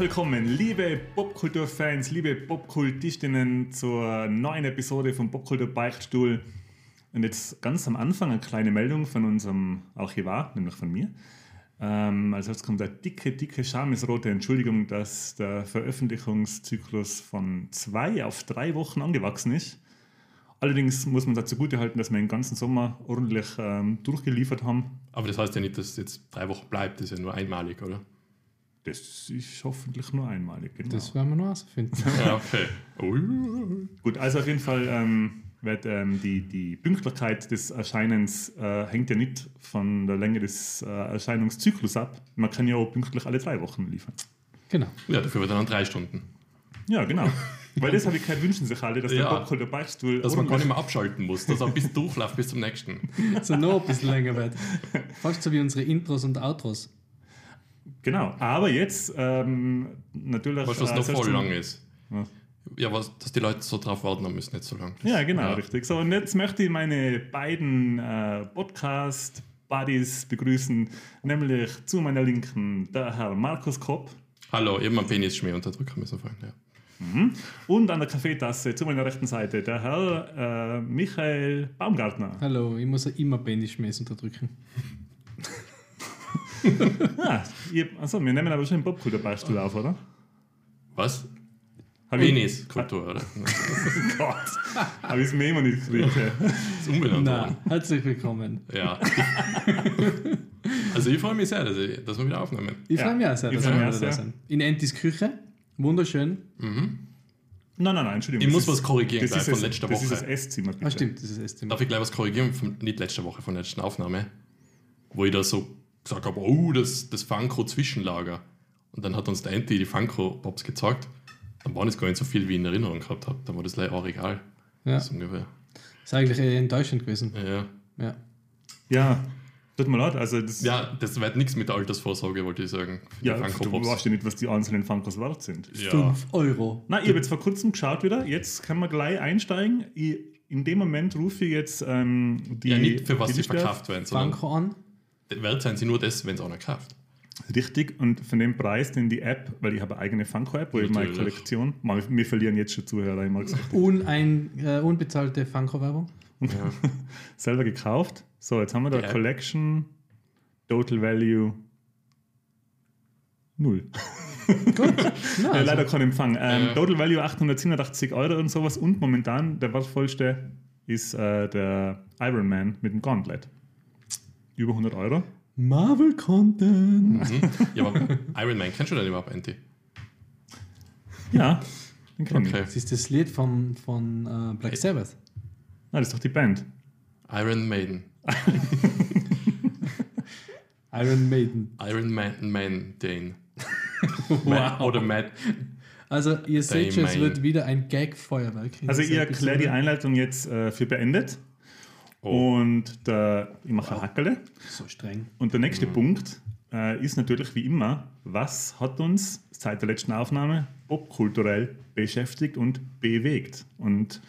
Willkommen, liebe Popkulturfans, liebe Popkultistinnen zur neuen Episode vom Popkultur Beichtstuhl. Und jetzt ganz am Anfang eine kleine Meldung von unserem Archivar, nämlich von mir. Ähm, als erstes kommt eine dicke, dicke schamesrote Entschuldigung, dass der Veröffentlichungszyklus von zwei auf drei Wochen angewachsen ist. Allerdings muss man dazu gut halten, dass wir den ganzen Sommer ordentlich ähm, durchgeliefert haben. Aber das heißt ja nicht, dass es jetzt drei Wochen bleibt, das ist ja nur einmalig, oder? Das ist hoffentlich nur einmalig. Genau. Das werden wir noch herausfinden. Ja, okay. Gut, also auf jeden Fall ähm, wird ähm, die, die Pünktlichkeit des Erscheinens äh, hängt ja nicht von der Länge des äh, Erscheinungszyklus ab. Man kann ja auch pünktlich alle drei Wochen liefern. Genau. Ja, dafür wird dann drei Stunden. Ja, genau. Weil das habe ich gehört, wünschen sich alle, dass der Ja. Popkultur Beichtstuhl Dass man gar nicht mehr abschalten muss, dass er bis durchläuft bis zum nächsten. So noch ein bisschen länger wird. Fast so wie unsere Intros und Outros. Genau, aber jetzt ähm, natürlich. Weißt du, was äh, noch voll lang ist? Was? Ja, was, dass die Leute so drauf warten haben müssen, nicht so lang. Ja, genau, Ja. richtig. So, und jetzt möchte ich meine beiden äh, Podcast-Buddies begrüßen, nämlich zu meiner Linken der Herr Markus Kopp Hallo, ich habe meinen Penisschmäh unterdrücken müssen vorhin. Ja. und an der Kaffeetasse zu meiner rechten Seite der Herr äh, Michael Baumgartner. Hallo, ich muss ja immer Penisschmäß unterdrücken. Ah, ihr, also, wir nehmen aber schon einen Popkulturbeistuhl auf, oder? Was? Hab ich- Peniskultur, oder? Oh Gott, habe ich es mir immer nicht gekriegt. Das ist umbenannt Na, herzlich willkommen. Ja. also ich freue mich sehr, dass, ich, dass wir wieder aufnehmen. Ich Ja, freue mich auch sehr, ich dass wir wieder auch da sind. In Entis Küche. Wunderschön. Nein, nein, nein, Entschuldigung. Ich muss ist- was korrigieren das gleich ist von das- letzter Das ist Woche. das Esszimmer, bitte. Ah, stimmt, das ist das Thema. Darf ich gleich was korrigieren? Von, nicht letzte Woche, von der letzten Aufnahme. Wo ich da so gesagt habe, oh, das, das Funko-Zwischenlager. Und dann hat uns der Anti die Funko-Pops gezeigt. Dann waren es gar nicht so viel, wie ich in Erinnerung gehabt habe. Dann war das gleich auch egal. Ja, Das ist ungefähr. ist eigentlich eher enttäuschend gewesen. Ja. Ja. Ja, tut mir leid, also das... ja, das wird nichts mit der Altersvorsorge, wollte ich sagen. Ja, du weißt ja nicht, was die einzelnen Funkos wert sind. Ja. 5 Euro. Na, ich habe jetzt vor kurzem geschaut wieder. Jetzt können wir gleich einsteigen. Ich, in dem Moment rufe ich jetzt ähm, die. ja, nicht für was die verkauft werden, sondern Banko an. Wert sind sie nur das, wenn es einer kauft. Richtig. Und von dem Preis, den die App, weil ich habe eine eigene Funko-App, wo ich meine. Kollektion. Wir verlieren jetzt schon Zuhörer, ich mal gesagt. Unein, äh, unbezahlte Banko-Werbung. Ja. Selber gekauft. So, jetzt haben wir da Die App. Collection, Total Value. Null. Gut. Na, Ja, also, leider kein Empfang. Ähm, Ja. Total Value 887 Euro und sowas. Und momentan der wertvollste ist äh, der Iron Man mit dem Gauntlet. Über 100 Euro. Marvel-Content. Mhm. ja, aber Iron Man, kennst du den überhaupt, Anti? Ja, den kenn ich. Okay. Das ist das Lied von, von äh, Black Sabbath. Ah, das ist doch die Band. Iron Maiden. Iron Maiden. Iron Man, Man Dane. Wow. Oder Matt. Also ihr seht schon, es wird wieder ein Gag-Feuerwerk. Also dieser ich erkläre die. Einleitung jetzt äh, für beendet. Oh. Und der, ich mache eine Hackerle. So streng. Und der nächste Mhm. Punkt äh, ist natürlich wie immer, was hat uns seit der letzten Aufnahme popkulturell beschäftigt und bewegt? Und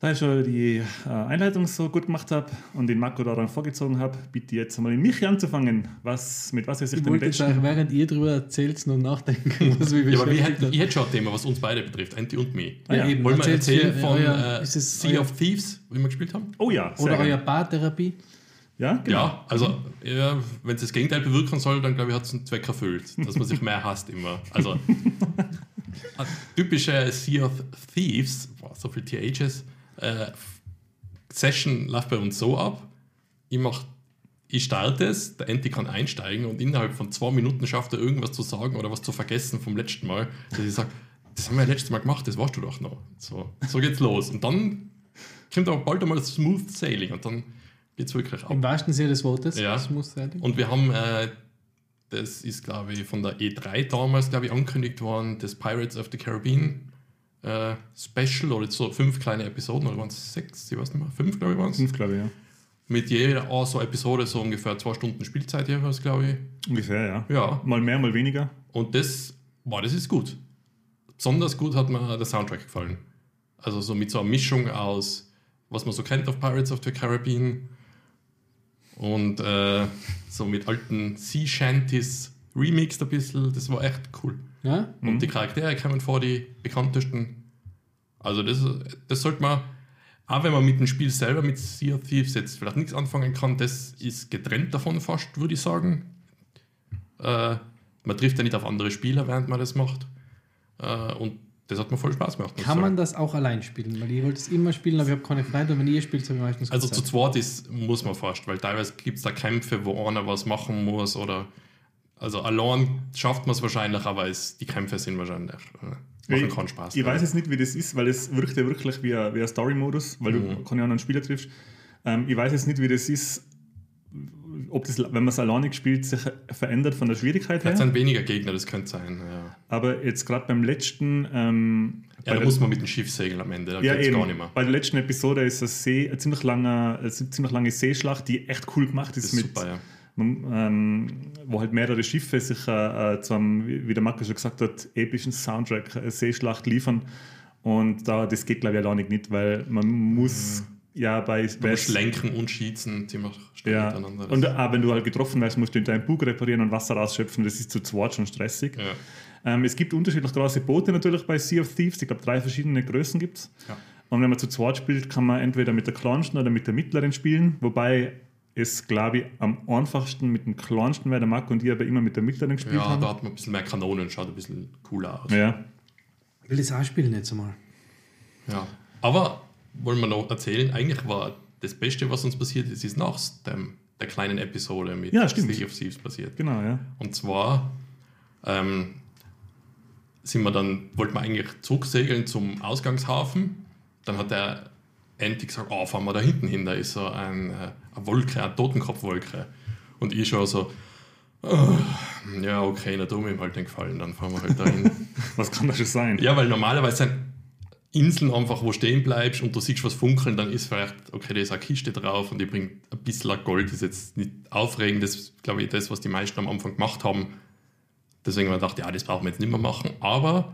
da ich schon die äh, Einleitung so gut gemacht habe und den Marco daran vorgezogen habe, bitte jetzt einmal in mich anzufangen, was, mit was er sich Ich den wollte jetzt letzten... auch, während ihr drüber erzählt, noch nachdenken, was mich Ja, aber wir hätten, ich hätte schon ein Thema, was uns beide betrifft, Anti und mich. Ah, ja. eben, Wollen wir erzählen für von euer- äh, ist es Sea euer, of Thieves, wie wir gespielt haben? Oh ja, sehr Oder gerne. euer Bartherapie? Ja, genau. Ja, also ja, wenn es das Gegenteil bewirken soll, dann glaube ich, hat es einen Zweck erfüllt, dass man sich mehr hasst immer. Also typische Sea of Thieves, boah, so viel THs, äh, Session läuft bei uns so ab. Ich mach, ich starte es, der Anti kann einsteigen und innerhalb von zwei Minuten schafft er irgendwas zu sagen oder was zu vergessen vom letzten Mal, dass ich sage, das haben wir ja letztes Mal gemacht, das warst du doch noch. So, so geht's los. Und dann kommt aber bald einmal Smooth Sailing und dann geht's wirklich ab. Im wahrsten Sinne des Wortes. Ja. Muss sein. Und wir haben, äh, das ist glaube ich von der E3 damals, glaube ich, angekündigt worden, das Pirates of the Caribbean äh, Special oder so fünf kleine Episoden, oder waren es sechs, ich weiß nicht mehr, fünf glaube ich waren es. Fünf, glaube ich, ja. Mit jeder oh, so Episode so ungefähr zwei Stunden Spielzeit jeweils, glaube ich. Ungefähr, ja. Ja, Mal mehr, mal weniger. und das, boah, das ist gut. Besonders gut hat mir der Soundtrack gefallen. Also so mit so einer Mischung aus, was man so kennt auf Pirates of the Caribbean und äh, so mit alten Sea Shanties remixed ein bisschen. Das war echt cool. Ja? Und die Charaktere kommen vor, die bekanntesten. Also das, das sollte man, auch wenn man mit dem Spiel selber, mit Sea of Thieves jetzt vielleicht nichts anfangen kann, das ist getrennt davon fast, würde ich sagen. Äh, man trifft ja nicht auf andere Spieler, während man das macht. Äh, und das hat mir voll Spaß gemacht. Kann man das auch allein spielen? Weil ich wollte es immer spielen, aber ich habe keine Freunde und wenn ihr spielt, habe ich meistens Also zu zweit ist, muss man fast, weil teilweise gibt es da Kämpfe, wo einer was machen muss oder also allein schafft man es wahrscheinlich, aber es, die Kämpfe sind wahrscheinlich äh, machen Ich- keinen Spaß. Ich weiß jetzt nicht, wie das ist, weil es wirkt ja wirklich wie ein, wie ein Story-Modus, weil du Mhm. keine anderen Spieler triffst. Ähm, ich weiß jetzt nicht, wie das ist, ob das, wenn man es alleinig spielt, sich verändert von der Schwierigkeit Vielleicht her. sind weniger Gegner, das könnte sein. Ja, Aber jetzt gerade beim letzten, ähm, ja da muss man mit dem Schiff segeln am Ende, da ja, geht's eben. gar nicht mehr. Bei der letzten Episode ist eine, See, eine, ziemlich lange, eine ziemlich lange Seeschlacht, die echt cool gemacht ist, Das ist mit, super, ja. Ähm, wo halt mehrere Schiffe sich äh, äh, zu einem, wie der Marco schon gesagt hat, epischen Soundtrack äh, Seeschlacht liefern. Und da, das geht, glaube ich, alleinig nicht, weil man muss ja bei Du musst lenken und schießen ziemlich schnell ja, miteinander. Das- und auch wenn du halt getroffen wirst, musst du in deinen Bug reparieren und Wasser rausschöpfen. Das ist zu zweit schon stressig. ja. Ähm, es gibt unterschiedlich große Boote natürlich bei Sea of Thieves. Ich glaube, drei verschiedene Größen gibt es. Ja. Und wenn man zu zweit spielt, kann man entweder mit der kleinsten oder mit der mittleren spielen. Wobei es, glaube ich, am einfachsten mit dem kleinsten wäre. Der Marco und ich aber immer mit der mittleren gespielt ja, haben. da hat man ein bisschen mehr Kanonen, schaut ein bisschen cooler aus. Ja. Ich will das auch spielen jetzt einmal. Ja. Aber wollen wir noch erzählen, eigentlich war das Beste, was uns passiert ist, ist nach dem, der kleinen Episode mit Ja, stimmt. Sea of Thieves passiert. Genau, ja. Und zwar ähm, sind wir dann, wollten wir eigentlich zurücksegeln zum Ausgangshafen. Dann hat der Andy gesagt, oh, fahren wir da hinten hin, da ist so ein, äh, eine Wolke, eine Totenkopfwolke. Und ich schon so, oh, ja, okay, na, du mir ihm halt den gefallen, dann fahren wir halt dahin. Was kann das schon sein? ja, weil normalerweise sind Inseln einfach, wo stehen bleibst und du siehst was funkeln, dann ist vielleicht, okay, da ist eine Kiste drauf und die bringt ein bisschen Gold, das ist jetzt nicht aufregend, das ist, glaube ich, das, was die meisten am Anfang gemacht haben. Deswegen haben wir gedacht, ja, das brauchen wir jetzt nicht mehr machen. Aber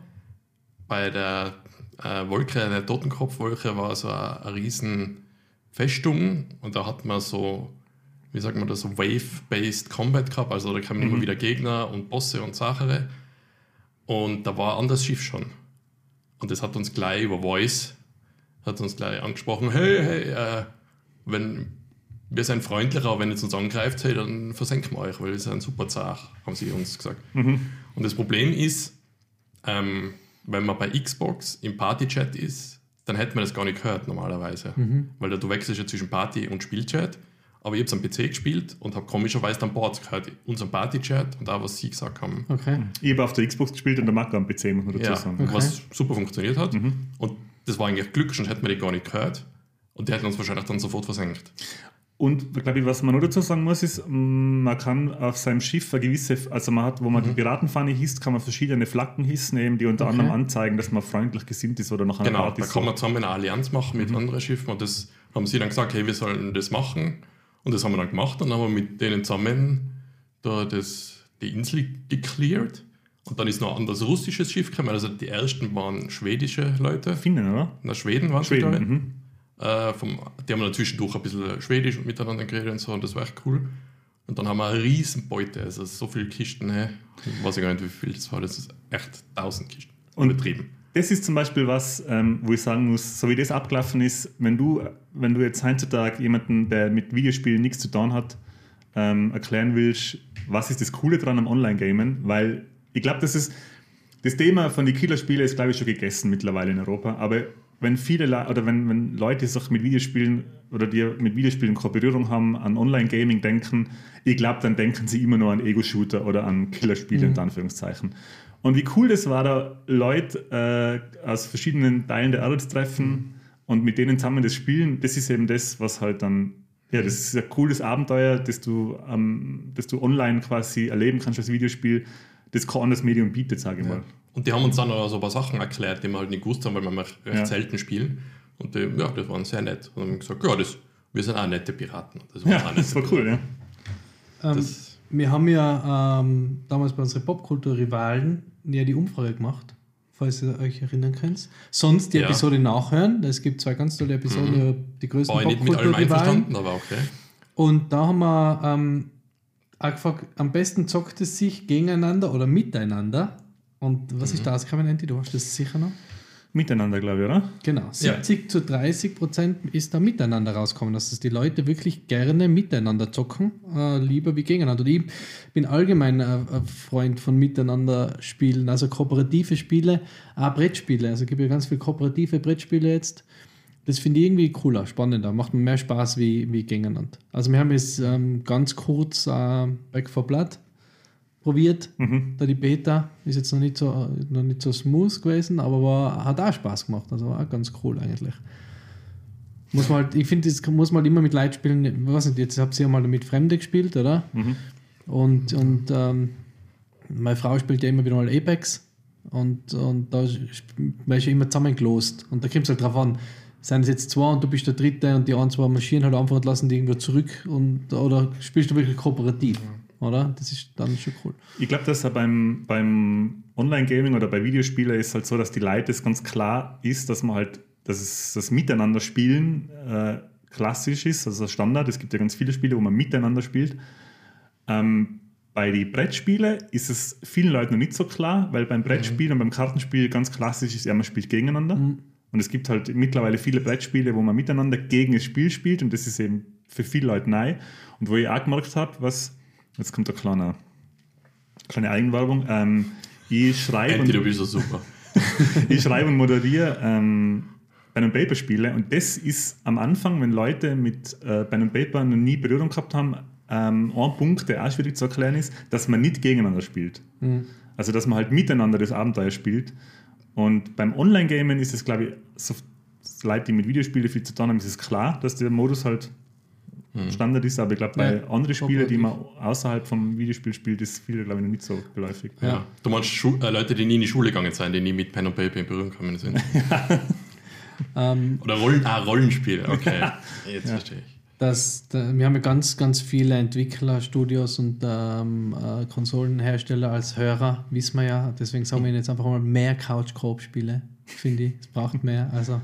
bei der äh, Wolke, der Totenkopfwolke, war so eine, eine riesen Festung und da hat man so, wie sagt man das, so Wave-Based Combat gehabt, also da kamen immer wieder Gegner und Bosse und Sachen. Und da war ein anderes Schiff schon. Und das hat uns gleich über Voice, hat uns gleich angesprochen, hey, hey, äh, wenn wir sind freundlicher, aber wenn ihr uns angreift, hey, dann versenken wir euch, weil seid ein super zart, haben sie uns gesagt. Und das Problem ist, ähm, wenn man bei Xbox im Party-Chat ist, dann hätte man das gar nicht gehört normalerweise. Weil da, du wechselst ja zwischen Party und Spielchat. Aber ich habe es am PC gespielt und habe komischerweise dann Boards gehört, unseren Party-Chat und auch, was sie gesagt haben. Okay. Ich habe auf der Xbox gespielt und der Marco am PC, muss man dazu Ja, sagen. Okay. was super funktioniert hat. Und das war eigentlich Glück, sonst hätten wir die gar nicht gehört. Und die hätten uns wahrscheinlich dann sofort versenkt. Und glaube ich, was man noch dazu sagen muss, ist, mm, man kann auf seinem Schiff eine gewisse, also man hat, wo man die Piratenfahne hisst, kann man verschiedene Flaggen hissen, eben, die unter Okay. anderem anzeigen, dass man freundlich gesinnt ist oder nach einer Genau, Party da kann man zusammen eine Allianz machen mit anderen Schiffen und das haben sie dann gesagt, hey, wir sollen das machen. Und das haben wir dann gemacht und dann haben wir mit denen zusammen da das, die Insel gecleared. Und dann ist noch ein anderes russisches Schiff gekommen. Also die ersten waren schwedische Leute. Finnen, oder? Na, Schweden waren sie, Schweden. Mhm. Äh, vom, die haben dann zwischendurch ein bisschen Schwedisch miteinander geredet und so, und das war echt cool. Und dann haben wir eine riesen Beute, also so viele Kisten, hey, ich weiß ich gar nicht, wie viel das war, das ist echt 1000 Kisten. Und- Übertrieben. Das ist zum Beispiel was, ähm, wo ich sagen muss, so wie das abgelaufen ist, wenn du, wenn du jetzt heutzutage jemanden, der mit Videospielen nichts zu tun hat, ähm, erklären willst, was ist das Coole dran am Online-Gamen, weil ich glaube, das ist das Thema von den Killerspielen ist, glaube ich, schon gegessen mittlerweile in Europa. Aber wenn viele Le oder wenn, wenn Leute sich mit Videospielen oder die mit Videospielen Berührung haben, an Online-Gaming denken, ich glaube, dann denken sie immer nur an Ego-Shooter oder an Killerspiele in Anführungszeichen. Und wie cool das war, da Leute äh, aus verschiedenen Teilen der Erde zu treffen und mit denen zusammen das Spielen, das ist eben das, was halt dann, ja, das ist ein cooles Abenteuer, das du, ähm, das du online quasi erleben kannst als Videospiel, das kein anderes Medium bietet, sage ich mal. Und die haben uns dann auch so ein paar Sachen erklärt, die wir halt nicht gewusst haben, weil wir mal recht Ja. selten spielen. Und die, ja, das waren sehr nett. Und haben gesagt, ja, das, wir sind auch nette Piraten. Das, Ja, das war cool, ja. Ähm, wir haben ja ähm, damals bei unseren Popkultur-Rivalen ja die Umfrage gemacht, falls ihr euch erinnern könnt. Sonst die Ja. Episode nachhören. Es gibt zwei ganz tolle Episoden über die größten War ich nicht mit allem Popkultur-Rivalen. einverstanden, aber okay. Und da haben wir ähm, auch gefragt, am besten zockt es sich gegeneinander oder miteinander. Und was ist da ausgekommen, Andy? Du hast das sicher noch? Miteinander, glaube ich, oder? Genau, 70 zu 30 Prozent ist da miteinander rausgekommen, dass es die Leute wirklich gerne miteinander zocken, äh, lieber wie gegeneinander. Und ich bin allgemein ein, ein Freund von miteinander spielen, also kooperative Spiele, auch Brettspiele. Also es gibt ja ganz viele kooperative Brettspiele jetzt. Das finde ich irgendwie cooler, spannender, macht mir mehr Spaß wie, wie gegeneinander. Also wir haben jetzt ähm, ganz kurz äh, Back for Blood probiert. Da die Beta ist jetzt noch nicht so, noch nicht so smooth gewesen, aber war, hat auch Spaß gemacht. Also war auch ganz cool eigentlich. Muss man halt, ich finde, das muss man halt immer mit Leuten spielen. Ich weiß nicht, jetzt habt ihr ja mal mit Fremde gespielt, oder? Und, und ähm, meine Frau spielt ja immer wieder mal Apex und, und da wärst du immer zusammengelost. Und da kommt es halt drauf an, sind es jetzt zwei und du bist der Dritte und die anderen zwei marschieren halt einfach und lassen die irgendwo zurück und, oder spielst du wirklich kooperativ, oder? Das ist dann schon cool. Ich glaube, dass beim, beim Online-Gaming oder bei Videospielen ist halt so, dass die Leute es ganz klar ist, dass man halt, dass es das Miteinander spielen äh, klassisch ist, also Standard. Es gibt ja ganz viele Spiele, wo man miteinander spielt. Ähm, bei den Brettspielen ist es vielen Leuten noch nicht so klar, weil beim Brettspiel und beim Kartenspiel ganz klassisch ist, ja, man spielt gegeneinander. Und es gibt halt mittlerweile viele Brettspiele, wo man miteinander gegen das Spiel spielt und das ist eben für viele Leute neu. Und wo ich auch gemerkt habe, was, jetzt kommt eine kleine, kleine Eigenwerbung, ähm, ich schreibe du und, bist so super. ich schreibe und moderiere ähm, and Paper Spiele und das ist am Anfang, wenn Leute mit äh, and Paper noch nie Berührung gehabt haben, ähm, ein Punkt, der auch schwierig zu erklären ist, dass man nicht gegeneinander spielt. Also dass man halt miteinander das Abenteuer spielt. Und beim Online-Gamen ist es, glaube ich, so Leute, die mit Videospielen viel zu tun haben, ist es klar, dass der Modus halt Standard ist, aber ich glaube, bei Ja, anderen Spielen, die man außerhalb vom Videospiel spielt, ist viel, glaube ich, noch nicht so geläufig. Ja. Du meinst Schu äh, Leute, die nie in die Schule gegangen sind, die nie mit Pen und Paper in Berührung gekommen sind. Ähm, Oder Rollen, ah, Rollenspiele, okay. Jetzt verstehe ich. das, da, wir haben ja ganz, ganz viele Entwickler, Studios und ähm, äh, Konsolenhersteller als Hörer, wissen wir ja. Deswegen sagen wir Ihnen jetzt einfach mal mehr Couch-Coop-Spiele, finde ich. Es braucht mehr. Also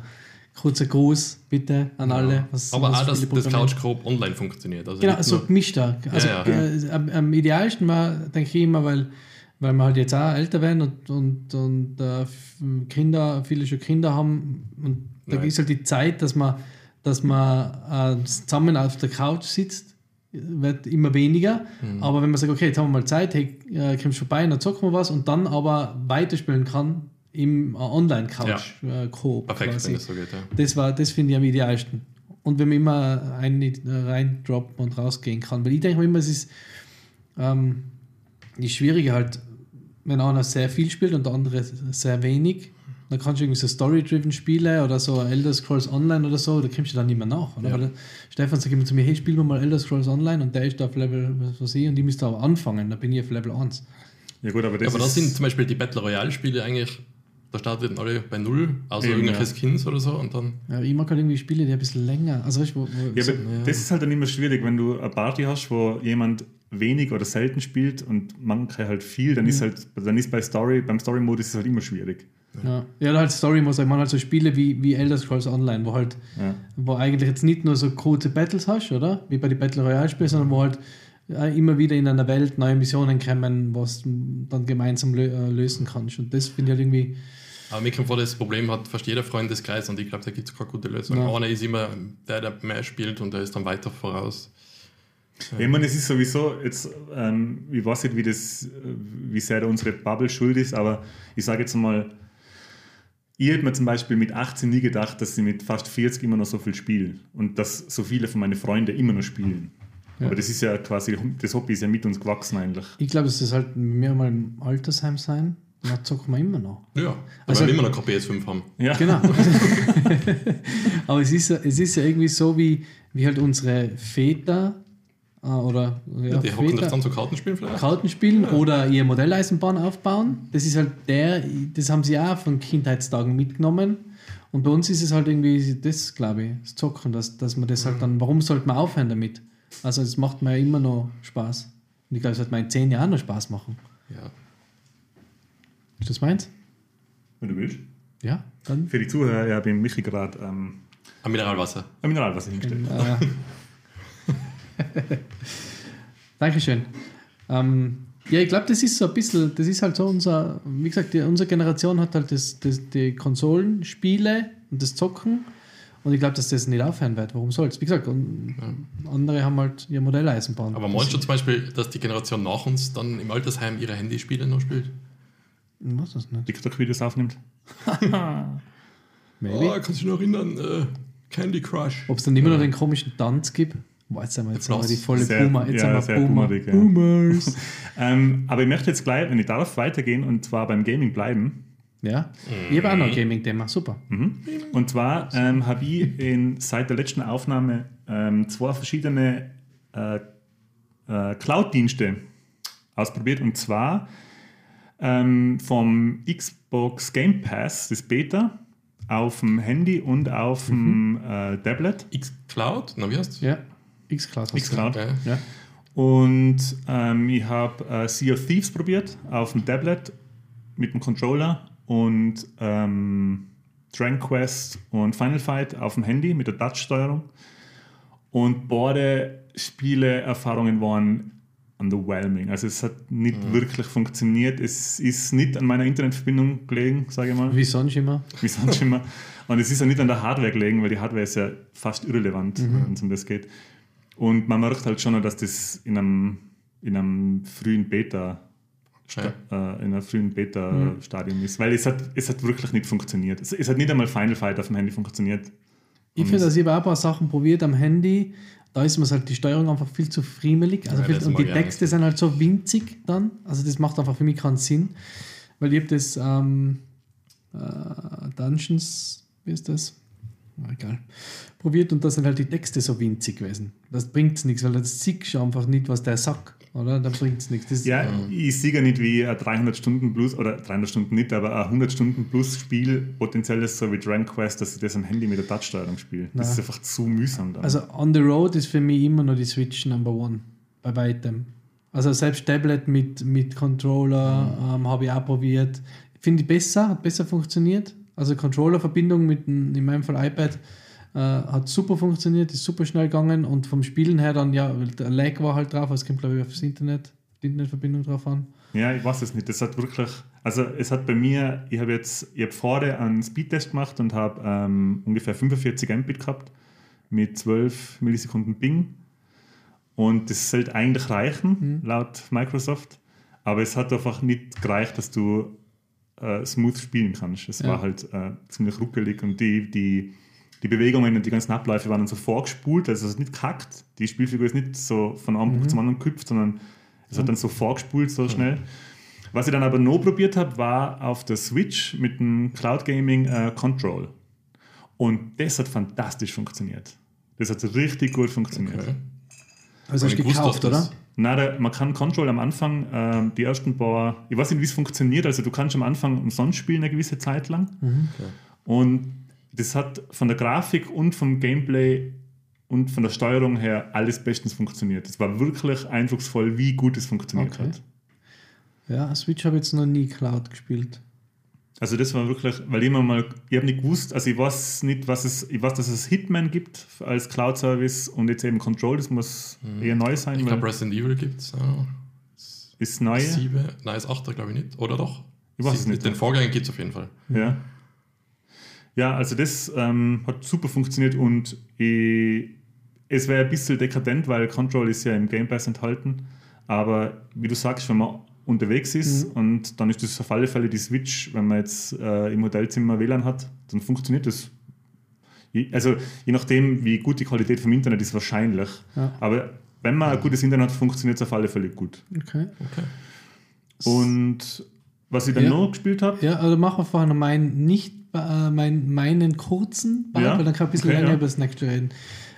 kurzer Gruß bitte an alle. Was, Aber was auch, dass das. Couch Coop online funktioniert. Also Genau, so nur- gemischter. Also Ja, äh, am, am idealsten war, denke ich immer, weil, weil wir halt jetzt auch älter werden und, und, und äh, Kinder, viele schon Kinder haben und da Nein. ist halt die Zeit, dass man, dass man äh, zusammen auf der Couch sitzt, wird immer weniger. Mhm. Aber wenn man sagt, okay, jetzt haben wir mal Zeit, hey, äh, kommst vorbei, dann zocken wir was und dann aber weiterspielen kann im äh, Online-Couch-Coop. Perfekt, wenn das so geht. Ja. Das, war, das finde ich am idealsten. Und wenn man immer rein, reindroppen und rausgehen kann. Weil ich denke mir immer, es ist ähm, die Schwierige halt, wenn einer sehr viel spielt und der andere sehr wenig, dann kannst du irgendwie so Story-driven Spiele oder so Elder Scrolls Online oder so, da kommst du dann nicht mehr nach. Oder? Ja. Weil der Stefan sagt immer zu mir, hey, spielen wir mal Elder Scrolls Online und der ist da auf Level, was weiß ich, und ich müsste aber anfangen, da bin ich auf Level 1. Ja gut, aber das Aber das sind zum Beispiel die Battle Royale-Spiele eigentlich, da starten alle bei Null, außer Eben, irgendwelche ja. Skins oder so und dann. Ja, ich mag halt irgendwie Spiele, die ein bisschen länger, also weißt wo, wo Ja, so, aber das ist halt dann immer schwierig, wenn du eine Party hast, wo jemand wenig oder selten spielt und manche halt viel, dann ist halt, dann ist bei Story, beim Story-Modus ist es halt immer schwierig. Ja, ja halt Story muss ich man halt so Spiele wie, wie Elder Scrolls Online, wo halt, Ja. wo eigentlich jetzt nicht nur so kurze Battles hast, oder? Wie bei den Battle Royale Spielen, sondern wo halt äh, immer wieder in einer Welt neue Missionen kommen, was du dann gemeinsam lö äh, lösen kannst. Und das finde ich halt irgendwie, Aber mir kommt vor, das Problem hat fast jeder Freundeskreis und ich glaube, da gibt es keine gute Lösung. Ja. Einer ist immer der, der mehr spielt und der ist dann weiter voraus. Ja, Ich meine, es ist sowieso jetzt, ähm, ich weiß nicht, wie, das, wie sehr da unsere Bubble schuld ist, aber ich sage jetzt mal, ich hätte mir zum Beispiel mit 18 nie gedacht, dass sie mit fast 40 immer noch so viel spielen und dass so viele von meinen Freunden immer noch spielen. Ja. Aber das ist ja quasi, das Hobby ist ja mit uns gewachsen eigentlich. ich glaube, es ist halt mehr mal im Altersheim sein, da zocken wir immer noch. Ja, weil Also- wir immer noch kein PS5 haben. Ja, Genau. Aber es ist, ja, es ist ja irgendwie so, wie, wie halt unsere Väter äh, oder ja, die hocken dann zu Kartenspielen vielleicht? Karten spielen oder ihr Modelleisenbahn aufbauen. Das ist halt der, das haben sie auch von Kindheitstagen mitgenommen. Und bei uns ist es halt irgendwie das, glaube ich, das Zocken, dass, dass man das halt dann, warum sollte man aufhören damit? Also es macht mir ja immer noch Spaß. Und ich glaube, es wird mir in zehn Jahren noch Spaß machen. Ja. Ist das meins? wenn du willst. Ja, dann. Für die Zuhörer, ich habe im Michi gerade ähm, Ein Mineralwasser. ein Mineralwasser hingestellt. Äh, Dankeschön. Ähm, ja, ich glaube, das ist so ein bisschen, das ist halt so unser, wie gesagt, die, unsere Generation hat halt das, das, die Konsolenspiele und das Zocken und ich glaube, dass das nicht aufhören wird. Warum soll es? Wie gesagt, und andere haben halt ihr Modelleisenbahn. Aber meinst du zum Beispiel, dass die Generation nach uns dann im Altersheim ihre Handyspiele noch spielt? Ich weiß das nicht. TikTok-Videos aufnimmt. Maybe. Oh, kannst du dich noch erinnern? Äh, Candy Crush. Ob es dann immer noch den komischen Tanz gibt? Boah, jetzt sind wir, jetzt sind wir die volle Sehr- Boomer. Jetzt ja, sind sehr wir Boomer. boomerig, ja. Boomers. Ähm, aber ich möchte jetzt gleich, wenn ich darf, weitergehen und zwar beim Gaming bleiben. Ja, ich habe auch noch ein Gaming-Thema. Super. Und zwar ähm, habe ich in, seit der letzten Aufnahme ähm, zwei verschiedene äh, äh, Cloud-Dienste ausprobiert. Und zwar ähm, vom Xbox Game Pass, das Beta, auf dem Handy und auf dem äh, Tablet. X-Cloud? Na, wie heißt Ja, X-Class. hast du X-Cloud. Ja. gesagt. Ja. Und ähm, ich habe äh, Sea of Thieves probiert auf dem Tablet mit dem Controller und ähm, Dragon Quest und Final Fight auf dem Handy mit der Touch-Steuerung. Und beide Spieleerfahrungen waren underwhelming. Also es hat nicht wirklich funktioniert. Es ist nicht an meiner Internetverbindung gelegen, sage ich mal Wie sonst immer. wie sonst immer. Und es ist ja nicht an der Hardware gelegen, weil die Hardware ist ja fast irrelevant, wenn es um das geht. Und man merkt halt schon, dass das in einem, in einem frühen Beta, Ja. äh, in einem frühen Beta-Stadium ist. Weil es hat, es hat wirklich nicht funktioniert. Es, es hat nicht einmal Final Fight auf dem Handy funktioniert. Ich finde, dass ich habe auch ein paar Sachen probiert am Handy. Da ist mir halt die Steuerung einfach viel zu friemelig. Also Ja, viel, und die Texte sind halt so winzig dann. Also das macht einfach für mich keinen Sinn. Weil ich habe das ähm, äh, Dungeons, wie ist das? Egal. Probiert und da sind halt die Texte so winzig gewesen. Das bringt nichts, weil das siehst du einfach nicht, was der sagt. Oder? Dann bringt es nichts. Ja, ich sehe ja nicht wie ein 300 Stunden plus, oder 300 Stunden nicht, aber ein 100 Stunden plus Spiel potenziell ist so wie Dragon Quest, dass ich das am Handy mit der Touchsteuerung spiele. Das ist einfach zu mühsam dann. Also on the road ist für mich immer noch die Switch Number One. Bei weitem. Also selbst Tablet mit, mit Controller ähm, habe ich auch probiert. Finde ich besser, hat besser funktioniert. Also Controller-Verbindung mit in meinem Fall iPad äh, hat super funktioniert, ist super schnell gegangen und vom Spielen her dann, ja, der Lag war halt drauf, es kommt glaube ich aufs Internet, die Internetverbindung drauf an. Ja, ich weiß es nicht. Das hat wirklich, also es hat bei mir, ich habe jetzt, ich habe vorher einen Speedtest gemacht und habe ähm, ungefähr 45 Mbit gehabt mit 12 Millisekunden Ping. Und das sollte eigentlich reichen, laut Microsoft. Aber es hat einfach nicht gereicht, dass du äh, smooth spielen kannst. Es Ja. war halt äh, ziemlich ruckelig und die, die, die Bewegungen und die ganzen Abläufe waren dann so vorgespult, also es ist nicht kackt. Die Spielfigur ist nicht so von einem Punkt zum anderen gehüpft, sondern es hat dann so vorgespult, so schnell. Was ich dann aber noch probiert habe, war auf der Switch mit dem Cloud Gaming äh, Control. Und das hat fantastisch funktioniert. Das hat richtig gut funktioniert. Okay. Also hast du gekauft, oder? Na, da, man kann Control am Anfang, ähm, die ersten paar, ich weiß nicht, wie es funktioniert, also du kannst am Anfang umsonst spielen eine gewisse Zeit lang. Und das hat von der Grafik und vom Gameplay und von der Steuerung her alles bestens funktioniert. Es war wirklich eindrucksvoll, wie gut es funktioniert Okay. hat. Ja, Switch habe ich jetzt noch nie Cloud gespielt. Also das war wirklich, weil ich mir mal, ich habe nicht gewusst, also ich weiß nicht, was es, ich weiß, dass es Hitman gibt als Cloud-Service und jetzt eben Control, das muss eher neu sein, Ich glaube, Resident Evil gibt es. Ja. ist neu. Sieben, nein, ist 8 glaube ich nicht. Oder doch? Ich weiß es Sie- nicht. Den Vorgänger gibt es auf jeden Fall. Ja. Ja, also das ähm, hat super funktioniert und ich, es wäre ein bisschen dekadent, weil Control ist ja im Game Pass enthalten. Aber wie du sagst, wenn man unterwegs ist und dann ist das auf alle Fälle die Switch, wenn man jetzt äh, im Hotelzimmer WLAN hat, dann funktioniert das. Also je nachdem, wie gut die Qualität vom Internet ist, wahrscheinlich. Ja. Aber wenn man ein gutes Internet hat, funktioniert es auf alle Fälle gut. Okay. Okay. Und was ich dann Ja. noch gespielt habe, Ja, also machen wir vorher noch meinen, nicht, äh, mein, meinen kurzen Part, Ja, weil dann kann ich ein bisschen okay, länger ja. über das reden.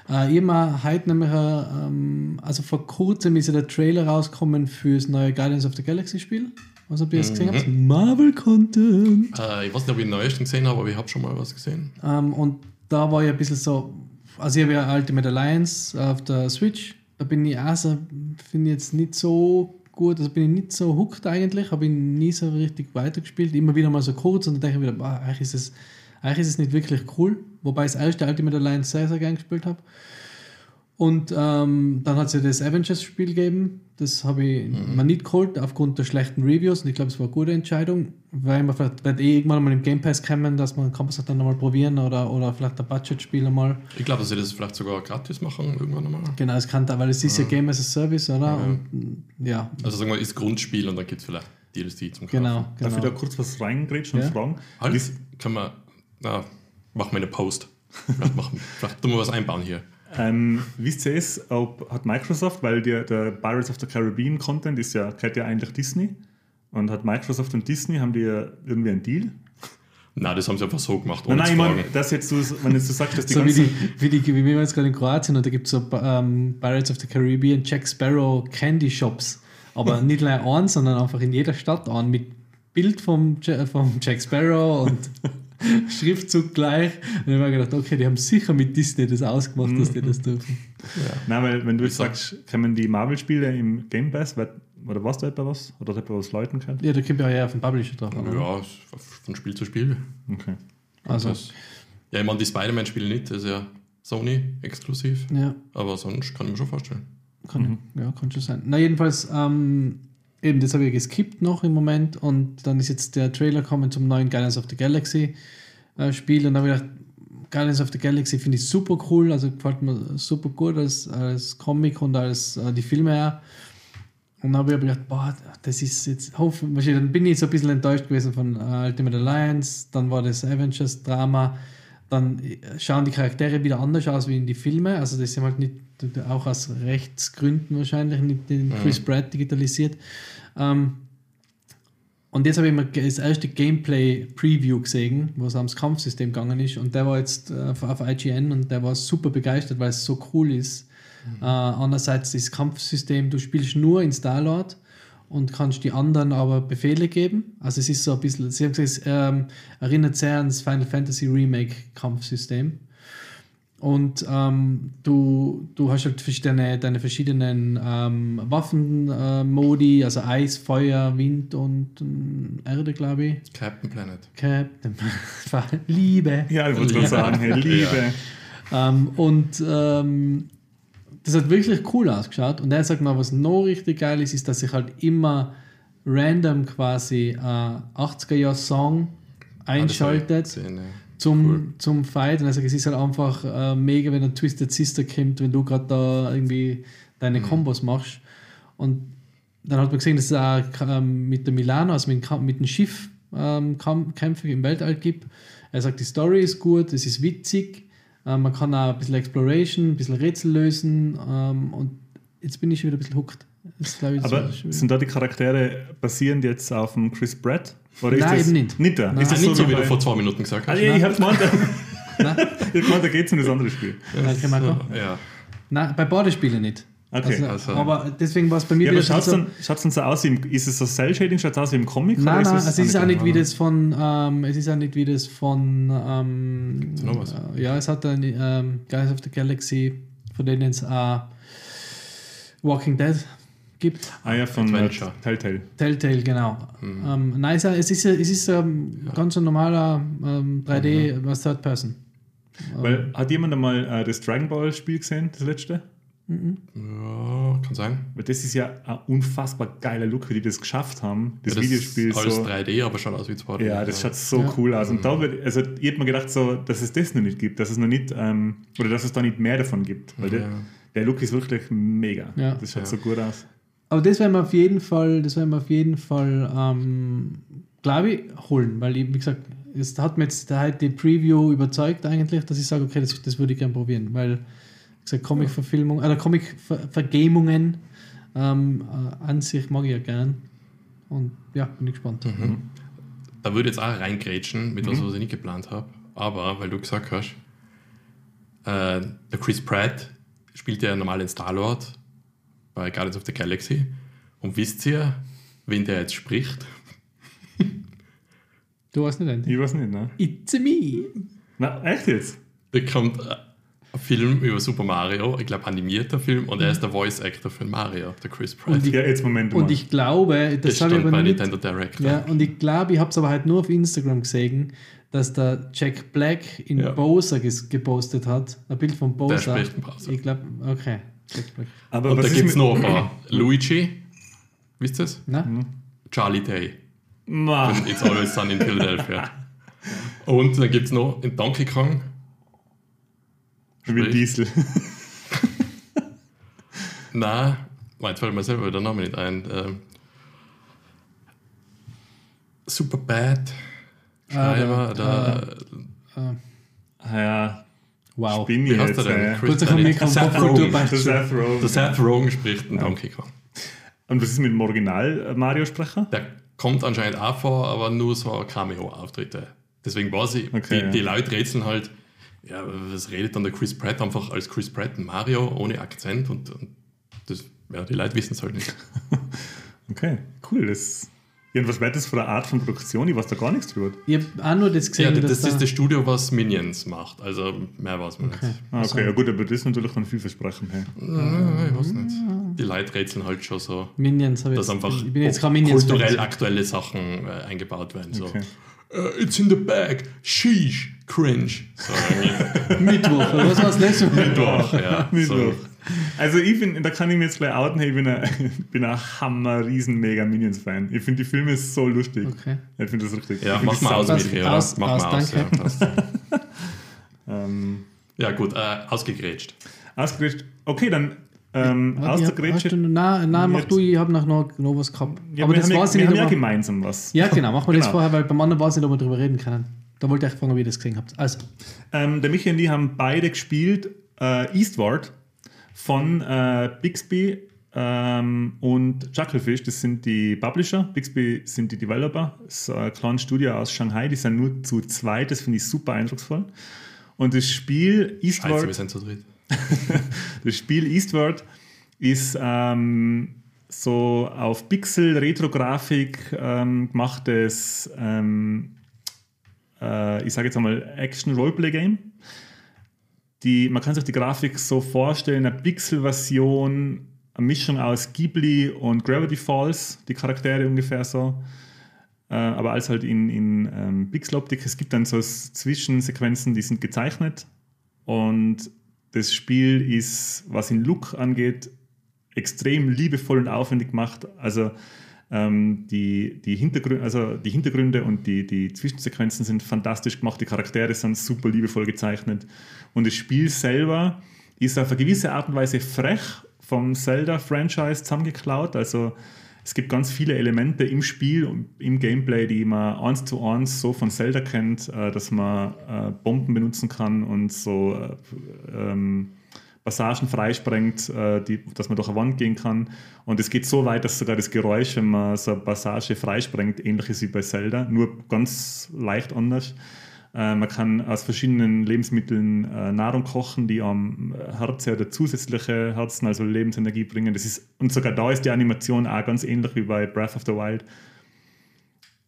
Äh, ich habe heute nämlich, äh, ähm, also vor kurzem ist ja der Trailer rausgekommen für das neue Guardians of the Galaxy Spiel. Was habt ihr jetzt gesehen? habt? Marvel Content. Äh, ich weiß nicht, ob ich den neuesten gesehen habe, aber ich habe schon mal was gesehen. Ähm, und da war ja ein bisschen so, also ich habe ja Ultimate Alliance auf der Switch, da bin ich auch so, finde ich jetzt nicht so gut, also bin ich nicht so hooked eigentlich, habe ich nie so richtig weitergespielt, immer wieder mal so kurz und dann denke ich wieder, boah, eigentlich ist es, eigentlich ist es nicht wirklich cool, wobei ich das erste Ultimate Alliance sehr, sehr gern gespielt habe. Und ähm, dann hat es ja das Avengers-Spiel gegeben. Das habe ich Mhm. mir nicht geholt, aufgrund der schlechten Reviews. Und ich glaube, es war eine gute Entscheidung, weil man vielleicht wird eh irgendwann mal im Game Pass kommen, dass man kann man es dann nochmal probieren oder, oder vielleicht ein Budget-Spiel einmal. Ich glaube, dass sie das vielleicht sogar gratis machen irgendwann einmal. Genau, es kann da, weil es ist ja Game as a Service, oder? Ja. Und ja, Also sagen wir, ist Grundspiel und dann gibt es vielleicht DLC zum Kaufen. genau. Darf ich da genau. kurz was reingrätschen und Ja. fragen? Halt, Wisst- kann man, na, machen wir eine Post. Vielleicht, machen, vielleicht tun wir was einbauen hier. Ähm, wisst ihr es, ob hat Microsoft, weil der, der Pirates of the Caribbean Content ist ja, gehört ja eigentlich Disney. Und hat Microsoft und Disney, haben die ja irgendwie einen Deal? Nein, das haben sie einfach so gemacht, Nein, ohne nein, ich meine, das jetzt du, wenn jetzt du sagst, dass die So wie ganzen, die, wie die, wie wir jetzt gerade in Kroatien und da gibt es so ähm, Pirates of the Caribbean, Jack Sparrow Candy Shops. Aber nicht nur einen, sondern einfach in jeder Stadt an mit Bild vom, vom Jack Sparrow und Schriftzug gleich. Und ich habe mir gedacht, okay, die haben sicher mit Disney das ausgemacht, dass die das dürfen. Nein, weil wenn du jetzt sagst, kommen die Marvel-Spiele im Game Pass, oder was da etwa was? Oder hat etwa was Leuten kann? Ja, da kommt ja eher auf den Publisher drauf an. oder? Ja, von Spiel zu Spiel. Okay. Also, ja, ich meine, die Spider-Man-Spiele nicht, das ist ja Sony exklusiv. ja, Aber sonst kann ich mir schon vorstellen. kann, ja, kann schon sein. Na, jedenfalls, ähm, eben, das habe ich geskippt noch im Moment und dann ist jetzt der Trailer kommen zum neuen Guardians of the Galaxy äh, Spiel und dann habe ich gedacht, Guardians of the Galaxy finde ich super cool, also gefällt mir super gut als, als Comic und als äh, die Filme auch. Und dann habe ich gedacht, boah, das ist jetzt, hoffen, wahrscheinlich, dann bin ich so ein bisschen enttäuscht gewesen von äh, Ultimate Alliance, dann war das Avengers-Drama, dann äh, schauen die Charaktere wieder anders aus wie in die Filme, also das sind halt nicht, auch aus Rechtsgründen wahrscheinlich, nicht den Chris Pratt digitalisiert. Ähm, und jetzt habe ich mal das erste Gameplay-Preview gesehen, wo es ums Kampfsystem gegangen ist. Und der war jetzt äh, auf auf IGN und der war super begeistert, weil es so cool ist. Äh, andererseits das Kampfsystem, du spielst nur in Star-Lord und kannst die anderen aber Befehle geben. Also es ist so ein bisschen, sie haben gesagt, es ähm, erinnert sehr ans Final Fantasy Remake Kampfsystem. Und ähm, du, du hast halt deine, deine verschiedenen ähm, Waffenmodi, also Eis, Feuer, Wind und ähm, Erde, glaube ich. Captain Planet. Captain Liebe. Ja, ich wollte gerade sagen, Liebe. Ähm, und ähm, das hat wirklich cool ausgeschaut. Und er sagt mal, was noch richtig geil ist, ist, dass ich halt immer random quasi äh, 80er-Jahr-Song einschaltet Szene. Zum, Cool. zum Fight. Und er sagt, es ist halt einfach äh, mega, wenn ein Twisted Sister kommt, wenn du gerade da irgendwie deine Mhm. Kombos machst. Und dann hat man gesehen, dass es auch ähm, mit der Milano, also mit, mit dem Schiff ähm, Kämpfe im Weltall gibt. Er sagt, die Story ist gut, es ist witzig, äh, man kann auch ein bisschen Exploration, ein bisschen Rätsel lösen ähm, und jetzt bin ich schon wieder ein bisschen hooked. Aber sind da die Charaktere basierend jetzt auf dem Chris Pratt? Oder Nein, das eben nicht. Nicht da? Nein, ist das Nicht so, wie wie du vor zwei Minuten gesagt hast. ja, ich habe gemeint, da geht es um das andere Spiel. Danke, Marco. Ja. Nein, bei beiden Spielen nicht. Okay. Also, Also- aber deswegen war es bei mir Ja, aber wieder schaut es so- dann, schaut's dann so aus, wie im, ist es so Cell-Shading, schaut es aus wie im Comic? Nein, nein, es es ist auch nicht wie das von, ähm, es ist auch nicht wie das von, ähm, noch was? äh, ja, es hat ein ähm, Guys of the Galaxy, von denen es auch Walking Dead gibt. Ah ja, von Adventure. Telltale. Telltale, genau. Mhm. Ähm, nein, es ist, es ist, ähm, ganz ein normaler ähm, 3D Mhm. was Third Person. Weil, hat jemand einmal äh, das Dragon Ball Spiel gesehen, das letzte? ja, kann sein. Weil das ist ja ein unfassbar geiler Look, wie die das geschafft haben. Das, ja, Videospiel ist alles so. 3D, aber schaut aus wie 2D. Ja, das schaut so Ja. cool aus. Und da wird, also ich hätte mir gedacht, so, dass es das noch nicht gibt, dass es noch nicht, ähm, oder dass es da nicht mehr davon gibt. Weil Ja. der, der Look ist wirklich mega. Ja. Das schaut Ja. so gut aus. Aber das werden wir auf jeden Fall, das werden wir auf jeden Fall, ähm, glaube ich, holen, weil ich, wie gesagt, es hat mir jetzt heute die Preview überzeugt eigentlich, dass ich sage, okay, das, das würde ich gerne probieren, weil, wie gesagt, Comic-Verfilmung, oder Comic-Vergamungen ähm, äh, an sich mag ich ja gern. Und ja, bin ich gespannt. Mhm. Da würde ich jetzt auch reingrätschen mit was, was ich nicht geplant habe. Aber, weil du gesagt hast, äh, der Chris Pratt spielt ja normal in Star-Lord bei Guardians of the Galaxy. Und wisst ihr, wen der jetzt spricht? Du weißt nicht, Andy? Ich weiß nicht, ne? It's me! Na, echt jetzt? Da kommt äh, ein Film über Super Mario, ich glaube animierter Film, und er ist der Voice Actor für Mario, der Chris Pratt. Und ich- Ja, jetzt Moment Und mal. ich glaube, das, das habe ich aber bei nicht, Nintendo Direct. Ja, und ich glaube, ich habe es aber halt nur auf Instagram gesehen, dass der Jack Black in Ja. Bowser ges gepostet hat. Ein Bild von Bowser. spricht in Bowser. Ich glaube, okay. Aber Und was da ist gibt es mit- noch ein paar. Luigi, wisst ihr es? Na? Charlie Day. Ma. It's Always Sun in Philadelphia. Und dann gibt es noch in Donkey Kong. Wie Sprich. Diesel. Nein, jetzt fällt mir selber der Name nicht ein. Ähm, Super Bad. Schreiber, Ah, der, Ah ja, Wow. bin wie heißt der denn? Äh, Kurz nach dem Mikro Seth Rogen. der Seth Rogen. Der Seth Rogen spricht in Donkey Kong. Und was ist mit dem Original Mario Sprecher? Der kommt anscheinend auch vor, aber nur so Cameo-Auftritte. Deswegen weiß ich, Okay, die, ja. die Leute rätseln halt, ja, was redet dann der Chris Pratt einfach als Chris Pratt ein Mario ohne Akzent und, und das, ja, die Leute wissen es halt nicht. Okay, cool. Das, ja, und was wäre das für eine Art von Produktion? Ich weiß da gar nichts drüber. Ich habe auch nur das Ja, gesehen, das dass ist da, das Studio, was Minions macht. Also mehr weiß man Okay. nicht. Ah, okay, ja gut, aber das ist natürlich dann vielversprechend. Hey. Ja, ich weiß nicht. Die Leute rätseln halt schon so, Minions habe ich dass jetzt, einfach ich bin jetzt kein Minions kulturell aktuelle Sachen äh, eingebaut werden. So. Okay. "Uh, it's in the bag, sheesh, cringe. So. Mittwoch, oder was war das letzte Mal? Mittwoch, ja. Mittwoch. So. Also ich bin, da kann ich mir jetzt gleich outen, hey, ich bin ein, ich bin ein hammer riesen mega Minions-Fan. Ich finde die Filme so lustig. Okay. Ich finde das richtig. Ja, ich mach mal aus, Aus- Michi, oder? aus- Mach aus, mal aus. Ja, danke. Ähm, ja gut, äh, ausgegrätscht. ausgerichtet. Okay, dann ähm, ich ausgegrätscht. Nein, nein, mach du, ich habe noch, noch, noch was gehabt. Ja, aber wir das haben, ja, weiß wir ich haben nicht. ja gemeinsam was. Ja, genau, machen wir das Genau. vorher, weil beim anderen weiß ich nicht, ob wir drüber reden können. Da wollte ich fragen, ob ihr das gesehen habt. Also, Ähm, der Michi und die haben beide gespielt äh, Eastward von äh, Bixby ähm, und Chucklefish. Das sind die Publisher. Bixby sind die Developer. Das ist ein kleines Studio aus Shanghai. Die sind nur zu zweit. Das finde ich super eindrucksvoll. Und das Spiel Scheiße, wir Eastward, sind zu dritt. das Spiel Eastward ist ähm, so auf Pixel-Retro-Grafik ähm, gemachtes, ähm, äh, ich sage jetzt einmal, Action-Roleplay-Game. Die, man kann sich die Grafik so vorstellen, eine Pixel-Version, eine Mischung aus Ghibli und Gravity Falls, die Charaktere ungefähr so. Äh, aber alles halt in, in ähm, Pixeloptik. Es gibt dann so Zwischensequenzen, die sind gezeichnet. Und das Spiel ist, was den Look angeht, extrem liebevoll und aufwendig gemacht. Also ähm, die, die, Hintergründe, also die Hintergründe und die, die Zwischensequenzen sind fantastisch gemacht, die Charaktere sind super liebevoll gezeichnet. Und das Spiel selber ist auf eine gewisse Art und Weise frech vom Zelda-Franchise zusammengeklaut. Also es gibt ganz viele Elemente im Spiel und im Gameplay, die man eins zu eins so von Zelda kennt, äh, dass man äh, Bomben benutzen kann und so äh, ähm, Passagen freisprengt, äh, die, dass man durch eine Wand gehen kann. Und es geht so weit, dass sogar das Geräusch, wenn man so eine Passage freisprengt, ähnlich ist wie bei Zelda, nur ganz leicht anders. Äh, man kann aus verschiedenen Lebensmitteln äh, Nahrung kochen, die am Herz oder zusätzliche Herzen, also Lebensenergie bringen. Das ist, und sogar da ist die Animation auch ganz ähnlich wie bei Breath of the Wild.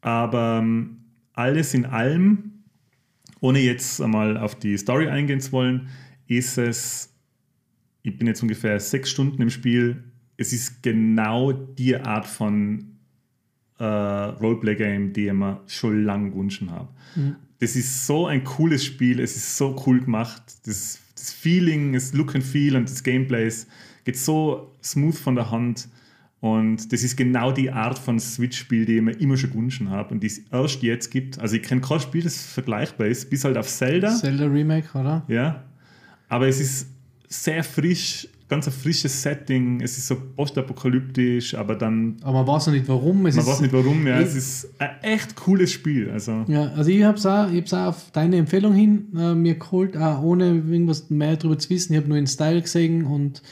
Aber ähm, alles in allem, ohne jetzt einmal auf die Story eingehen zu wollen, ist es, ich bin jetzt ungefähr sechs Stunden im Spiel, es ist genau die Art von äh, Roleplay-Game, die ich mir schon lange gewünscht habe. Das ist so ein cooles Spiel, es ist so cool gemacht. Das, das Feeling, das Look and Feel und das Gameplay ist- geht so smooth von der Hand. Und das ist genau die Art von Switch-Spiel, die ich mir immer schon gewünscht habe und die es erst jetzt gibt. Also ich kenne kein Spiel, das vergleichbar ist, bis halt auf Zelda. Zelda Remake, oder? Ja. Aber es ist sehr frisch, ganz ein frisches Setting. Es ist so postapokalyptisch, aber dann, Aber man weiß noch nicht warum. Es man ist, weiß nicht warum, ja. ich- Es ist ein echt cooles Spiel. Also, Ja, also ich habe es auch, ich auch auf deine Empfehlung hin äh, mir geholt, auch ohne irgendwas mehr darüber zu wissen. Ich habe nur den Style gesehen und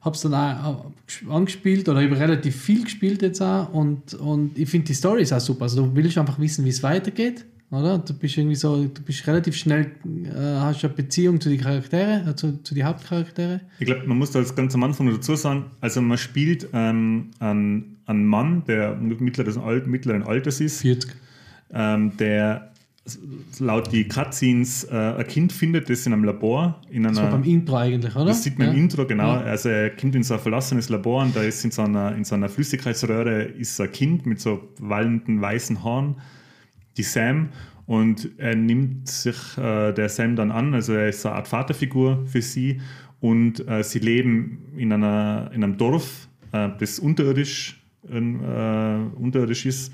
habe es dann auch äh, angespielt oder ich habe relativ viel gespielt jetzt auch und, und ich finde die Story ist auch super. Also du willst einfach wissen, wie es weitergeht, oder? Du bist irgendwie so, du bist relativ schnell, äh, hast eine Beziehung zu den Charaktere, äh, zu, zu den Hauptcharaktere. ich glaube, man muss da jetzt ganz am Anfang noch dazu sagen, also man spielt ähm, einen, einen Mann, der mittleres, Al- mittleren Alters ist, 40. ähm, der laut die Cutscenes äh, ein Kind findet, das in einem Labor, in Das war einer... beim Intro eigentlich, oder? Das sieht man ja. im Intro, genau. Ja. Also er kommt in so ein verlassenes Labor und da ist in so einer, in so einer Flüssigkeitsröhre ist ein Kind mit so wallenden weißen Haaren, die Sam. Und er nimmt sich äh, der Sam dann an, also er ist so eine Art Vaterfigur für sie. Und äh, sie leben in, einer, in einem Dorf, äh, das unterirdisch, äh, unterirdisch ist.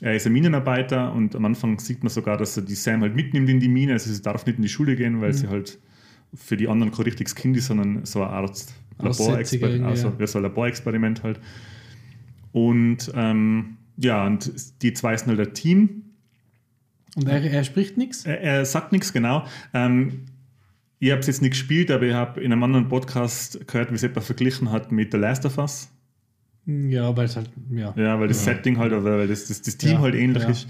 Er ist ein Minenarbeiter und am Anfang sieht man sogar, dass er die Sam halt mitnimmt in die Mine. Also sie darf nicht in die Schule gehen, weil sie halt für die anderen kein richtiges Kind ist, sondern so eine Art Aussätzige Laborexperiment, also, ja. so ein Laborexperiment halt. Und ähm, ja, und die zwei sind halt ein Team. Und er, er spricht nichts? Er, er sagt nichts genau. Ähm, ich habe es jetzt nicht gespielt, aber ich habe in einem anderen Podcast gehört, wie es etwa verglichen hat mit The Last of Us. Ja, weil es halt, ja. Ja, weil das Setting halt, oder weil das, das, das Team Ja, halt ähnlich ja. ist.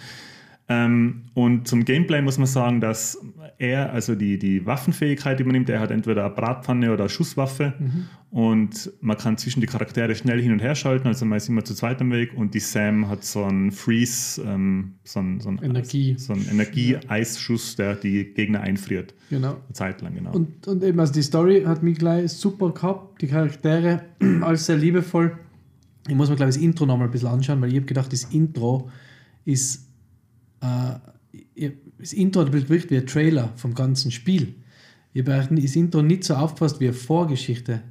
Ähm, und zum Gameplay muss man sagen, dass er, also die, die Waffenfähigkeit, die man nimmt, er hat entweder eine Bratpfanne oder eine Schusswaffe Mhm. und man kann zwischen die Charaktere schnell hin und her schalten, also man ist immer zu zweit am Weg und die Sam hat so einen Freeze, ähm, so einen, so einen, Energie. so einen Energie-Eisschuss, der die Gegner einfriert. Genau. Eine Zeit lang, genau. Und, und eben, also die Story hat mich gleich super gehabt, die Charaktere, alles sehr liebevoll. Ich muss mir, glaube ich, das Intro nochmal ein bisschen anschauen, weil ich habe gedacht, das Intro ist, äh, das Intro hat wirklich wie ein Trailer vom ganzen Spiel. Ich habe das Intro nicht so aufgefasst wie eine Vorgeschichte.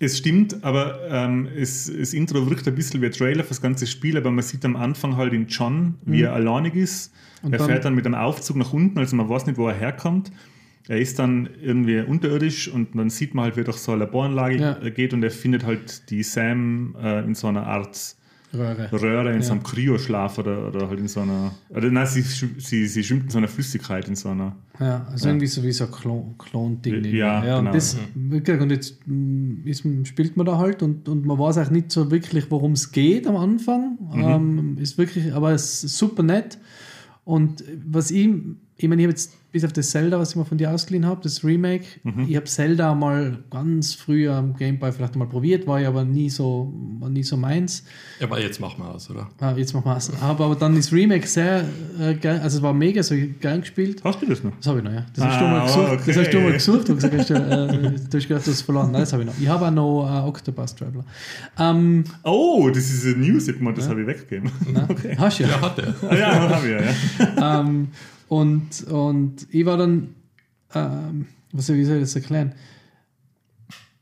Es stimmt, aber ähm, es, das Intro wirkt ein bisschen wie ein Trailer für das ganze Spiel, aber man sieht am Anfang halt in John, wie er alleinig ist. Mhm. Und er dann- fährt dann mit einem Aufzug nach unten, also man weiß nicht, wo er herkommt. Er ist dann irgendwie unterirdisch und dann sieht man halt, wie er durch so eine Laboranlage Ja. geht und er findet halt die Sam äh, in so einer Art Röhre. Röhre, in so Ja. einem Kryoschlaf oder, oder halt in so einer. Oder nein, sie, sie, sie schwimmt in so einer Flüssigkeit, in so einer. Ja, also Ja. irgendwie so wie so ein Klon- Klon-Ding. Ja, ja, genau. und, das, und jetzt mm, ist, spielt man da halt und, und man weiß auch nicht so wirklich, worum es geht am Anfang. Mhm. Ähm, ist wirklich, aber es ist super nett. Und was ich, ich meine, ich habe jetzt bis auf das Zelda, was ich mal von dir ausgeliehen habe, das Remake, Mhm. ich habe Zelda mal ganz früh am Game Boy vielleicht mal probiert, war ja aber nie so, war nie so meins. Ja, aber jetzt machen wir aus, oder? Ah, jetzt machen wir es. Habe aber dann das Remake sehr äh, geil, also es war mega, so gern gespielt. Hast du das noch? Das habe ich noch, ja. Das hast du Ah, mal gesucht. okay. Das hast du mal gesucht. Du hast gesagt, äh, du hast gedacht, du hast es verloren. Nein, das habe ich noch. Ich habe auch noch äh, Octopus Traveler. Ähm, Oh, das ist ein News, das habe ich weggegeben. Okay. hast du ja. Ja, hat er. Ah, ja, habe ich ja. ja. ähm, und, und ich war dann, ähm, was wie soll ich das erklären?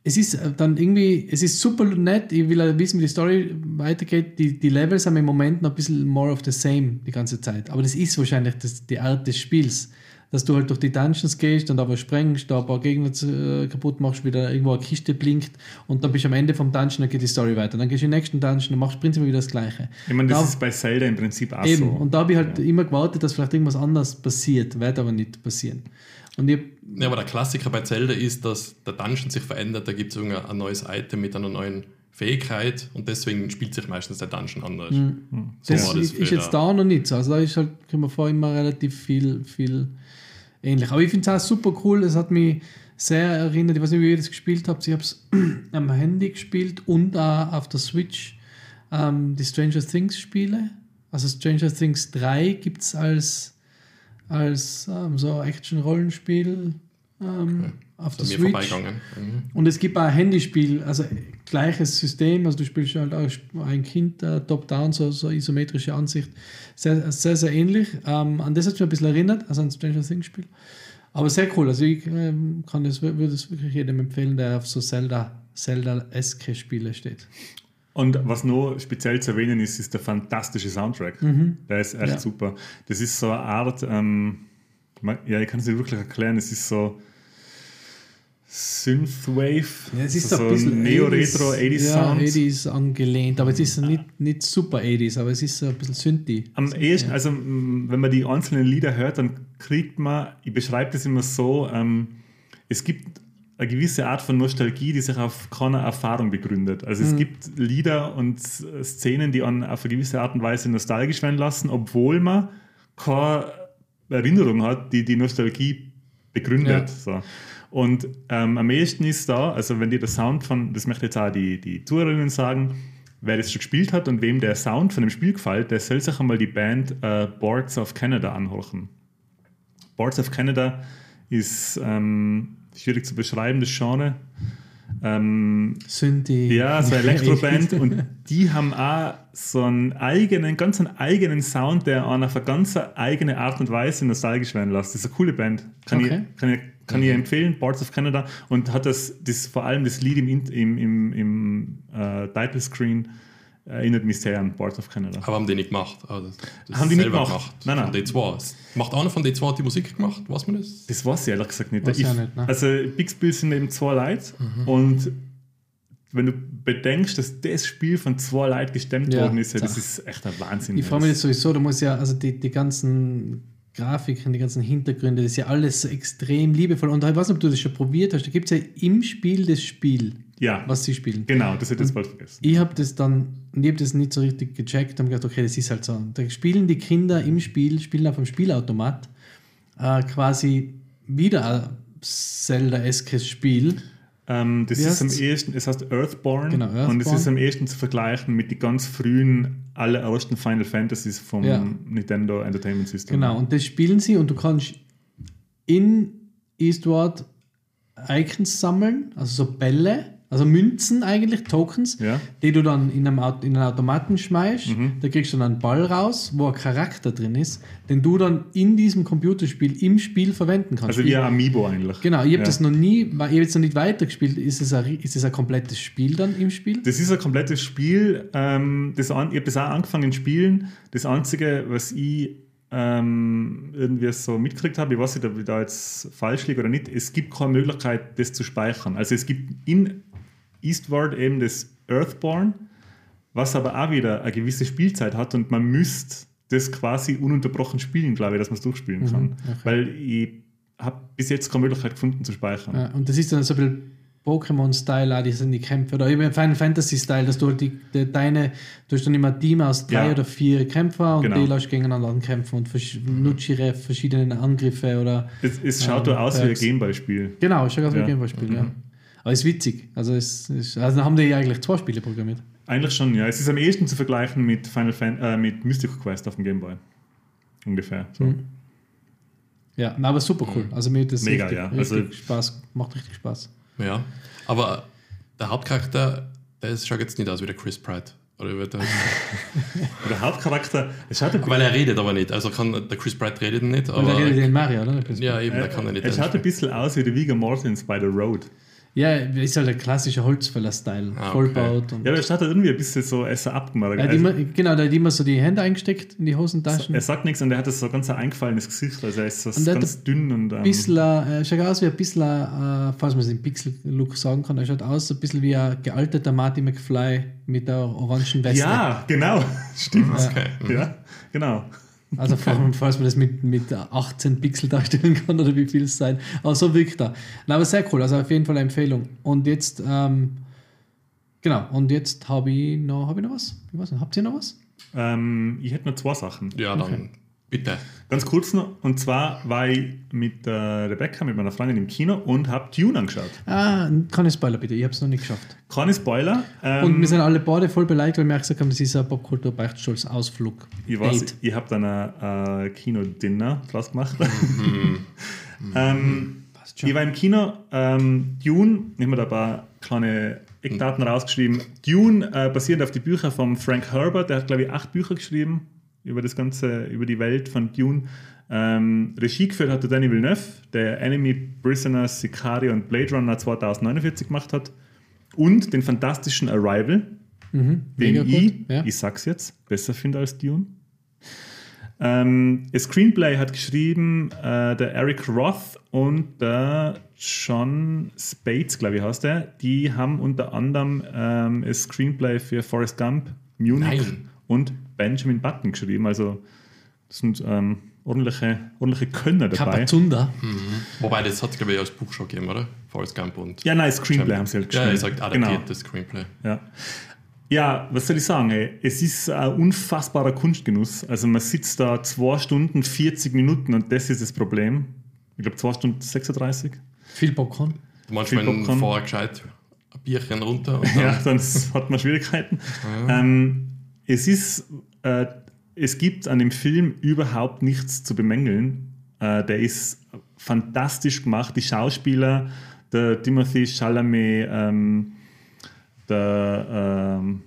Es ist äh, dann irgendwie, es ist super nett, ich will wissen, wie die Story weitergeht. Die, die Levels haben im Moment noch ein bisschen more of the same die ganze Zeit. Aber das ist wahrscheinlich das, die Art des Spiels. Dass du halt durch die Dungeons gehst und aber sprengst, da ein paar Gegner äh, kaputt machst, wieder irgendwo eine Kiste blinkt und dann bist du am Ende vom Dungeon, dann geht die Story weiter. Dann gehst du in den nächsten Dungeon und machst prinzipiell wieder das Gleiche. Ich meine, das Da- ist bei Zelda im Prinzip auch Eben, so. und da habe ich halt immer gewartet, dass vielleicht irgendwas anderes passiert, wird aber nicht passieren. Und ich, Ja, aber der Klassiker bei Zelda ist, dass der Dungeon sich verändert, da gibt es ein neues Item mit einer neuen Fähigkeit und deswegen spielt sich meistens der Dungeon anders. So das, war das ist, ist jetzt da noch nicht so. Also da ist halt, kann man vor immer relativ viel, viel ähnlich. Aber ich finde es auch super cool. Es hat mich sehr erinnert, ich weiß nicht, wie ihr das gespielt habt. Ich habe es am Handy gespielt und auch auf der Switch ähm, die Stranger Things Spiele. Also Stranger Things 3 gibt es als, als ähm, so Action-Rollenspiel ähm, auf Ist der Switch. Mhm. Und es gibt auch ein Handyspiel, also gleiches System, also du spielst halt auch ein Kind, äh, top-down, so, so isometrische Ansicht, sehr, sehr, sehr ähnlich. Ähm, an das hat mich ein bisschen erinnert, also an Stranger Things Spiel. Aber sehr cool, also ich ähm, kann es, würde es wirklich jedem empfehlen, der auf so Zelda, Zelda-eske Spiele steht. Und was noch speziell zu erwähnen ist, ist der fantastische Soundtrack. Der ist echt Mhm. Ja. super. Das ist so eine Art, ähm, ja, ich kann es nicht wirklich erklären, es ist so Synthwave, Ja, es ist so, so ein bisschen Neo-Retro 80s ja, Sound. 80s angelehnt, aber es ist nicht, nicht super 80s, aber es ist ein bisschen Synthi. Am ehesten, also m, wenn man die einzelnen Lieder hört, dann kriegt man, ich beschreibe das immer so, ähm, es gibt eine gewisse Art von Nostalgie, die sich auf keiner Erfahrung begründet. Also es gibt Lieder und Szenen, die an auf eine gewisse Art und Weise nostalgisch werden lassen, obwohl man keine Erinnerung hat, die die Nostalgie begründet. Ja. So. Und ähm, am ehesten ist da, also wenn dir der Sound von, das möchte jetzt auch die, die Zuhörerinnen sagen, wer das schon gespielt hat und wem der Sound von dem Spiel gefällt, der soll sich einmal die Band äh, Boards of Canada anhorchen. Boards of Canada ist ähm, schwierig zu beschreiben, das Genre. Ähm, Synthi. ja, so eine Elektroband und die haben auch so einen eigenen, ganz einen eigenen Sound, der an eine ganz eigene Art und Weise nostalgisch werden lässt. Das ist eine coole Band. Kann Okay. ich, kann ich, kann ich empfehlen, Parts of Canada und hat das, das vor allem das Lied im, In- im, im, im äh, Title Screen erinnert mich sehr an Parts of Canada. Aber haben die nicht gemacht. Also Haben die nicht selber gemacht? Nein, nein. Von D2. Macht einer von D2 die Musik gemacht? Weiß man das? Das weiß ich ehrlich gesagt nicht. Ich, ich auch nicht, ne? Also Bixbill sind eben zwei Leute und wenn du bedenkst, dass das Spiel von zwei Leuten gestemmt Ja, worden ist, ja, das da- ist echt ein Wahnsinn. Ich frage mich jetzt sowieso, du musst ja, also die, die ganzen Grafiken, die ganzen Hintergründe, das ist ja alles extrem liebevoll. Und ich weiß nicht, ob du das schon probiert hast. Da gibt es ja im Spiel das Spiel, ja, was sie spielen. genau, das hätte ich jetzt bald vergessen. Ich habe das dann, ich habe das nicht so richtig gecheckt und gedacht, okay, das ist halt so. Da spielen die Kinder im Spiel, spielen auf dem Spielautomat äh, quasi wieder ein Zelda-eskes Spiel. Ähm, das Wie ist am ehesten, es heißt Earthborn, Genau, und es Earthborn. ist am ehesten zu vergleichen mit den ganz frühen, allerersten Final Fantasies vom Ja. Nintendo Entertainment System. Genau, und das spielen sie und du kannst in Eastward Icons sammeln, also so Bälle, also Münzen eigentlich, Tokens, Ja. die du dann in, einem, Aut- in einen Automaten schmeißt. Mhm. Da kriegst du dann einen Ball raus, wo ein Charakter drin ist, den du dann in diesem Computerspiel im Spiel verwenden kannst. Also wie ein Amiibo eigentlich. Genau, ich habe Ja. das noch nie, ich habe jetzt noch nicht weitergespielt. Ist es, ein, ist es ein komplettes Spiel dann im Spiel? Das ist ein komplettes Spiel. Ähm, das an, ich habe das auch angefangen zu spielen. Das Einzige, was ich ähm, irgendwie so mitgekriegt habe, ich weiß nicht, ob ich da jetzt falsch liege oder nicht, es gibt keine Möglichkeit, das zu speichern. Also es gibt in Eastward eben das Earthborn, was aber auch wieder eine gewisse Spielzeit hat und man müsste das quasi ununterbrochen spielen, glaube ich, dass man es durchspielen kann. Mhm, okay. Weil ich habe bis jetzt keine Möglichkeit gefunden zu speichern. Ja, und das ist dann so ein bisschen Pokémon-Style, auch die sind die Kämpfe. Oder eben Final Fantasy-Style, dass du halt die, die, deine, du hast dann immer ein Team aus drei Ja. oder vier Kämpfer und Genau. die lässt gegeneinander kämpfen und versch- nutzt ihre verschiedenen Angriffe oder. Es, es schaut Ähm, aus wie ein. Gameboy-Spiel. Genau, schon ganz wie Ja. ein Gameboy-Spiel, ja. Aber ist witzig. Also, es ist, also haben die ja eigentlich zwei Spiele programmiert. Eigentlich schon, ja. Es ist am ehesten zu vergleichen mit Final Fan äh, mit Mystical Quest auf dem Game Boy. Ungefähr. So. Mhm. Ja, na, aber super cool. Also mir hat das Mega, richtig, ja. richtig Also- Spaß, macht richtig Spaß. Ja. Aber der Hauptcharakter, der ist- schaut jetzt nicht aus wie der Chris Pratt. Oder wird er, Und Der Hauptcharakter, es schaut ein, weil er redet aber nicht. Also kann der Chris Pratt redet nicht. Und da Aber, redet den Mario, oder? ja, eben, da äh, kann er nicht. es schaut ein bisschen aus wie der Viggo Mortens bei The Road. Ja, ist halt der klassische Holzfäller-Style. Ah, okay. Vollbaut. Und Ja, aber es halt irgendwie ein bisschen so, er ist so abgemacht. er hat Also, immer, genau, der hat immer so die Hände eingesteckt in die Hosentaschen. er sagt nichts und er hat das so ganz ein eingefallenes Gesicht. Also er ist so Und hat ganz dünn und. Ähm, Ein bisschen, äh, schaut aus wie ein bisschen, äh, falls man es im Pixel-Look sagen kann, er schaut aus ein bisschen wie ein gealterter Marty McFly mit der orangen Weste. ja, genau. Stimmt. Okay. Ja, genau. Also vor allem, falls man das mit, mit 18 Pixel darstellen kann oder wie viel es sein. Aber so wirkt er. Na, aber sehr cool, also auf jeden Fall eine Empfehlung. Und jetzt, ähm, genau, und jetzt habe ich noch, habe ich noch was? Ich weiß nicht, habt ihr noch was? Ähm, ich hätte noch zwei Sachen. Ja, dann Okay. Bitte. Ganz kurz noch. Und zwar war ich mit äh, Rebecca, mit meiner Freundin im Kino und habe Dune angeschaut. Ah, keine Spoiler bitte, ich habe es noch nicht geschafft. Keine Spoiler. Ähm, Und wir sind alle beide voll beleidigt, weil wir auch gesagt haben, das ist ein popkultur beichtstolz-Ausflug. Ich weiß, Date. ich habe dann ein äh, Kino-Dinner draus gemacht. ähm, Passt schon. ich war im Kino, ähm, Dune, ich habe mir da ein paar kleine Eckdaten rausgeschrieben. Dune, äh, basierend auf die Bücher von Frank Herbert, der hat, glaube ich, acht Bücher geschrieben über das Ganze, über die Welt von Dune. Ähm, Regie geführt hat der Danny Villeneuve, der Enemy, Prisoner, Sicario und Blade Runner 2049 gemacht hat. Und den fantastischen Arrival, Mhm, den ich. Ja. ich sag's jetzt, besser finde als Dune. Ähm, das Screenplay hat geschrieben äh, der Eric Roth und der John Spates, glaube ich, heißt der. Die haben unter anderem ähm, das Screenplay für Forrest Gump, Munich Nein. und Benjamin Button geschrieben. Also das sind ähm, ordentliche, ordentliche Könner dabei. Kapazunda. Wobei, das hat es, glaube ich, als Buch schon gegeben, oder? Forrest Gump und. Ja, nein, Screenplay haben sie halt Ja, geschrieben. ihr sagt adaptiertes Screenplay. Ja. Ja, was soll ich sagen? Ey? Es ist ein unfassbarer Kunstgenuss. Also man sitzt da 2 Stunden 40 Minuten und das ist das Problem. Ich glaube 2 Stunden 36. Viel Popcorn. Meinst, Viel wenn Popcorn. vorher gescheit ein Bierchen runter und dann, Ja, dann hat man Schwierigkeiten. Ähm, es ist, äh, es gibt an dem Film überhaupt nichts zu bemängeln. Äh, der ist fantastisch gemacht. Die Schauspieler, der Timothy Chalamet, ähm, der ähm,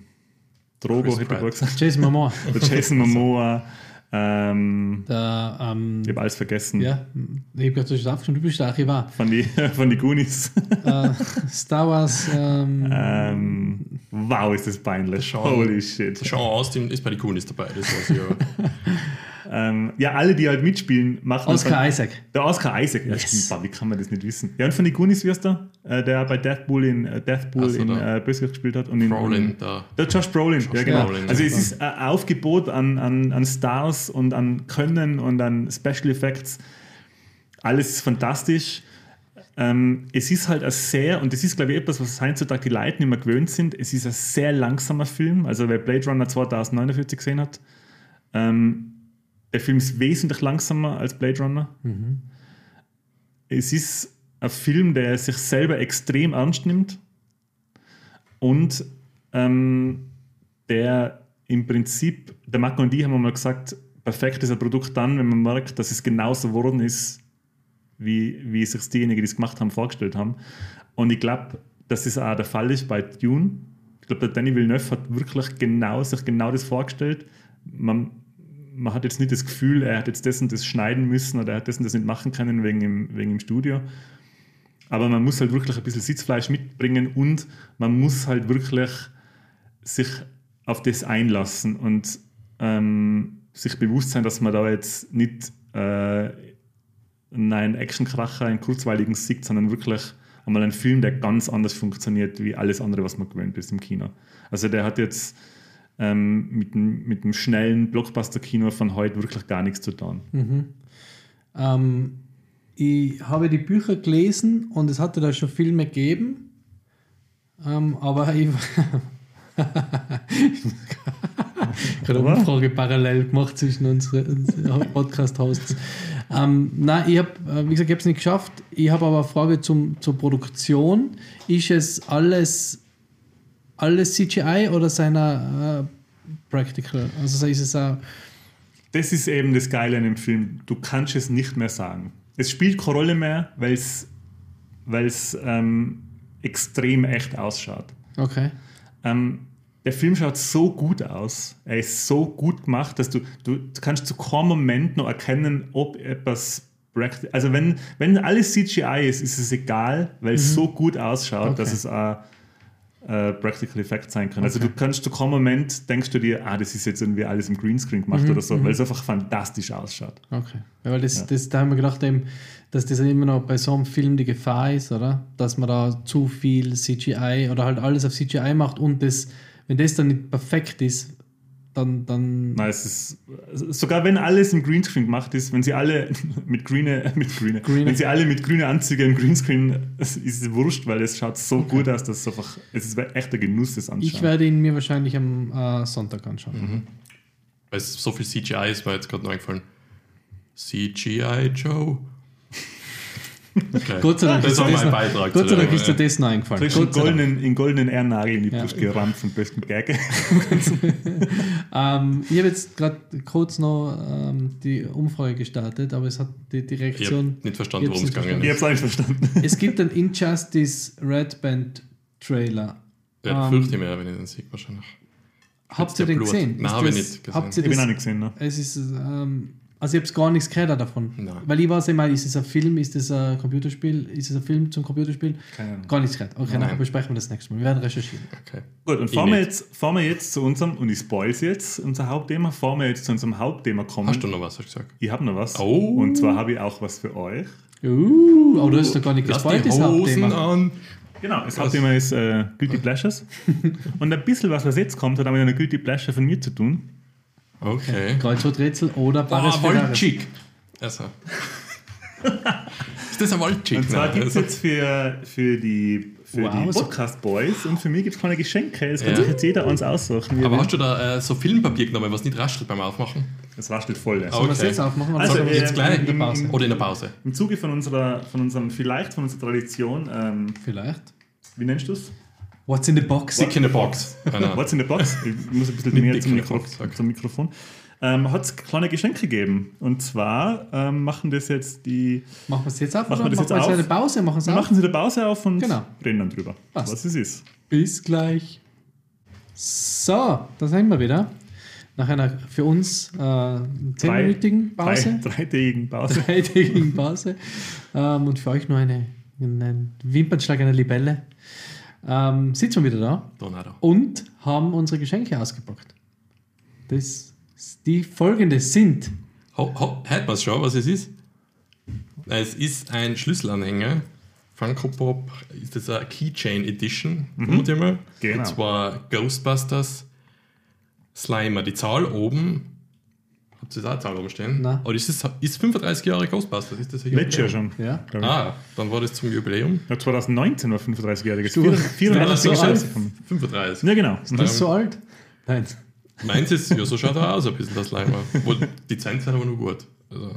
Drogo, hätte ich gesagt, Jason Momoa. der Jason Momoa, ähm, Der, ähm, ich habe alles vergessen. ja, ich habe gerade schon aufgeschrieben, du bist der Archivar. Von die, von die Goonies. äh, Star Wars, ähm, ähm, wow, ist das peinlich. Sean- Holy shit. Sean Austin ist bei den Goonies dabei, das weiß ich ja. Ähm, ja, alle, die halt mitspielen, machen. Oscar Isaac. Der Oscar Isaac, ja, Yes. stimmt, wie kann man das nicht wissen? Ja, und von den Goonies, wie ist der? Äh, der bei Deathpool in, äh, Deathpool Ach so, in äh, Bösewicht gespielt hat. Und in, Brolin, da. Der Josh Brolin, ja genau. Brolin, also ja. es ist ein Aufgebot an, an, an Stars und an Können und an Special Effects. Alles ist fantastisch. Ähm, es ist halt ein sehr, und das ist glaube ich etwas, was heutzutage die Leute nicht mehr gewöhnt sind, es ist ein sehr langsamer Film. Also wer Blade Runner 2049 gesehen hat, ähm, der Film ist wesentlich langsamer als Blade Runner. Es ist ein Film, der sich selber extrem ernst nimmt und ähm, der im Prinzip, der Marco und ich haben mal gesagt, perfekt ist ein Produkt dann, wenn man merkt, dass es genauso geworden ist, wie, wie sich diejenigen, die es gemacht haben, vorgestellt haben. Und ich glaube, dass das auch der Fall ist bei Dune. Ich glaube, der Danny Villeneuve hat wirklich genau, sich genau das vorgestellt. Man, man hat jetzt nicht das Gefühl, er hat jetzt das und das schneiden müssen oder er hat das und das nicht machen können wegen im, wegen im Studio. Aber man muss halt wirklich ein bisschen Sitzfleisch mitbringen und man muss halt wirklich sich auf das einlassen und ähm, sich bewusst sein, dass man da jetzt nicht äh, einen Actionkracher, einen kurzweiligen sieht, sondern wirklich einmal einen Film, der ganz anders funktioniert wie alles andere, was man gewöhnt ist im Kino. Also der hat jetzt ähm, mit, dem, mit dem schnellen Blockbuster-Kino von heute wirklich gar nichts zu tun. Ähm, ich habe die Bücher gelesen und es hatte da schon Filme gegeben. Ähm, aber ich. ich habe eine Umfrage parallel gemacht zwischen unseren unseren Podcast-Hosts. Ähm, nein, ich habe, äh, wie gesagt, ich habe es nicht geschafft. Ich habe aber eine Frage zum, zur Produktion. Ist es alles, alles CGI oder seiner äh, Practical? Also ist es auch. Das ist eben das Geile an dem Film. Du kannst es nicht mehr sagen. Es spielt keine Rolle mehr, weil es ähm, extrem echt ausschaut. Okay. Ähm, der Film schaut so gut aus. Er ist so gut gemacht, dass du, du, du kannst zu keinem Moment noch erkennen, ob etwas also wenn, wenn alles CGI ist, ist es egal, weil es so gut ausschaut, Okay. dass es auch äh, Practical Effect sein kann. Also Okay. du kannst zu keinem Moment denkst du dir, ah, das ist jetzt irgendwie alles im Greenscreen gemacht oder so, weil es einfach fantastisch ausschaut. Okay. Ja, weil das, Ja. das, da haben wir gedacht, eben, dass das immer noch bei so einem Film die Gefahr ist, oder? Dass man da zu viel CGI oder halt alles auf CGI macht und das, wenn das dann nicht perfekt ist, dann, dann Nein, es ist sogar wenn alles im Greenscreen gemacht ist, wenn sie alle mit grüne, mit grüne, Grüne. wenn sie alle mit grünen Anzügen im Greenscreen, es ist wurscht, weil es schaut so gut aus, dass es einfach, es ist echt ein Genuss, das anschauen. ich werde ihn mir wahrscheinlich am äh, Sonntag anschauen. Weil es so viel CGI ist, war jetzt gerade noch eingefallen. CGI Joe. Okay. Gott sei Dank das ist war dir mein Beitrag. Gott sei Dank ist dir das noch eingefallen. Sei Dank. goldenen, in goldenen Ehrennagel in die Ja. Brust gerammt vom besten Gag. Ähm, ich habe jetzt gerade kurz noch ähm, die Umfrage gestartet, aber es hat die, die Ich nicht verstanden, Ich worum es nicht gegangen Ich ist. habe es eigentlich verstanden. es gibt einen Injustice Red Band Trailer. Ja, Ähm, fürchte ich mehr, wenn ich den sehe, wahrscheinlich. Habt ihr den Blut. gesehen? Nein, habe ich das- nicht gesehen. Habt ihr Ich bin das auch nicht gesehen. Ne? Es ist, ähm, also ich habe gar nichts gehört davon. Nein. Weil ich weiß immer, ist es ein Film, ist es ein Computerspiel, ist es ein Film zum Computerspiel? Keine Ahnung. Gar nichts gehört. Okay, Nein. dann besprechen wir das nächste Mal. Wir werden recherchieren. Okay. Gut, und fahren wir, jetzt, fahren wir jetzt zu unserem, und ich spoil jetzt, unser Hauptthema, fahren wir jetzt zu unserem Hauptthema kommen. Hast du noch was, hast du gesagt? Ich habe noch was. Oh. Und zwar habe ich auch was für euch. Uh, aber du hast doch gar nicht gespoilt, das Hauptthema. an. Genau, das Hauptthema ist äh, Guilty Pleasures. und ein bisschen was, was jetzt kommt, hat auch mit einer Guilty Pleasure von mir zu tun. Okay. Kreuzworträtsel oder Paris Ah, Ferraris. Waldchick. Also. ist das ein Waldchick? Und zwar gibt es also- jetzt für, für die, für Wow, die Podcast Boys und für mich gibt es keine Geschenke. Es kann Ja. sich jetzt jeder uns aussuchen. Er Aber hast du da äh, so Filmpapier genommen, was nicht raschelt beim Aufmachen? Das raschelt voll. Ja. Oh. Sollen wir es Okay. jetzt aufmachen? oder Also, äh, jetzt gleich in ähm, Pause? Oder in der Pause? Im Zuge von, unserer, von unserem, vielleicht von unserer Tradition, ähm, Vielleicht. wie nennst du es? What's in the box? Sick in a Box. Nein. What's in the Box? Ich muss ein bisschen näher Dick zum, the Mikro okay. zum Mikrofon. ähm, hat es kleine Geschenke gegeben. Und zwar ähm, machen das jetzt die. Machen wir es jetzt auf Machen wir das jetzt machen auf? eine Pause? Machen wir machen sie eine Pause auf und Genau. reden dann drüber, Passt. was es ist. Bis gleich. So, da sind wir wieder. Nach einer für uns äh, zehnminütigen Pause, Drei, dreitägigen Pause. dreitägigen Pause ähm, und für euch nur eine, ein Wimpernschlag einer Libelle. Ähm, sitzen wir wieder da Tornado. und haben unsere Geschenke ausgepackt. Das, die folgende sind Ho, ho, hört man schon, was es ist? Es ist ein Schlüsselanhänger. Funko Pop ist das eine Keychain Edition, vermute ich mal. Genau. Und zwar Ghostbusters Slimer. Die Zahl oben, eine Zahl oben stehen? Nein. Ist es ist 35 Jahre Ghostbusters? Ist das ein Letztes Jahr schon. Ja. Ah, dann war das zum Jubiläum. Ja, 2019 war 35-jähriges. Du- 34 so Jahre. alt? 35. Ja, genau. du bist so alt? Nein. Meins ist, ja, so schaut er aus, ein bisschen der Slimer. Die Zähne sind aber nur gut. Also,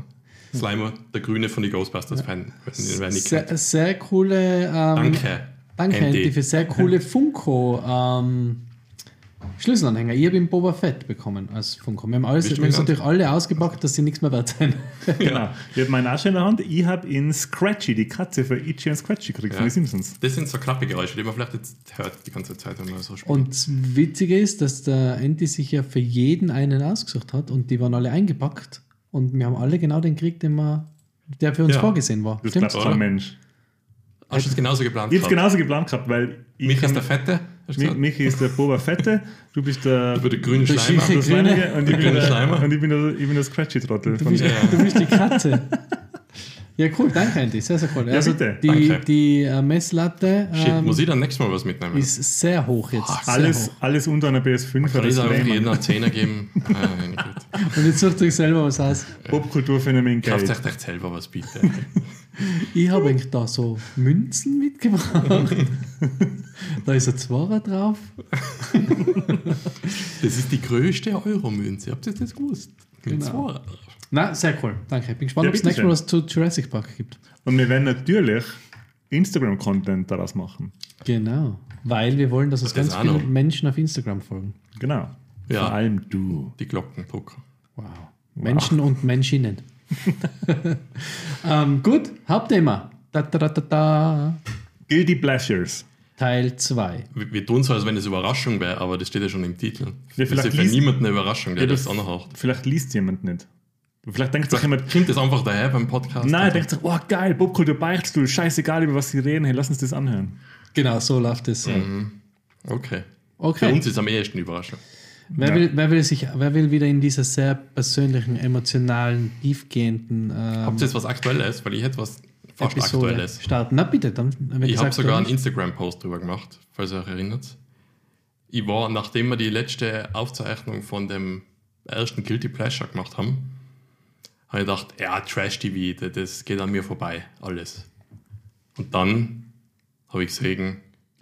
Slimer, der Grüne von den Ghostbusters-Fan. Nicht kennt. Sehr, sehr coole. Ähm, Danke. Danke. Andy, für sehr coole Funko ähm, Schlüsselanhänger. Ich habe ihn Boba Fett bekommen als Funko. Wir haben alles, wir haben es natürlich alle ausgepackt, dass sie nichts mehr wert sind. Genau. Ich habe meinen Asche in der Hand. Ich habe in Scratchy, die Katze für Itchy und Scratchy gekriegt von Ja. den Simpsons. Das sind so Klappegeräusche, die man vielleicht jetzt hört die ganze Zeit, wenn man so spielt. Und das Witzige ist, dass der Andy sich ja für jeden einen ausgesucht hat und die waren alle eingepackt. Und wir haben alle genau den Krieg, den wir, der für uns Ja. vorgesehen war. Das Stimmt's? bleibt kein oder? Mensch. Hast du es genauso geplant? Ich habe es gehabt? genauso geplant gehabt, weil ich Mich ist der Fette, Mi-? Michi ist der Boba Fette, du bist der, grünen Der Schleimer. Das Leinige und ich bin grüne der, Schleimer. und ich bin der, ich bin der Scratchy-Trottel. Du bist, Ja. du bist die Katze. Ja, cool, danke Andy, sehr, sehr cool. Ja, Also bitte. die, Danke. die äh, Messlatte Shit, ähm, muss ich dann nächstes Mal was mitnehmen? ist sehr hoch jetzt. sehr Alles, hoch. alles unter einer PS5 Kann ich einfach Lehmann. jeden einen Zehner geben? Güte. Und jetzt sucht euch selber was aus. Popkulturphänomen Kauft Geld. euch echt selber was, bitte. Ich habe eigentlich da so Münzen mitgebracht. da ist ein Zwarer drauf. Das ist die größte Euro-Münze. Habt ihr das gewusst? Genau. zwei. Na, sehr cool. Danke. Ich bin gespannt, Ja, ob es nächstes Mal was zu Jurassic Park gibt. Und wir werden natürlich Instagram-Content daraus machen. Genau. Weil wir wollen, dass uns Das ganz viele noch. Menschen auf Instagram folgen. Genau. Ja. Vor allem du. Die Glockendrucker. Wow. Menschen und Menschinnen. ähm, gut, Hauptthema. Da, da, da, da, da. Guilty Pleasures. Teil 2. Wir, wir tun so, als wenn es Überraschung wäre, aber das steht ja schon im Titel. Ja, das vielleicht ist ja für liest- niemanden eine Überraschung, der Ja, das das- anhört. Vielleicht liest jemand nicht. Vielleicht denkt sich jemand, Kommt das einfach daher beim Podcast? nein, denkt sich, oh geil, Popkultur Beichtstuhl, scheißegal, über was sie reden, hey, lass uns das anhören. Genau, so läuft es. Okay. Für Okay. uns ist am ehesten Überraschung. Wer, Ja. will, wer, will sich, wer will wieder in dieser sehr persönlichen, emotionalen, tiefgehenden ähm, Habt ihr jetzt was Aktuelles? Weil ich hätte was fast Episode Aktuelles. starten? Na bitte, dann. Wenn Ich das habe sogar einen. Instagram-Post drüber gemacht, falls ihr euch erinnert. Ich war, nachdem wir die letzte Aufzeichnung von dem ersten Guilty Pleasure gemacht haben, habe ich gedacht, ja, Trash-TV, das- das geht an mir vorbei, alles. Und dann habe ich gesehen,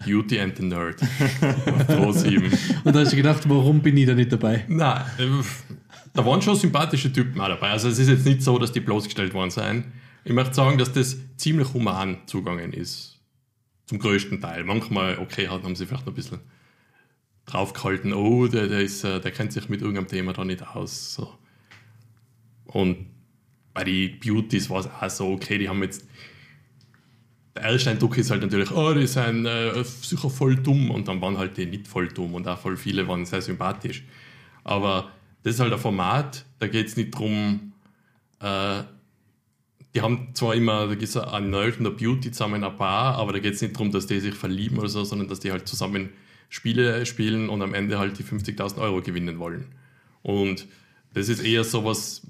Beauty and the Nerd. Pro 7. Und da hast du gedacht, warum bin ich da nicht dabei? Nein, da waren schon sympathische Typen auch dabei. Also es ist jetzt nicht so, dass die bloßgestellt worden sind. Ich möchte sagen, dass das ziemlich human zugangen ist. Zum größten Teil. Manchmal, okay, haben sie vielleicht noch ein bisschen draufgehalten, oh, der, der, ist, äh, der kennt sich mit irgendeinem Thema da nicht aus. So. Und bei den Beauties war es auch so, okay, die haben jetzt. Der erste Eindruck ist halt natürlich, oh, die sind äh, sicher voll dumm. Und dann waren halt die nicht voll dumm und auch voll viele waren sehr sympathisch. Aber das ist halt ein Format, da geht es nicht drum. Äh, die haben zwar immer, da gibt es ein Nerd und eine Beauty zusammen ein Paar, aber da geht es nicht darum, dass die sich verlieben oder so, sondern dass die halt zusammen Spiele spielen und am Ende halt die 50.000 Euro gewinnen wollen. Und das ist eher sowas.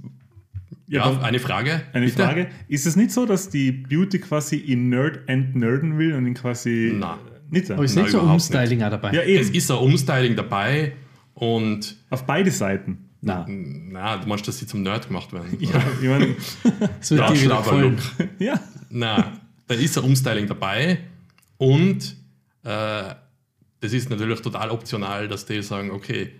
Ja, aber eine Frage. Eine bitte? Frage, ist es nicht so, dass die Beauty quasi in Nerd entnerden will und ihn quasi Nein. nicht so? Aber ist Nein, nicht so Umstyling auch dabei? Ja, Es eben. ist ein Umstyling dabei und Auf beide Seiten. Na, na, du meinst, dass sie zum Nerd gemacht werden. Ja, ich meine, es wird Ja, dir wieder gefallen. ja. Na, da ist ein Umstyling dabei und äh, das ist natürlich total optional, dass die sagen, okay,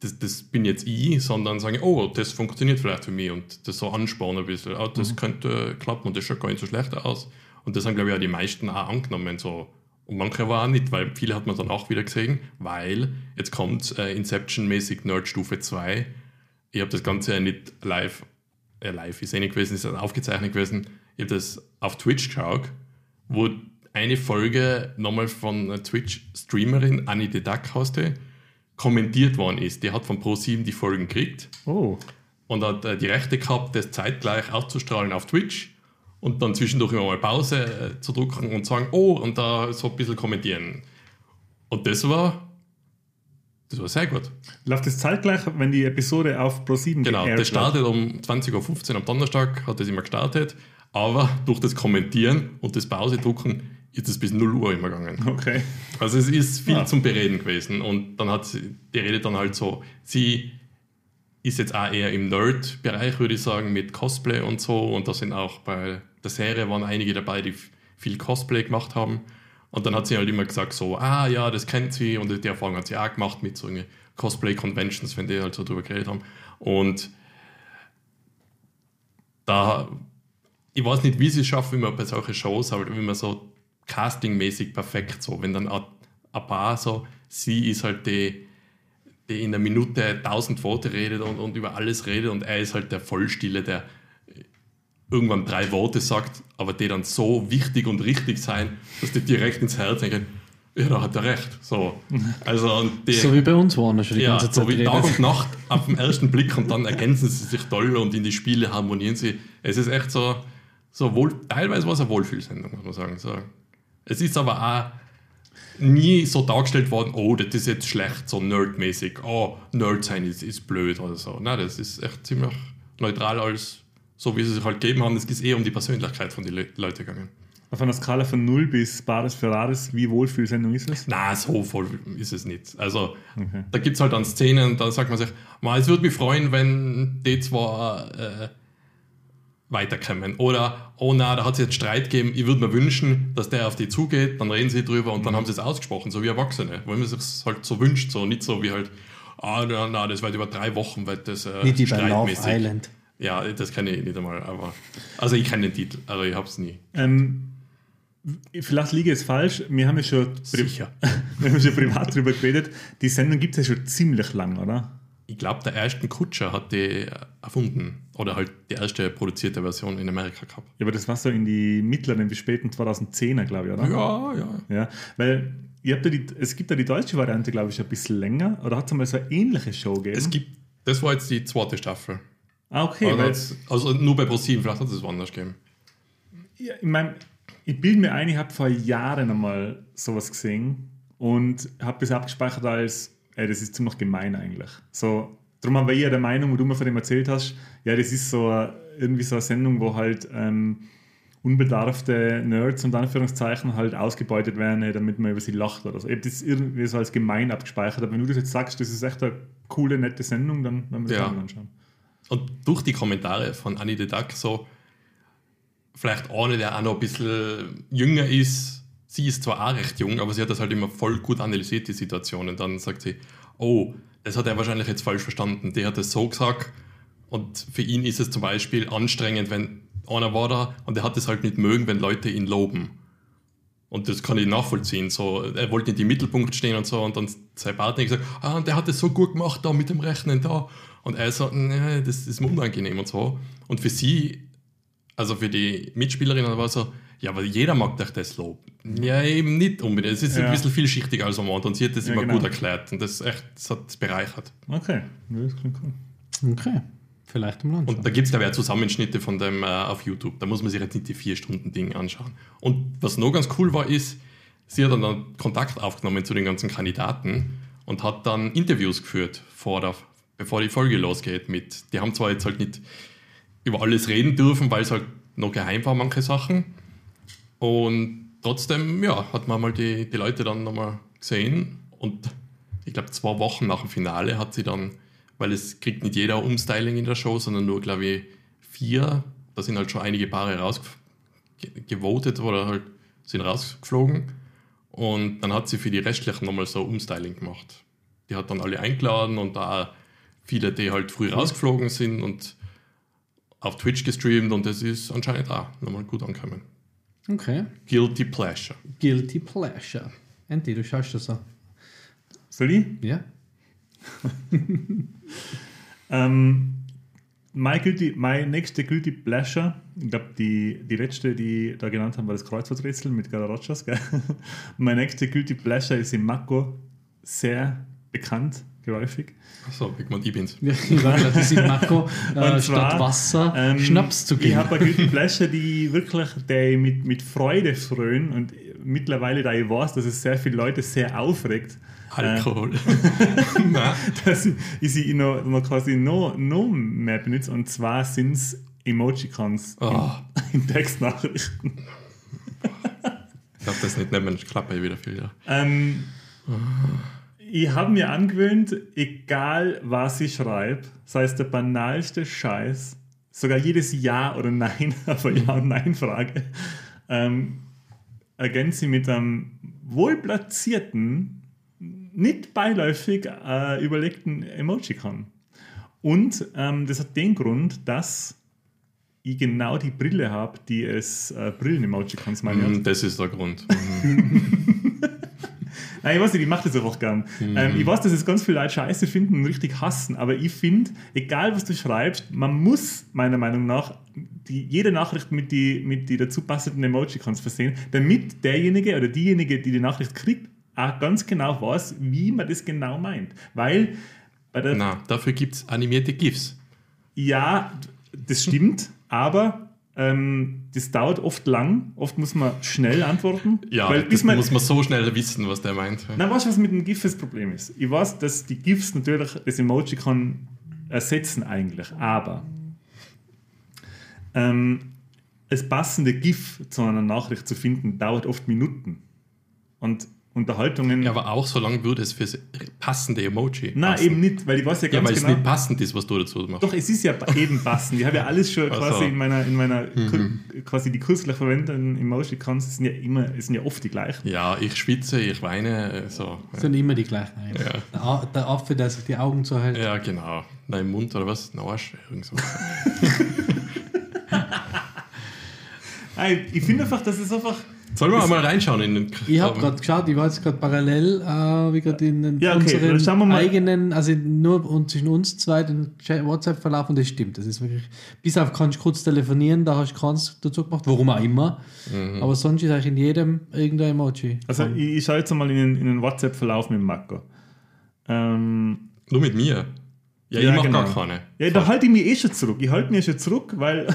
das, das bin jetzt ich, sondern sagen, oh, das funktioniert vielleicht für mich und das so anspornen ein bisschen, oh, das könnte klappen und das schaut gar nicht so schlecht aus. Und das haben, glaube ich, auch die meisten auch angenommen. So. Und manche auch nicht, weil viele hat man dann auch wieder gesehen, weil jetzt kommt äh, Inception-mäßig Nerd Stufe 2 ich habe das Ganze ja nicht live, äh, live ist eh nicht gewesen, ist aufgezeichnet gewesen. Ich habe das auf Twitch geschaut, wo eine Folge nochmal von einer Twitch-Streamerin, Annie de Duck heißt kommentiert worden ist. Die hat von Pro7 die Folgen gekriegt Oh, und hat äh, die Rechte gehabt, das zeitgleich auszustrahlen auf Twitch und dann zwischendurch immer mal Pause äh, zu drücken und sagen, oh, und da so ein bisschen kommentieren. Und das war, das war sehr gut. läuft das zeitgleich, wenn die Episode auf Pro7 Genau, das startet um 20.15 Uhr am Donnerstag, hat das immer gestartet, aber durch das Kommentieren und das Pause drücken ist es bis 0 Uhr immer gegangen. Okay. Also es ist viel Ah. zum Bereden gewesen und dann hat sie, die redet dann halt so, sie ist jetzt auch eher im Nerd-Bereich, würde ich sagen, mit Cosplay und so und da sind auch bei der Serie waren einige dabei, die viel Cosplay gemacht haben und dann hat sie halt immer gesagt so, ah ja, das kennt sie und die Erfahrung hat sie auch gemacht mit so Cosplay-Conventions, wenn die halt so drüber geredet haben und da, ich weiß nicht, wie sie es schaffen, immer bei solchen Shows, aber immer so castingmäßig perfekt, so, wenn dann ein paar so, sie ist halt die, die in einer Minute tausend Worte redet und, und über alles redet und er ist halt der Vollstille, der irgendwann drei Worte sagt, aber die dann so wichtig und richtig sein, dass die direkt ins Herz denken, ja, da hat er recht. So. Also, die, So wie bei uns, er schon die ja, ganze Zeit so wie. Tag und Nacht auf den ersten Blick und dann ergänzen sie sich toll und in die Spiele harmonieren sie. Es ist echt so, so wohl, teilweise war es eine Wohlfühlsendung, muss man sagen. So. Es ist aber auch nie so dargestellt worden, oh, das ist jetzt schlecht, so nerdmäßig, oh, Nerd sein ist, ist blöd oder so. Nein, das ist echt ziemlich neutral als so, wie sie sich halt gegeben haben. Es geht eher um die Persönlichkeit von den Le Leuten gegangen. Auf einer Skala von 0 bis Bares Ferraris, wie Wohlfühlsendung ist es? Na, so voll ist es nicht. Also, Okay. da gibt es halt dann Szenen, da sagt man sich, "Ma, es würde mich freuen, wenn die zwar äh, weiterkommen. Oder, oh na, da hat es jetzt Streit gegeben, ich würde mir wünschen, dass der auf die zugeht, dann reden sie drüber und dann haben sie es ausgesprochen, so wie Erwachsene. Weil man sich halt so wünscht, so nicht so wie halt, ah, na, na das wird über drei Wochen, wird das äh, Nicht bei Love streitmäßig. Island. Ja, das kenne ich nicht einmal, aber, also ich kenne den Titel, aber ich habe es nie. Ähm, vielleicht liege ich jetzt falsch. Wir haben ja schon, Sicher. wir haben schon privat drüber geredet. Die Sendung gibt es ja schon ziemlich lang, oder? Ich glaube, der erste Kutscher hat die erfunden. Oder halt die erste produzierte Version in Amerika gehabt. Ja, aber das war so in die mittleren bis späten 2010er, glaube ich, oder? Ja, ja. Ja, weil ihr habt ja die, es gibt ja die deutsche Variante, glaube ich, ein bisschen länger. Oder hat es einmal so eine ähnliche Show gegeben? Es gibt, das war jetzt die zweite Staffel. ah, okay. Also, also nur bei ProSieben, vielleicht hat es woanders gegeben. ja, ich meine, ich bilde mir ein, ich habe vor Jahren einmal sowas gesehen und habe das abgespeichert als, ey, das ist ziemlich gemein eigentlich. So, darum war ich ja der Meinung, wo du mir von dem erzählt hast, ja, das ist so eine- irgendwie so eine Sendung, wo halt ähm, unbedarfte Nerds und Anführungszeichen halt ausgebeutet werden, äh, damit man über sie lacht oder so. Ich habe das irgendwie so als gemein abgespeichert, aber wenn du das jetzt sagst, das ist echt eine coole, nette Sendung, dann werden wir das Ja. auch mal anschauen. Und durch die Kommentare von Annie de Duck so, vielleicht eine, der auch noch ein bisschen jünger ist, sie ist zwar auch recht jung, aber sie hat das halt immer voll gut analysiert, die Situation. Und dann sagt sie, oh, das hat er wahrscheinlich jetzt falsch verstanden. Der hat das so gesagt und für ihn ist es zum Beispiel anstrengend, wenn einer war da und er hat es halt nicht mögen, wenn Leute ihn loben. Und das kann ich nachvollziehen. So, er wollte nicht im Mittelpunkt stehen und so. Und dann sein Partner gesagt, ah, der hat das so gut gemacht da mit dem Rechnen da. Und er so, nee, das ist mir unangenehm und so. Und für sie, also für die Mitspielerinnen war so, ja, aber jeder mag doch das Lob. Ja, eben nicht unbedingt. Es ist Ja. ein bisschen vielschichtiger als am Anfang. Und sie hat das Ja, immer genau. gut erklärt. Und das, echt, das hat es bereichert. Okay, das klingt cool. Okay. Vielleicht im Land. Und da gibt es, glaube ich, auch Zusammenschnitte von dem äh, auf YouTube. Da muss man sich jetzt nicht die vier Stunden Ding anschauen. Und was noch ganz cool war, ist, sie hat dann, dann Kontakt aufgenommen zu den ganzen Kandidaten und hat dann Interviews geführt, vor der, bevor die Folge losgeht. Mit, die haben zwar jetzt halt nicht über alles reden dürfen, weil es halt noch geheim war, manche Sachen. Und trotzdem, ja, hat man mal die, die Leute dann nochmal gesehen. Und ich glaube, zwei Wochen nach dem Finale hat sie dann, weil es kriegt nicht jeder Umstyling in der Show, sondern nur, glaube ich, vier. Da sind halt schon einige Paare rausgevotet oder halt sind rausgeflogen. Und dann hat sie für die restlichen nochmal so Umstyling gemacht. Die hat dann alle eingeladen und da viele, die halt früh rausgeflogen sind und auf Twitch gestreamt und das ist anscheinend auch nochmal gut angekommen. Okay. Guilty Pleasure. Guilty Pleasure. Andy, du schaust das so. Soll ich? Ja? Ähm, mein, guilty, mein nächste Guilty Pleasure, ich glaube, die, die letzte, die da genannt haben, war das Kreuzworträtsel mit. Gell? mein nächste Guilty Pleasure ist in Mako sehr bekannt, geläufig. Achso, ich ich bin's. Ja, ich das ist Mako, äh, statt Wasser ähm, Schnaps zu Ich geben. habe eine Guilty Pleasure, die wirklich die mit, mit Freude frönen und mittlerweile, da ich weiß, dass es sehr viele Leute sehr aufregt, Alkohol. Nein. dass ich, ich sie noch, noch quasi noch, noch mehr benutze. Und zwar sind es Emojicons Oh. in, in Textnachrichten. Ich glaube, das nicht nehmen, ich klappe wieder viel. Ja. Ähm, ich habe mir angewöhnt, egal was ich schreibe, sei es der banalste Scheiß, sogar jedes Ja oder Nein, aber Ja und Nein-Frage, ähm, ergänze ich mit einem wohlplatzierten, nicht beiläufig äh, überlegten Emojicon. Und ähm, das hat den Grund, dass ich genau die Brille habe, die es äh, Brillen-Emojicons meine. Mm, Das ist der Grund. Nein, ich weiß nicht, ich mache das einfach gern. Ähm, ich weiß, dass es ganz viele Leute scheiße finden und richtig hassen, aber ich finde, egal was du schreibst, man muss meiner Meinung nach die, jede Nachricht mit die, mit die dazu passenden Emojicons versehen, damit derjenige oder diejenige, die die Nachricht kriegt, auch ganz genau weiß, wie man das genau meint. Weil bei Na, dafür gibt es animierte GIFs. ja, das stimmt, aber ähm, das dauert oft lang. Oft muss man schnell antworten. Ja, weil das man, muss man so schnell wissen, was der meint. na, weißt du, was mit dem GIF das Problem ist? Ich weiß, dass die GIFs natürlich das Emoji kann ersetzen eigentlich, aber ähm, das passende GIF zu einer Nachricht zu finden, dauert oft Minuten. Und Unterhaltungen. Ja, aber auch so lange würde es fürs passende Emoji. Nein, passen. eben nicht, weil ich weiß ja Ja, ganz weil es genau. nicht passend ist, was du dazu machst. Doch, es ist ja eben passend. Ich habe ja alles schon Ach quasi in meiner, in meiner kur- quasi die kürzlich verwendeten Emoji-Cons sind ja immer, es sind ja oft die gleichen. Ja, ich schwitze, ich weine, äh, so. Das sind immer die gleichen. Ja. Der, Affe, der sich die Augen zuhält. Ja, genau. Nein, im Mund oder was? Ein Arsch, irgend ich finde einfach, dass es einfach. Sollen wir mal reinschauen in den Ich habe gerade geschaut, ich war jetzt gerade parallel, äh, wie gerade in den Ja, okay, dann schauen wir unseren mal. eigenen, also nur und zwischen uns zwei, den WhatsApp-Verlauf und das stimmt. Das ist wirklich, bis auf kannst du kurz telefonieren, da hast du keins dazu gemacht, warum auch immer. Aber sonst ist eigentlich in jedem irgendein Emoji. Also, ich, ich schaue jetzt mal in den, in den WhatsApp-Verlauf mit dem Marco. Ähm, Nur mit mir. Ja, Ja, ich mache genau. gar keine. ja, da halte ich mich eh schon zurück. Ich halte mich schon zurück, weil.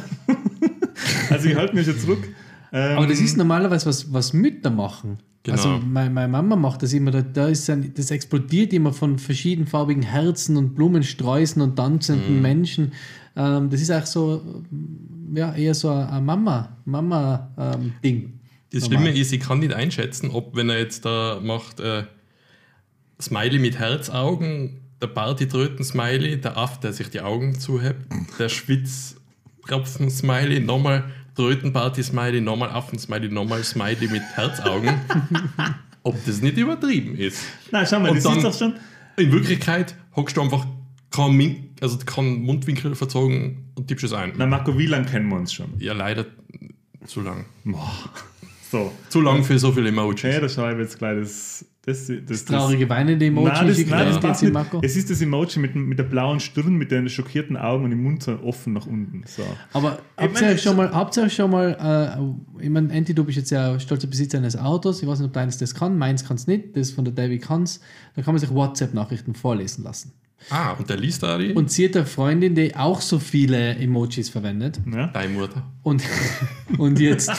also, ich halte mich schon zurück. Ähm, Aber das ist normalerweise was, was Mütter machen. Genau. Also meine, meine Mama macht das immer, da, ist ein, das explodiert immer von verschiedenfarbigen Herzen und Blumensträußen und tanzenden Mhm. Menschen. Ähm, das ist auch so, ähm, ja, eher so ein ein Mama, Mama-Ding. Das Normal. Schlimme ist, ich kann nicht einschätzen, ob, wenn er jetzt da macht, äh, Smiley mit Herzaugen, der Partytröten-Smiley, der Aff, der sich die Augen zuhebt, der Schwitztropfen-Smiley, nochmal Tröten-Party-Smiley, nochmal Affen-Smiley, nochmal Smiley mit Herzaugen, ob das nicht übertrieben ist. Nein, schau mal, Und das dann- ist doch schon. In Wirklichkeit hockst du einfach kein, Min also kein Mundwinkel verzogen und tippst es ein. Na, Marco, wie lange kennen wir uns schon? Ja, leider zu lang. So. Zu lang für so viele Emojis. Okay, da schreibe ich jetzt gleich das. Das, das, das, Traurige weinende Emoji Nein, das, nein, das passt nicht. Marco. Es ist das Emoji mit, mit der blauen Stirn, mit den schockierten Augen und dem Mund so offen nach unten. So. Aber habt ihr euch schon mal, habt ihr schon mal, äh, ich meine, Enti, du bist jetzt ja stolzer Besitzer eines Autos, ich weiß nicht, ob deines das kann, meins kann es nicht, das von der David kann es, da kann man sich WhatsApp-Nachrichten vorlesen lassen. Ah, und der liest da die? Und sie hat eine Freundin, die auch so viele Emojis verwendet. Ja? Deine Mutter. Und, und jetzt,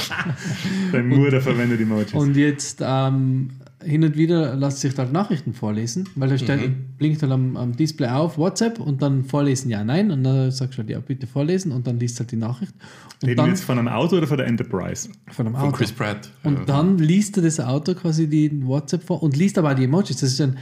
Dein Mutter verwendet Emojis. und jetzt ähm, hin und wieder lässt sich halt Nachrichten vorlesen, weil da steht, blinkt halt am, am Display auf WhatsApp und dann vorlesen, ja, nein. Und dann sagst du halt, ja, bitte vorlesen und dann liest halt die Nachricht. Und Reden wir dann jetzt von einem Auto oder von der Enterprise? von einem Von Auto. Chris Pratt. Und Ja. dann liest er das Auto quasi die WhatsApp vor und liest aber auch die Emojis. Das ist ein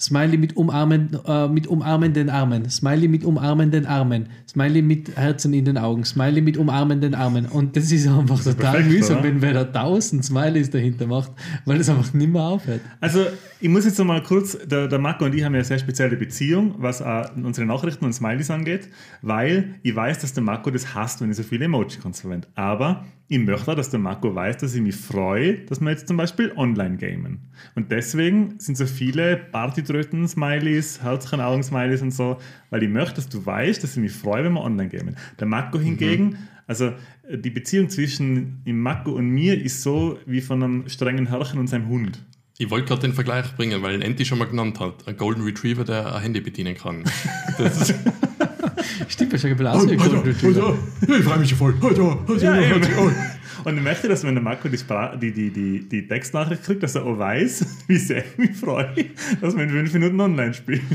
Smiley mit, umarmen, äh, mit umarmenden Armen, Smiley mit umarmenden Armen, Smiley mit Herzen in den Augen, Smiley mit umarmenden Armen. Und das ist einfach total perfekt, mühsam, oder? wenn wer da tausend Smileys dahinter macht, weil das einfach nicht mehr aufhört. Also, ich muss jetzt noch mal kurz, der, der Marco und ich haben ja eine sehr spezielle Beziehung, was auch unsere Nachrichten und Smileys angeht, weil ich weiß, dass der Marco das hasst, wenn ich so viele Emojicons verwende. Aber ich möchte auch, dass der Marco weiß, dass ich mich freue, dass wir jetzt zum Beispiel online gamen. Und deswegen sind so viele Tröten-Smileys, herzlichen Augen-Smileys und so, weil ich möchte, dass du weißt, dass ich mich freue, wenn wir online gamen. Der Mako hingegen, also äh, die Beziehung zwischen dem Mako und mir ist so wie von einem strengen Herrchen und seinem Hund. Ich wollte gerade den Vergleich bringen, weil Enti schon mal genannt hat. Ein Golden Retriever, der ein Handy bedienen kann. Das ist, Stimmt, ich habe aus wie ein Golden Retriever. ich freue mich schon voll. Ja. Und ich möchte, dass wenn der Marco die, Spra die, die, die, die Textnachricht kriegt, dass er auch weiß, wie sehr ich mich freue, dass wir in fünf Minuten online spielen.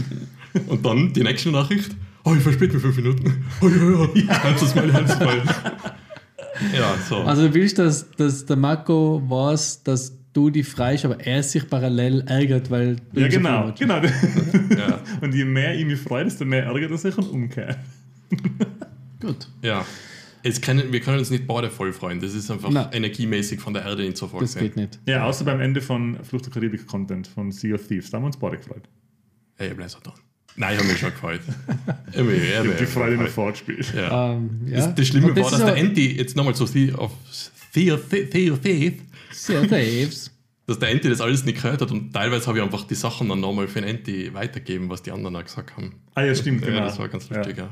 Und dann die nächste Nachricht. Oh, ich verspäte mich fünf Minuten. Oh ja, ja. ja. Halb das Mal, halb das Mal. Ja, so. Also du willst, dass, dass der Marco weiß, dass du die freist, aber er sich parallel ärgert, weil du Ja, ihn so genau. genau. ja. Und je mehr ich mich freue, desto mehr ärgert er sich und umkehrt. Gut, ja. Jetzt können, wir können uns nicht beide voll freuen. Das ist einfach Nein. energiemäßig von der Erde nicht so das geht nicht. Ja, außer beim Ende von Flucht der Karibik-Content von Sea of Thieves. Da haben wir uns beide gefreut. Hey, ich bleib so dran. Nein, ich habe mich schon gefreut. Ich hab mich- ich hab habe die Freude noch gefreut. vorgespielt. Ja. Ähm, ja. Das, das Schlimme Und war, ist dass der Enti, jetzt nochmal zu Sea of Sea Sehr saves. dass der Enti das alles nicht gehört hat und teilweise habe ich einfach die Sachen dann nochmal für den Enti weitergegeben, was die anderen auch gesagt haben. Ah ja, stimmt, genau. Ja, das war ganz lustig, ja.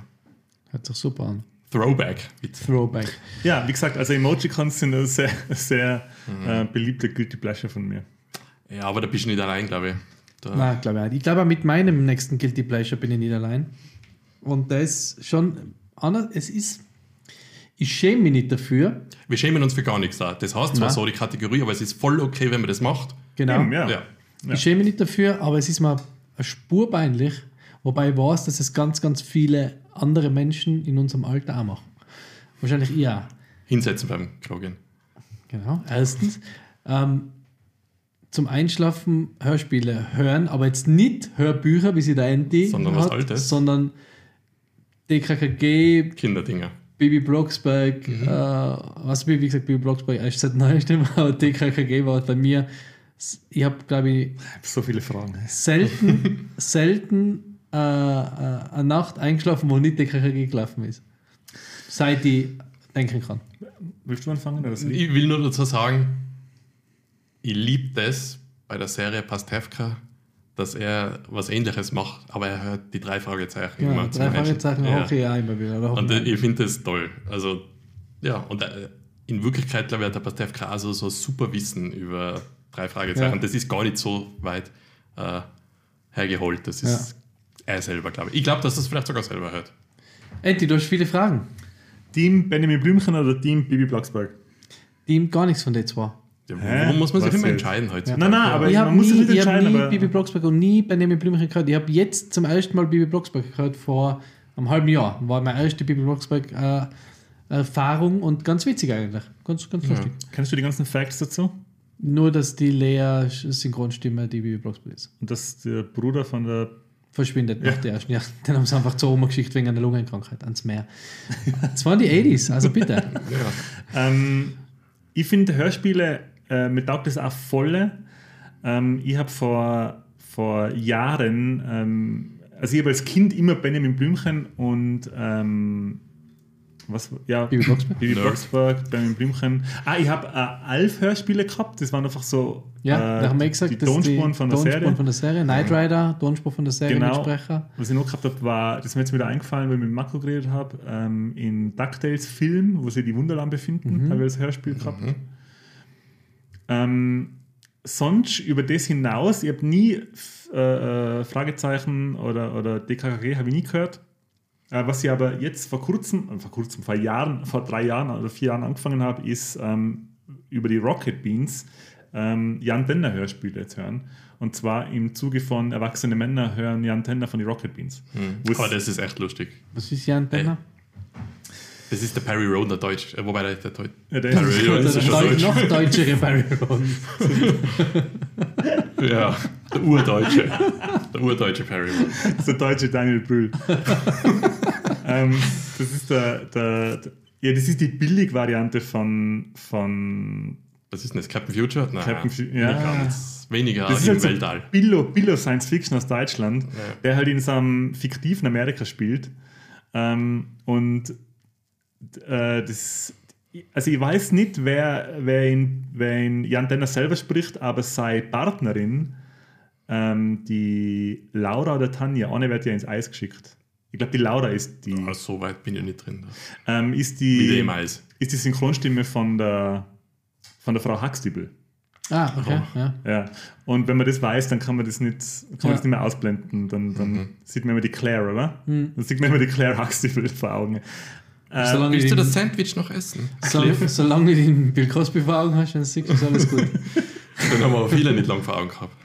Hört sich super an. Throwback. Witz. Throwback. Ja, wie gesagt, also Emoji-Cons sind eine sehr, sehr Mhm. äh, beliebte Guilty Pleasure von mir. Ja, aber da bist du nicht allein, glaube ich. Da, Na, glaube ich auch. Ich glaube, auch mit meinem nächsten Guilty Pleasure bin ich nicht allein. Und das ist schon anders. Es ist. Ich schäme mich nicht dafür. Wir schämen uns für gar nichts da. Das heißt zwar Nein. so die Kategorie, aber es ist voll okay, wenn man das macht. Genau. Eben, ja. Ja. Ja. Ich schäme mich nicht dafür, aber es ist mir eine Spur peinlich. Wobei ich weiß, dass es ganz, ganz viele andere Menschen in unserem Alter auch machen. Wahrscheinlich ich auch. Hinsetzen beim Krogen. Genau. Erstens. Ähm, zum Einschlafen Hörspiele hören, aber jetzt nicht Hörbücher, wie sie der Andy Sondern was hat, Altes. sondern DKKG, Kinderdinger. Bibi Blocksberg, Mhm. äh, was wie gesagt, Bibi Blocksberg erst seit neuestem, aber DKKG war bei mir, ich habe glaube ich Ich hab so viele Fragen. selten, selten äh, äh, eine Nacht eingeschlafen, wo nicht DKKG gelaufen ist. Seit ich denken kann. Willst du anfangen? Oder ich? Ich will nur dazu sagen, ich liebe das bei der Serie Pastewka, dass er was ähnliches macht, aber er hört die drei Fragezeichen Ja, immer drei. Fragezeichen Ja. auch ich auch immer wieder. oder? Und äh, ich finde das toll. Also, ja, und äh, in Wirklichkeit, glaube ich, hat der Pastewka also so super Wissen über drei Fragezeichen. Ja. Das ist gar nicht so weit äh, hergeholt. Das ist er selber, glaube ich. Ich glaube, dass das vielleicht sogar selber hört. Andy, du hast viele Fragen. Team Benjamin Blümchen oder Team Bibi Blocksberg? Haben gar nichts von den zwei. Ja, warum muss man sich immer entscheiden heutzutage? Nein, nein, aber ich man habe muss sich nie, nicht ich hab entscheiden. nie aber Bibi Blocksberg und nie Benjamin Blümchen gehört. Ich habe jetzt zum ersten Mal Bibi Blocksberg gehört vor einem halben Jahr. War meine erste Bibi Blocksberg äh, Erfahrung und ganz witzig eigentlich. Ganz, ganz lustig. Kennst du die ganzen Facts dazu? Nur, dass die Lea Synchronstimme die Bibi Blocksberg ist. Und dass der Bruder von der. Verschwindet nach der ersten Jahr. Den haben sie einfach zur Oma geschickt wegen einer Lungenkrankheit ans Meer. Das waren die 80s, also bitte. Ja. Ähm, ich finde Hörspiele, äh, mir taugt das auch voll. Ähm, ich habe vor, vor Jahren, ähm, also ich habe als Kind immer Benjamin Blümchen und ähm, was, ja, Bibi Blocksberg? Bibi. Blocksberg, Benjamin Blümchen. Ah, ich habe äh, Alf-Hörspiele gehabt, das waren einfach so Ja, äh, da haben wir gesagt, die Tonspuren die von der Tonspuren Serie. von der Serie. Knight Rider, Tonspur von der Serie Genau. Mitsprecher. Was ich noch gehabt habe, war, das ist mir jetzt wieder eingefallen, weil ich mit Marco geredet habe, ähm, in DuckTales Film, wo sie die Wunderland befinden, habe ich das Hörspiel gehabt. Ähm, sonst über das hinaus, ich habe nie äh, äh, Fragezeichen oder, oder DKKG habe ich nie gehört. Äh, was ich aber jetzt vor kurzem, äh, vor kurzem, vor Jahren, vor drei Jahren oder vier Jahren angefangen habe, ist ähm, über die Rocket Beans ähm, Jan Tenner Hörspiele zu hören. Und zwar im Zuge von Erwachsene Männer hören Jan Tenner von die Rocket Beans. Es- Oh, das ist echt lustig. Was ist Jan Tenner? Das ist der Perry Roden, der Deutsch. Äh, wobei der, der Deutsch. Ja, der Perry ist- Roden ist ist schon Deu Deutsch. noch deutschere Barry Roden. Ja, der Urdeutsche. Der urdeutsche Perry Roden. Das ist der deutsche Daniel Brühl. ähm, das ist der, der, der, ja, das ist die Billig-Variante von, von Was ist denn das? Captain Future? Nein, Captain Fu- ja. Weniger das ist im halt so Weltall. Billo, Billo Science Fiction aus Deutschland, der halt in so einem fiktiven Amerika spielt. Ähm, und äh, das, also ich weiß nicht, wer, wer, in, wer in Jan Denner selber spricht, aber seine Partnerin ähm, die Laura oder Tanja, eine wird ja ins Eis geschickt. Ich glaube, die Laura ist die, Ah, so weit bin ich nicht drin. ähm, ist die, dem Eis. ist die Synchronstimme von der, von der Frau Huxtable. Ah, okay, ja. Ja. Und wenn man das weiß, dann kann man das nicht, kann man Ja. das nicht mehr ausblenden. Dann, dann Mhm. sieht man immer die Claire, oder? Dann sieht man immer die Claire Huxtable vor Augen. Äh, Solange Willst du das Sandwich noch essen? Solange, solange du den Bill Cosby vor Augen hast, dann siehst du, ist alles gut. Den haben wir viele nicht lang vor Augen gehabt.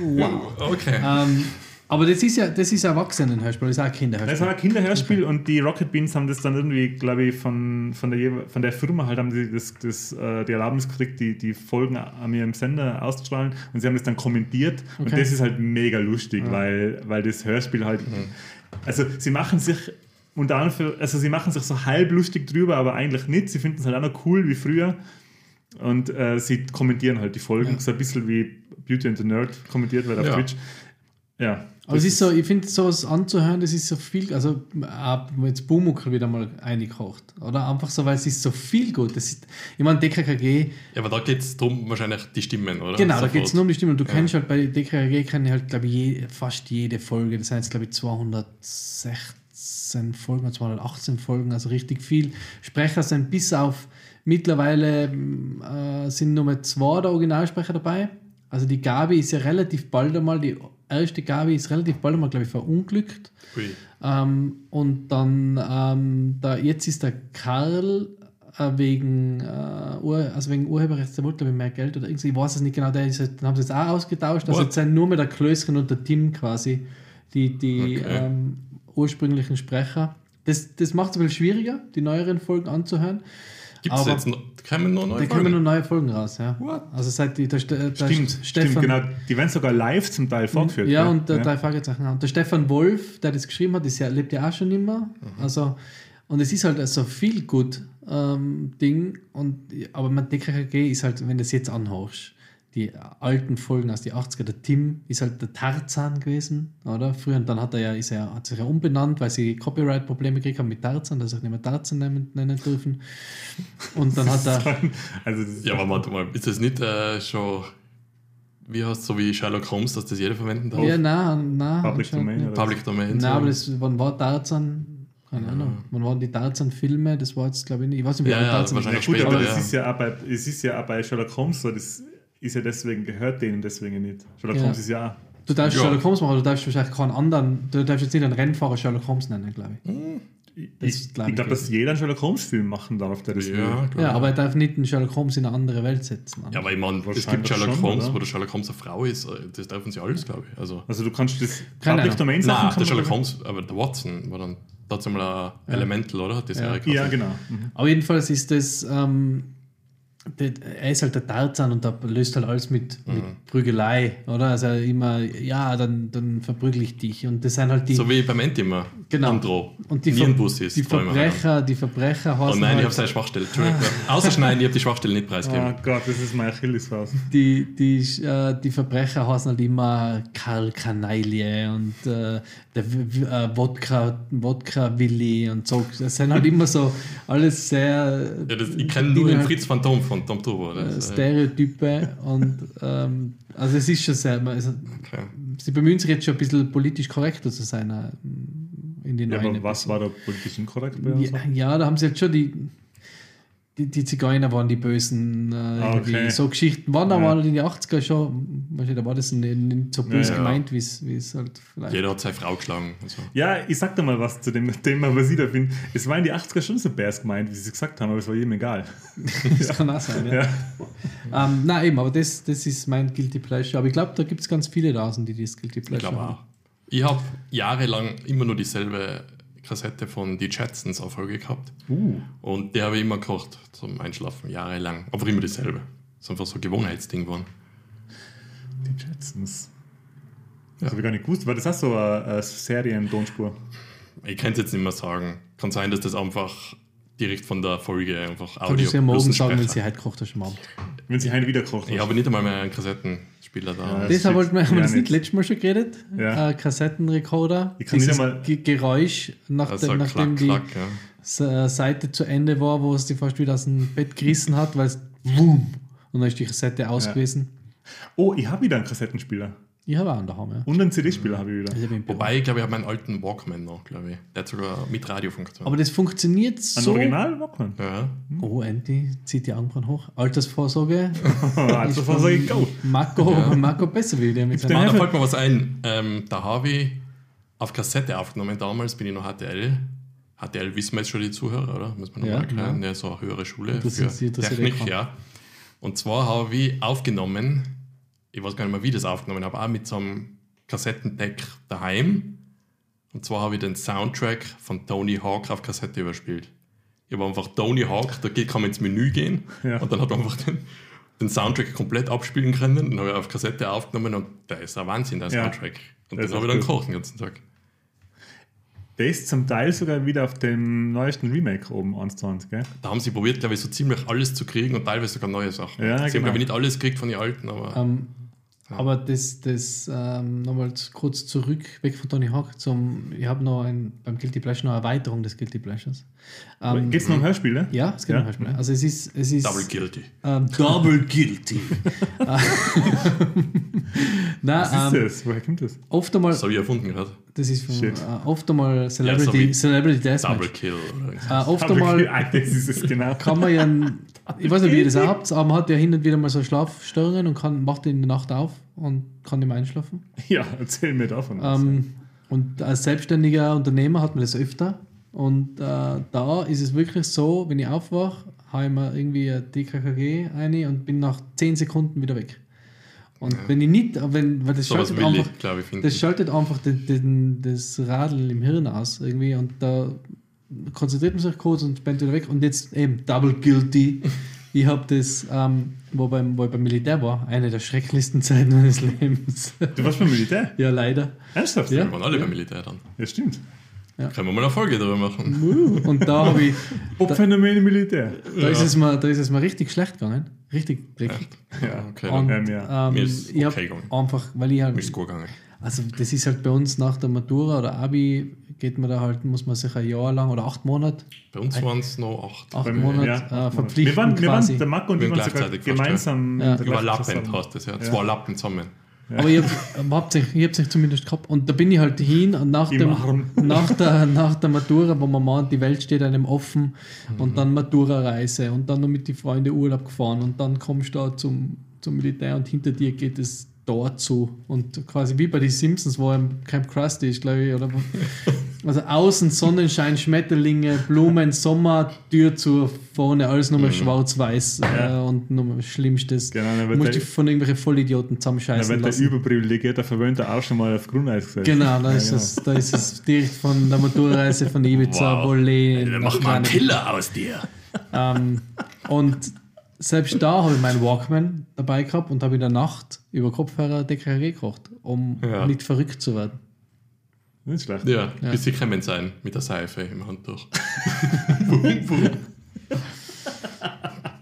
Wow. Okay. ähm, aber das ist ja, das ist Erwachsenenhörspiel, das ist auch ein Das Kinderhörspiel. war ein Kinderhörspiel und die Rocket Beans haben das dann irgendwie, glaube ich, von, von, der, von der Firma halt haben sie das, das, äh, die Erlaubnis gekriegt, die, die Folgen an ihrem Sender auszustrahlen und sie haben das dann kommentiert und Okay. das ist halt mega lustig, weil, weil das Hörspiel halt, also sie machen sich unter anderem, also sie machen sich so halb lustig drüber, aber eigentlich nicht, sie finden es halt auch noch cool wie früher und äh, sie kommentieren halt die Folgen, Ja. so ein bisschen wie Beauty and the Nerd kommentiert wird auf Ja. Twitch. Ja. Aber es ist so, ich finde sowas anzuhören, das ist so viel, also ab jetzt Bumuckel wieder mal eingekocht. Oder einfach so, weil es ist so viel gut. Das ist, ich meine, DKKG, Ja, aber da geht es darum, wahrscheinlich die Stimmen, oder? genau, da Sofort. geht es nur um die Stimme. Und du kennst halt bei DKKG, kenne ich halt, glaube ich, je, fast jede Folge. Das sind jetzt, glaube ich, 216 Folgen, oder 218 Folgen, also richtig viel. Sprecher sind bis auf mittlerweile äh, sind nur mehr zwei der Originalsprecher dabei. Also die Gabi ist ja relativ bald einmal, die erste Gabi ist relativ bald einmal, glaube ich, verunglückt. Ähm, und dann, ähm, da, jetzt ist der Karl äh, wegen, äh, Ur, also wegen Urheberrechts, der wollte mehr Geld oder irgendwie, ich weiß es nicht genau, der ist, jetzt- dann haben sie jetzt auch ausgetauscht. Also What? jetzt sind nur mehr der Klößchen und der Tim quasi die, die Okay. ähm, ursprünglichen Sprecher. Das, das macht es ein bisschen schwieriger, die neueren Folgen anzuhören. Gibt es jetzt noch, kommen noch neue Da kommen nur Folgen? neue Folgen raus, ja. What? Also seit die, der, der Stimmt, Stefan, stimmt, genau. Die werden sogar live zum Teil vorgeführt. ja, gell? und der drei Fragezeichen. Und der Stefan Wolf, der das geschrieben hat, ist ja, lebt ja auch schon immer. Mhm. Also, und es ist halt so viel gut ähm, Ding. Und, aber man DKKG ist halt, wenn du es jetzt anhörst, die alten Folgen aus den 80er, der Tim ist halt der Tarzan gewesen, oder? Früher, und dann hat er ja, ist er, hat sich ja umbenannt, weil sie Copyright-Probleme gekriegt haben mit Tarzan, dass sie sich nicht mehr Tarzan nennen, nennen dürfen. Und dann hat er. Also Ja, aber warte mal, ist das nicht äh, schon, wie heißt so wie Sherlock Holmes, dass das jeder verwenden darf? Ja, nein, nein. Public Domain, nicht. oder? Public Domain. Nein, so. aber das, wann war Tarzan? Keine Ahnung. Wann waren die Tarzan-Filme? Das war jetzt, glaube ich, nicht. Ich weiß nicht, wie Ja, lange ja, Tarzan wahrscheinlich Ja, gut, später, aber ja. das ist ja auch bei, es ist ja auch bei Sherlock Holmes so, das ist ja deswegen, gehört denen deswegen nicht. Sherlock Ja. Holmes ist ja auch. Du darfst Ja. Sherlock Holmes machen, aber du darfst wahrscheinlich keinen anderen, du darfst jetzt nicht einen Rennfahrer Sherlock Holmes nennen, glaube ich. Ich, Das ich ich glaube, dass jeder einen Sherlock Holmes-Film machen darf, der das ja, will. Ja, aber er darf nicht einen Sherlock Holmes in eine andere Welt setzen. Ja, aber ich meine, es gibt Sherlock schon, Holmes, oder? wo der Sherlock Holmes eine Frau ist. äh, Das dürfen sie alles, glaube ich. Also, Also du kannst das Keine Public. Domain Nein, kann der Sherlock Holmes, aber der Watson war dann trotzdem mal ein Elemental, oder? Serie Ja. Ja, genau. Mhm. Aber jedenfalls ist das, ähm, er ist halt der Tarzan und da löst halt alles mit, Mhm. mit Prügelei, oder? Also immer, ja, dann, dann verprügel ich dich. Und das sind halt die, So wie beim Entima. Genau. Andro. und die, Ver Nierenbussis. die. Verbrecher, die Verbrecher Oh nein, ich halt, habe seine Schwachstelle. Entschuldigung. Ausschneiden, ich habe die Schwachstelle nicht Oh preisgegeben. Gott, das ist mein Achillesferse. die, die, äh, die Verbrecher heißen halt immer Karl Kanaille und äh, der äh, Wodka, Wodka Willi und so. Das sind halt immer so alles sehr Ja, das, ich kenne nur den Fritz Phantom von Tom Turbo. äh, Das, äh, Stereotype und ähm, also es ist schon sehr, also, okay. sie bemühen sich jetzt schon ein bisschen politisch korrekter zu sein äh, in den Ja, neuen aber was war da politisch inkorrekt bei uns? Ja, ja, da haben sie jetzt schon die. Die, die Zigeuner waren die Bösen. Äh, Ah, okay. So Geschichten waren Ja. aber in den 80er schon. weißt du, Da war das nicht, nicht so böse Ja, ja. gemeint, wie es halt vielleicht. Jeder hat seine Frau geschlagen. So. Ja, ich sag da mal was zu dem Thema, was ich da finde. Es war in die 80er schon so bärs gemeint, wie sie gesagt haben, aber es war jedem egal. Das kann auch sein, ja. Ja. Ähm, nein, eben, aber das, das ist mein Guilty Pleasure. Aber ich glaube, da gibt es ganz viele draußen, die das Guilty Ich Pleasure glaube auch. Ich habe jahrelang immer nur dieselbe Kassette von die Jetsons auf Folge gehabt. Uh. Und die habe ich immer gekocht zum Einschlafen, jahrelang. Aber immer dieselbe. Das ist einfach so ein Gewohnheitsding geworden. Die Jetsons. Das habe ich gar nicht gewusst. War das auch so eine, eine Serien-Tonspur? Ich kann es jetzt nicht mehr sagen. Kann sein, dass das einfach direkt von der Folge einfach Kannst du Audio es ja morgen sagen, wenn sie heute gekocht hast am Abend. Wenn sie heute wieder kocht. Ich habe nicht einmal mehr einen Kassettenspieler da. Ja, Deshalb wollten wir, haben wir ja das nicht letztes Mal schon geredet? Ja. Äh, Kassettenrekorder. Ich kann nicht einmal- Ge Geräusch, nach Also dem, nachdem klack, die klack, ja. Äh, Seite zu Ende war, wo es die fast wieder aus dem Bett gerissen hat, weil es wum und dann ist die Kassette aus Ja. gewesen. Oh, ich habe wieder einen Kassettenspieler. Ich habe auch einen daheim, ja. Und einen CD-Spieler habe ich wieder. Ich bin Wobei, ich glaube, ich habe meinen alten Walkman noch, glaube ich. Der hat sogar mit Radiofunktion. Aber das funktioniert Ein so. Original Walkman. ja. Oh, Andy zieht die Augenbrauen hoch. Altersvorsorge. ich, go. Marco, Marco besser wie der mit seinem. Ah, da fällt mir was ein. Ähm, da habe ich auf Kassette aufgenommen. Damals bin ich noch HTL. HTL wissen wir jetzt schon die Zuhörer, oder? Muss man nochmal Ja, erklären. Ja, so eine höhere Schule Interessiert- für Technik, eh ja. Und zwar habe ich aufgenommen, ich weiß gar nicht mehr, wie ich das aufgenommen habe, auch mit so einem Kassettendeck daheim. Und zwar habe ich den Soundtrack von Tony Hawk auf Kassette überspielt. Ich habe einfach Tony Hawk, da geht- kann man ins Menü gehen Ja. und dann hat man einfach den, den Soundtrack komplett abspielen können. Dann habe ich auf Kassette aufgenommen und der ist ein Wahnsinn, der Ja. Soundtrack. Und den ist habe ich dann gekocht den ganzen Tag. Der ist zum Teil sogar wieder auf dem neuesten Remake oben 1.20, gell? Da haben sie probiert, glaube ich, so ziemlich alles zu kriegen und teilweise sogar neue Sachen. Ja, sie haben, genau. glaube ich, nicht alles gekriegt von den alten, aber Aber das, das ähm, nochmal kurz zurück, weg von Tony Hawk zum, ich habe noch ein, beim Guilty Pleasure noch eine Erweiterung des Guilty Pleasures. Ähm, Geht es noch um Hörspiele? ja, es gibt Ja. noch Beispiele. Also es ist, es ist Double Guilty. ähm, Double Guilty. Was Nein, ist ähm, das? Woher kommt das? oft einmal, Das habe ich erfunden gerade. das ist von, äh, oft einmal so Celebrity, wie Celebrity Double Deathmatch. Kill. Oder Äh, oft Aber einmal ah, das ist es genau. kann man ja, ein- ich weiß nicht, wie ihr das auch habt, aber man hat ja hin und wieder mal so Schlafstörungen und kann, macht in der Nacht auf und kann nicht mehr einschlafen. Ja, erzähl mir davon. Ähm, und als selbstständiger Unternehmer hat man das öfter. Und äh, da ist es wirklich so, wenn ich aufwache, habe ich mir irgendwie ein DKKG ein und bin nach 10 Sekunden wieder weg. Und wenn ich nicht, wenn, weil das So schaltet einfach, ich, das schaltet einfach den, den, das Radl im Hirn aus irgendwie und da konzentriert man sich kurz und spendet wieder weg. Und jetzt eben Double Guilty. Ich habe das, ähm, wo, beim, wo ich beim Militär war, eine der schrecklichsten Zeiten meines Lebens. Du warst beim Militär? ja, leider. Ernsthaft? Ja. Wir waren alle beim Militär dann. Ja, stimmt. Können wir mal eine Folge darüber machen. Und da habe ich, Popphänomen im Militär. da, ist es mir, da ist es mir richtig schlecht gegangen. Richtig dreckig. Ja, Okay, Und Ähm, ja. ähm, Mir ist ich hab okay gegangen. einfach, weil ich halt, mir ist es gut gegangen. Also das ist halt bei uns nach der Matura oder Abi, geht man da halt, muss man sich ein Jahr lang oder acht Monate, Bei uns waren es noch acht. acht Monate ja, äh, acht Monate. verpflichten wir waren, wir waren, der Marco und Wir waren sogar Ja. gemeinsam. in der gleichen Überlappend hast du das ja. Ja. Zwei Lappen zusammen. Aber ich habe es nicht zumindest gehabt. Und da bin ich halt hin und nach, Im dem, Arm. nach, der, nach der Matura, wo man meint, die Welt steht einem offen und dann Matura-Reise und dann noch mit den Freunden Urlaub gefahren und dann kommst du da zum, zum Militär und hinter dir geht es dort zu und quasi wie bei den Simpsons, wo im Camp Krusty ist, glaube ich, oder also außen Sonnenschein, Schmetterlinge, Blumen, Sommer, Tür zu, vorne alles nochmal schwarz-weiß Ja. äh, und nochmal Schlimmstes. Genau, dann wird musst der, von irgendwelchen Vollidioten dann zusammenscheißen wird der lassen. überprivilegierte Verwöhnte auch schon mal auf Grundeis gesetzt. Genau, da Ja, ist, genau. es, da ist es direkt von der Motorreise von Ibiza, Wow. Volley. Dann mach mal einen Killer aus dir. Ähm, und selbst da habe ich meinen Walkman dabei gehabt und habe in der Nacht über Kopfhörer DKG gekocht, um Ja. nicht verrückt zu werden. Nicht schlecht. Ja, Ja. bis sie kommen sein mit der Seife im Handtuch.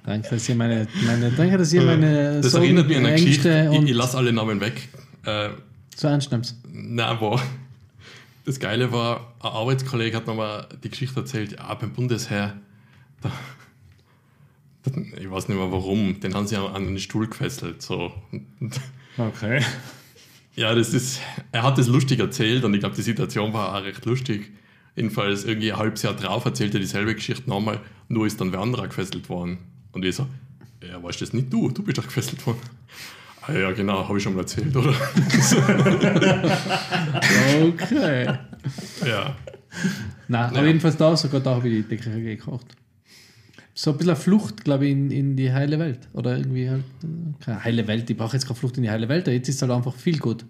Danke, dass ihr meine, meine, danke, dass ihr meine Das Sorgen, erinnert mich an eine Geschichte. Ich, ich lasse alle Namen weg. Äh, so ernst nimmst. Nein, war. Das Geile war, ein Arbeitskollege hat nochmal die Geschichte erzählt, ja, beim Bundesheer, da, ich weiß nicht mehr warum, den haben sie an einen Stuhl gefesselt. So. Okay. ja, das ist, er hat das lustig erzählt und ich glaube, die Situation war auch recht lustig. Jedenfalls irgendwie ein halbes Jahr drauf erzählt er dieselbe Geschichte nochmal, nur ist dann wer anderer gefesselt worden. Und ich so, ja, weißt du das nicht du? Du bist doch gefesselt worden. Ah, ja, genau, habe ich schon mal erzählt, oder? Okay. ja. Nein, Ja. aber jedenfalls da, sogar da habe ich die DKG gekocht. So ein bisschen eine Flucht, glaube ich, in, in die heile Welt. Oder irgendwie halt, äh, keine heile Welt, ich brauche jetzt keine Flucht in die heile Welt, jetzt ist es halt einfach viel gut.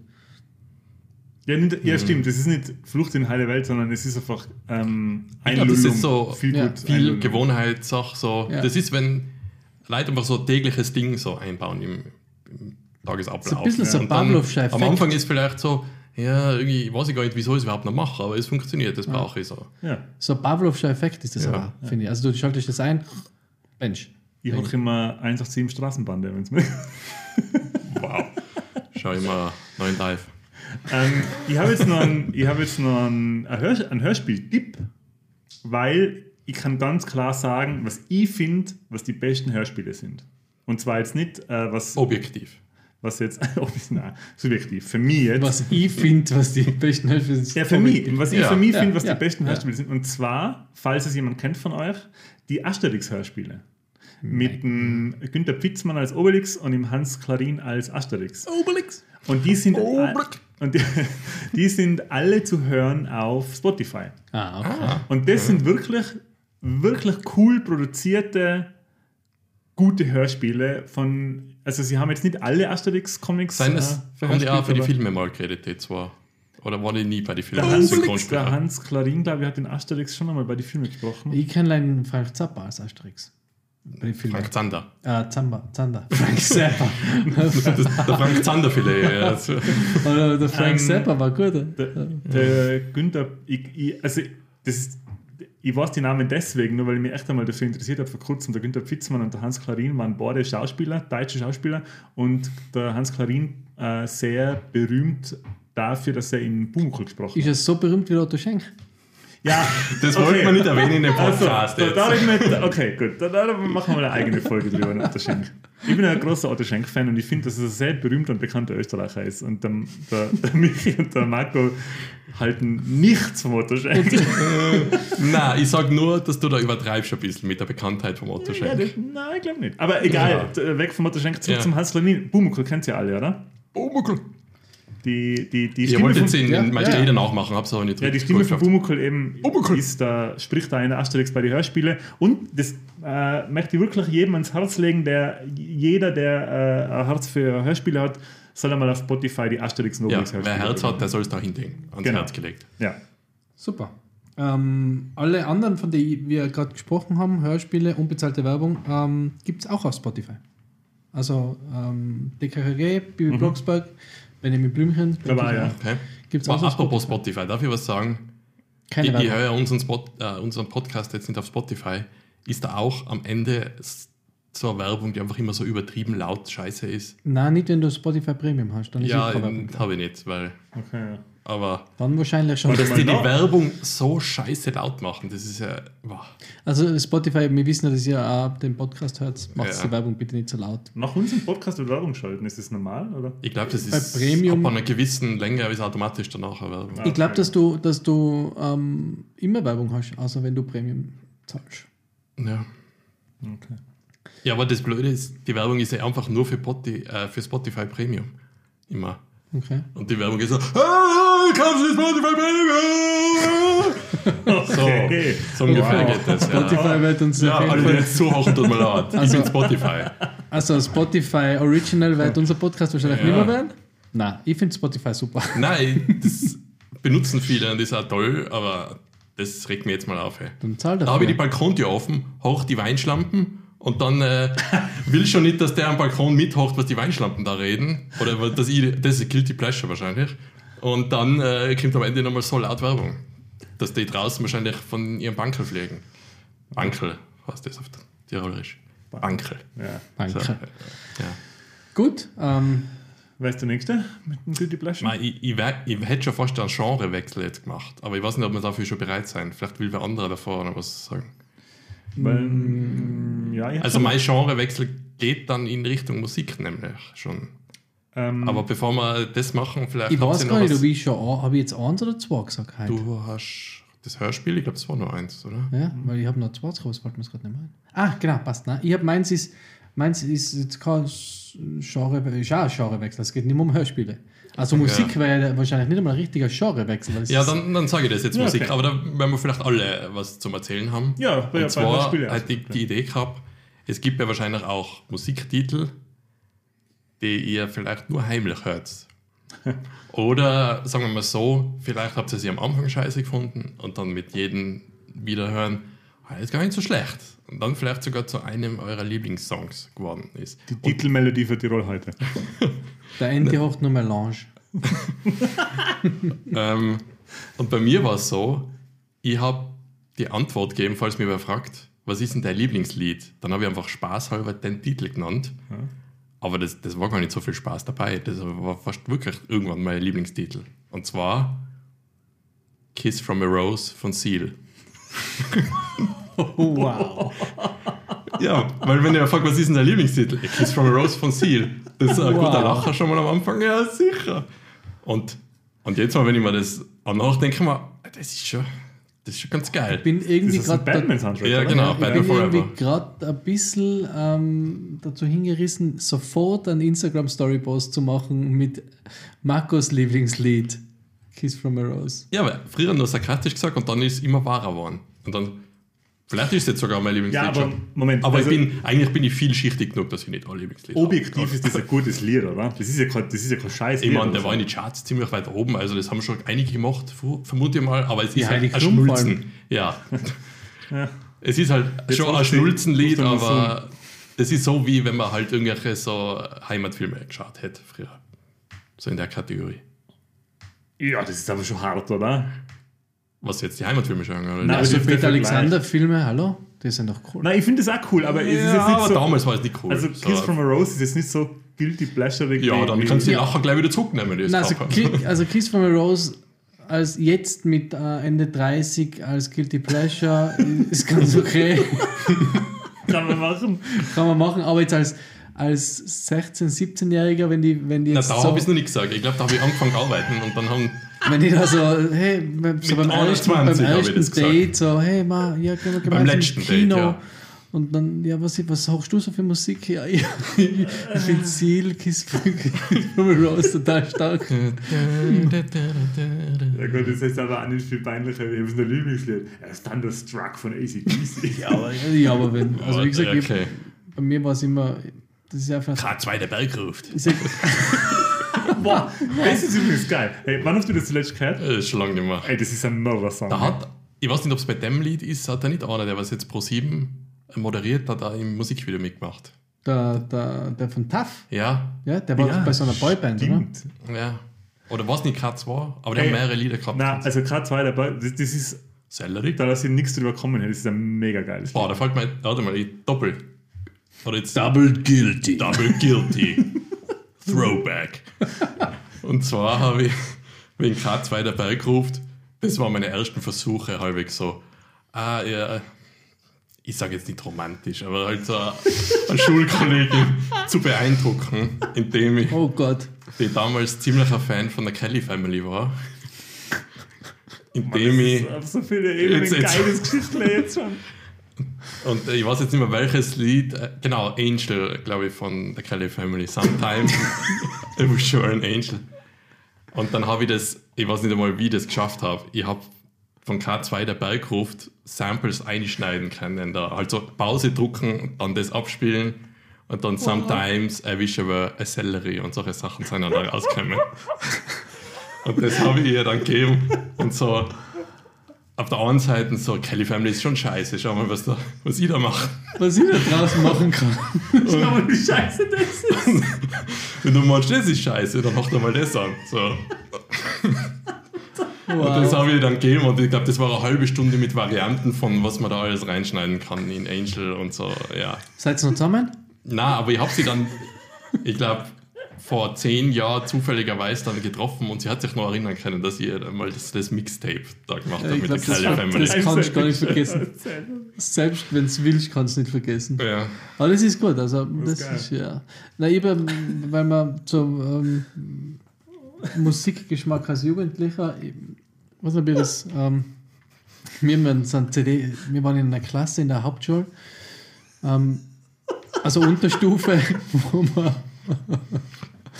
Ja, nicht, Mhm. ja stimmt. Das ist nicht Flucht in die heile Welt, sondern es ist einfach ähm, Ich glaub, das Einlullung. ist so viel ja, viel Einlullung. Gewohnheitssache. So. Ja. Das ist, wenn Leute einfach so ein tägliches Ding so einbauen im, im Tagesablauf. So ein bisschen so dann Pavlovscher Am Effekt. Anfang ist vielleicht so, ja, irgendwie, weiß ich gar nicht, wieso ich es überhaupt noch mache, aber es funktioniert, das brauche ich so. Ja. So ein Pavlovscher Effekt ist das Ja. aber, finde ich. Also du schaltest das ein, Mensch. Ich höre immer 187 Straßenbande, wenn es mir. Wow. Schau immer neuen Dive. ähm, ich habe jetzt noch einen, ich habe jetzt noch einen, einen Hörspiel-Tipp, weil ich kann ganz klar sagen, was ich finde, was die besten Hörspiele sind. Und zwar jetzt nicht, äh, was. Objektiv. Was jetzt, oh, nein, subjektiv, für mich jetzt, Was ich finde, was die besten Hörspiele sind. ja, für mich, was ich Ja. für mich Ja, finde, was ja, die besten ja. Hörspiele sind, und zwar, falls es jemand kennt von euch, die Asterix-Hörspiele. Mit dem Günter Pfitzmann als Obelix und dem Hans Klarin als Asterix. Obelix. Und die sind, Obelix. und die, die sind alle zu hören auf Spotify. Ah, okay. Ah, Und das sind wirklich, wirklich cool produzierte, gute Hörspiele von, also sie haben jetzt nicht alle Asterix-Comics Seien es, äh, haben die auch für die Filme mal die zwar. Oder waren die nie bei den Der Filmen? Hans, der Hans Klarin, glaube ich, hat den Asterix schon einmal bei den Filmen gesprochen. Ich kenne einen Frank Zappa als Asterix. Bei den Filmen. Frank Zander. Äh, Zamba, Zander. Frank Zappa. Das, der Frank Zander vielleicht. Oder der Frank Ähm, Zappa war gut. Der, der Günther, ich, ich, also das ist, ich weiß die Namen deswegen, nur weil ich mich echt einmal dafür interessiert habe. Vor kurzem der Günther Pfitzmann und der Hans Klarin waren beide Schauspieler, deutsche Schauspieler. Und der Hans Klarin äh, sehr berühmt dafür, dass er in Bumukel gesprochen Ist hat. er so berühmt wie der Otto Schenk? Ja, Das okay. wollte man nicht erwähnen in dem Also, Podcast. da, jetzt. nicht, okay, gut. Da, da machen wir eine eigene Folge drüber, Otto Schenk. Ich bin ein großer Otto Schenk-Fan und ich finde, dass er ein sehr berühmter und bekannter Österreicher ist. Und der, der, der Michi und der Marco halten nichts vom Otto Schenk. Nein, ich sage nur, dass du da übertreibst ein bisschen mit der Bekanntheit vom Otto Ja, Schenk. das, nein, ich glaube nicht. Aber egal, d- weg vom Otto Schenk, zurück Ja. zum Hans Lanin. Bumukel kennt ihr alle, oder? Bumukel. Die, die, die Ihr Stimme wollt von, jetzt in ja, den meine ja. Rede nachmachen, hab's aber nicht ja, die Stimme von. Bumukel eben Bumukel. ist da, spricht da in der Asterix bei den Hörspielen. Und das äh, möchte ich wirklich jedem ans Herz legen, der jeder, der äh, ein Herz für Hörspiele hat, soll einmal auf Spotify die Asterix und Ja, Obelix wer Herz hat, der soll es da hinlegen. Ans Genau. Herz gelegt. Ja. Super. Ähm, alle anderen, von denen wir gerade gesprochen haben, Hörspiele, unbezahlte Werbung, ähm, gibt es auch auf Spotify. Also ähm, DKKG, Bibi Mhm. Blocksberg, Benjamin Blümchen, Da war ja. Okay. Gibt es Aber auch apropos Spotify. Spotify, darf ich was sagen? Keine ich, ich höre ja unseren, Spot, äh, unseren Podcast jetzt nicht auf Spotify. Ist da auch am Ende so eine Werbung, die einfach immer so übertrieben laut scheiße ist? Nein, nicht wenn du Spotify Premium hast. Dann ist Ja, Werbung. habe ich nicht, weil. Okay, ja. Aber Dann wahrscheinlich schon. Warte dass die die nach. Werbung so scheiße laut machen, das ist ja. Wow. Also Spotify, wir wissen ja, dass ihr auch den Podcast hört. Macht Ja. die Werbung bitte nicht so laut. Nach unserem Podcast wird Werbung schalten, ist das normal? Oder? Ich glaube, das Bei ist Premium- ab einer gewissen Länge ist automatisch danach eine Werbung. Ich glaube, dass du, dass du ähm, immer Werbung hast, außer wenn du Premium zahlst. Ja. Okay. ja, aber das Blöde ist, die Werbung ist ja einfach nur für, Spotify, äh, für Spotify Premium. Immer. Okay. Und die Werbung ist so, ah, kaufst du Spotify Premium? Okay. So, so ungefähr Wow. geht das. Ja, Spotify wird uns ja alle, die jetzt zuhören, tut mir leid. Ich Also- bin Spotify. also Spotify Original wird unser Podcast wahrscheinlich Ja. nicht mehr werden. Nein, ich finde Spotify super. Nein, das benutzen viele und das ist auch toll, aber das regt mir jetzt mal auf. Ey. Dann zahl Da habe ich die. Balkontür offen, hoch die Weinschlampen und dann äh, will schon nicht, dass der am Balkon mithocht, was die Weinschlampen da reden. Oder weil das, ich, das ist Guilty Pleasure wahrscheinlich. Und dann äh, kommt am Ende nochmal so laut Werbung, dass die draußen wahrscheinlich von ihrem Bankel fliegen. Bankel, was ist das auf Tirolerisch? Bankel. Ja. Danke. So, ja. Gut, ähm, Wer ist der Nächste mit dem Guilty Pleasure? Ich, ich, ich hätte schon fast einen Genrewechsel jetzt gemacht, aber ich weiß nicht, ob wir dafür schon bereit sein. Vielleicht will wer andere davor noch was sagen. Weil, mm, ja, Also mein Genrewechsel geht dann in Richtung Musik nämlich schon. ähm, Aber bevor wir das machen, vielleicht ich weiß gar nicht, ob ich schon, habe ich jetzt eins oder zwei gesagt heute? Du hast das Hörspiel, ich glaube, es war nur eins, oder? Ja, weil ich habe noch zwei das fällt mir jetzt gerade nicht mehr ein. Ah, genau, passt. Nein. Ich habe meins ist, meins ist jetzt kein Genre, ist auch ein Genrewechsel, es geht nicht mehr um Hörspiele. Also Musik wäre ja wahrscheinlich nicht einmal ein richtiger Genrewechsel. Ja, dann, dann sage ich das jetzt Ja, Musik, okay. aber da werden wir vielleicht alle was zum Erzählen haben. Ja, Und zwar Hörspiele hat die, auch. die Idee gehabt, es gibt ja wahrscheinlich auch Musiktitel, die ihr vielleicht nur heimlich hört. Oder sagen wir mal so, vielleicht habt ihr sie am Anfang scheiße gefunden und dann mit jedem Wiederhören, ah, ist gar nicht so schlecht. Und dann vielleicht sogar zu einem eurer Lieblingssongs geworden ist. die Titelmelodie für Tirol heute. der Ende hocht nur Melange. ähm, und bei mir war es so, ich habe die Antwort gegeben, falls mir wer fragt, was ist denn dein Lieblingslied? Dann habe ich einfach spaßhalber den Titel genannt. Aber das, das war gar nicht so viel Spaß dabei. Das war fast wirklich irgendwann mein Lieblingstitel. Und zwar Kiss from a Rose von Seal. Wow. Ja, weil wenn ihr fragt, was ist denn der Lieblingstitel? A Kiss from a Rose von Seal. Das ist ein Wow. guter Lacher schon mal am Anfang, ja, sicher. Und, und jetzt mal, wenn ich mir das anhöre, denke ich mir, das ist schon, das ist schon ganz geil. Ich bin Das irgendwie gerade Batman-Soundtrack, Ja, oder? genau. ich Batman bin irgendwie gerade ein bisschen ähm, dazu hingerissen, sofort einen Instagram-Story-Post zu machen mit Marcos Lieblingslied, Kiss from a Rose. Ja, aber früher nur sarkastisch gesagt und dann ist es immer wahrer geworden. Und dann, vielleicht ist es jetzt sogar mein Lieblingslied Ja, aber schon. Moment. Aber also ich bin, eigentlich bin ich vielschichtig genug, dass ich nicht alle Lieblingslieder objektiv habe. ist das ein gutes Lied, oder? Das ist ja kein, das ist ja kein scheiß Ich meine, der war in die Charts ziemlich weit oben, also das haben schon einige gemacht, vermute ich mal, aber es ist halt Heidi ein Klum vor Schnulzen. Ja. Ja. Es ist halt Jetzt schon ein Schnulzenlied, aber das ist so, wie wenn man halt irgendwelche so Heimatfilme geschaut hätte früher. So in der Kategorie. Ja, das ist aber schon hart, oder? Was jetzt die Heimatfilme schauen, oder? Nein, Ja, Also Peter Alexander-Filme, hallo? Die sind doch cool. Nein, ich finde das auch cool, aber es ist jetzt nicht aber so. damals war es nicht cool. Also So. Kiss from a Rose ist jetzt nicht so guilty pleasure. ja, dann kannst du die Ja. Lacher gleich wieder zurücknehmen. die Nein, also, also Kiss from a Rose als jetzt mit äh, Ende 30 als Guilty Pleasure ist ganz okay. kann man machen. Kann man machen, aber jetzt als, als 16-, 17-Jähriger, wenn die, wenn die Na, jetzt da so, habe ich es noch nicht gesagt. Ich glaube, da habe ich angefangen zu arbeiten und dann haben. wenn die da so, hey, beim- so Mit beim ersten, 21 beim ich ersten. Date, so, hey, ma, ja, gehen wir gemeinsam letzten ins Kino. Date, ja. Und dann, ja, was, was hörst du so für Musik? Ja, ich, ich finde Seal, Kiss Rose total stark. Ja gut, das ist aber auch nicht viel peinlicher. Ich habe ein Lieblingslied. Ja, Thunderstruck von ACDC. Ja, aber, ja, aber wenn, also wie gesagt, ich, okay. bei mir war es immer, das ist einfach, K2 der Berg ruft. ist ja, Boah, das ist übrigens geil. Hey, wann hast du das zuletzt gehört? Das ist schon lange nicht mehr. Ey, das ist ein Mörder-Song. Da hat, ich weiß nicht, ob es bei dem Lied ist, hat er nicht einer, der was jetzt Pro 7 moderiert hat, da im Musikvideo mitgemacht. der, der, der von TAF, Ja, ja, der war Ja, bei so einer Boyband, oder? Stimmt. ja. Oder war es nicht K2? Aber die Ey, haben mehrere Lieder gehabt. Nein, also gerade zwei dabei, das, das ist, Sellerie. da dass ich nichts drüber kommen das ist ein mega geiles Boah, da fällt mir, warte mal, ich doppel. Oder jetzt Double Guilty. Double Guilty. Throwback. Und zwar habe ich, wenn K2 der Berg ruft, das waren meine ersten Versuche, halbwegs so, ah, ja, ich sage jetzt nicht romantisch, aber halt so eine Schulkollegin zu beeindrucken, indem ich, Oh Gott. die damals ziemlicher Fan von der Kelly Family war, indem ich, Ich habe so viele eben Jetzt- geiles jetzt schon. Und ich weiß jetzt nicht mehr welches Lied, äh, genau, Angel, glaube ich, von der Kelly Family, Sometimes it was sure an Angel. Und dann habe ich das, ich weiß nicht einmal, wie ich das geschafft habe. Ich habe von K2 der Berg ruft Samples einschneiden können. Da. Also Pause drucken, dann das abspielen und dann Sometimes I wish I were a celery und solche Sachen sind dann da rausgekommen. und das habe ich ihr dann gegeben und so auf der einen Seite so, Kelly Family ist schon scheiße, schau mal, was, da, was ich da mache. Was ich da draußen machen kann. Schau mal, wie scheiße das ist. Wenn du meinst, das ist scheiße, dann mach doch mal das an. So. Und das habe ich dann gegeben und ich glaube, das war eine halbe Stunde mit Varianten von, was man da alles reinschneiden kann in Angel und so, ja. Seid ihr noch zusammen? Na, aber ich habe sie dann, ich glaube, vor zehn Jahren zufälligerweise dann getroffen und sie hat sich noch erinnern können, dass ihr mal das, das Mixtape da gemacht Ja, habe ich mit der glaub, das Kelly war- Family. das- kannst du gar nicht vergessen. Selbst wenn es willst, kannst du nicht vergessen. Ja. Aber das ist gut. Also, das, geil. ist ja. Na, hab, weil man zum ähm, Musikgeschmack als Jugendlicher, ich weiß nicht, ob ich das. Ähm, wir, ein CD, wir waren in einer Klasse in der Hauptschule, ähm, also Unterstufe, wo man.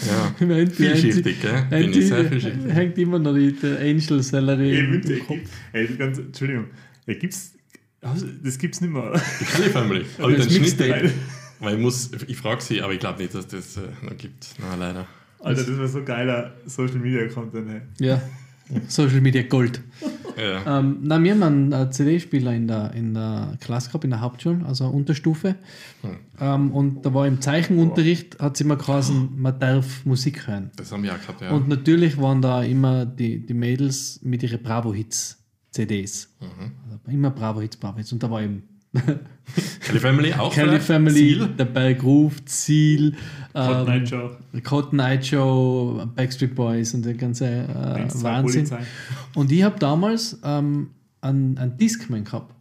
Ja. Vielschichtig, gell? hängt Bin ich sehr vielschichtig. Hängt immer noch die, der Angel Celery. Ey, im Kopf. ey, Entschuldigung. Ey, gibt's, das gibt's nicht mehr. Die Kelly Family. Aber das Mixtape. weil ich muss, ich frage sie, aber ich glaube nicht, dass das äh, noch gibt. Na, leider. Alter, das war so geiler Social Media Content. Hey. Ja. Social Media Gold. Ja. Ähm, na, wir haben einen äh, CD-Spieler in der, in der Klasse gehabt, in der Hauptschule, also Unterstufe. Ähm, und da war im Zeichenunterricht, hat es immer geheißen, man darf Musik hören. Das haben wir auch gehabt, ja. Und natürlich waren da immer die, die Mädels mit ihren Bravo-Hits-CDs. Mhm. Also immer Bravo-Hits, Bravo-Hits. Und da war eben Kelly Family auch Kelly? Family, Seal? der Berg ruft, Ziel, Hot ähm, Night Show. Cotton Eye Show, Backstreet Boys und der ganze äh, Wahnsinn. Und ich habe damals ähm, einen, einen Discman gehabt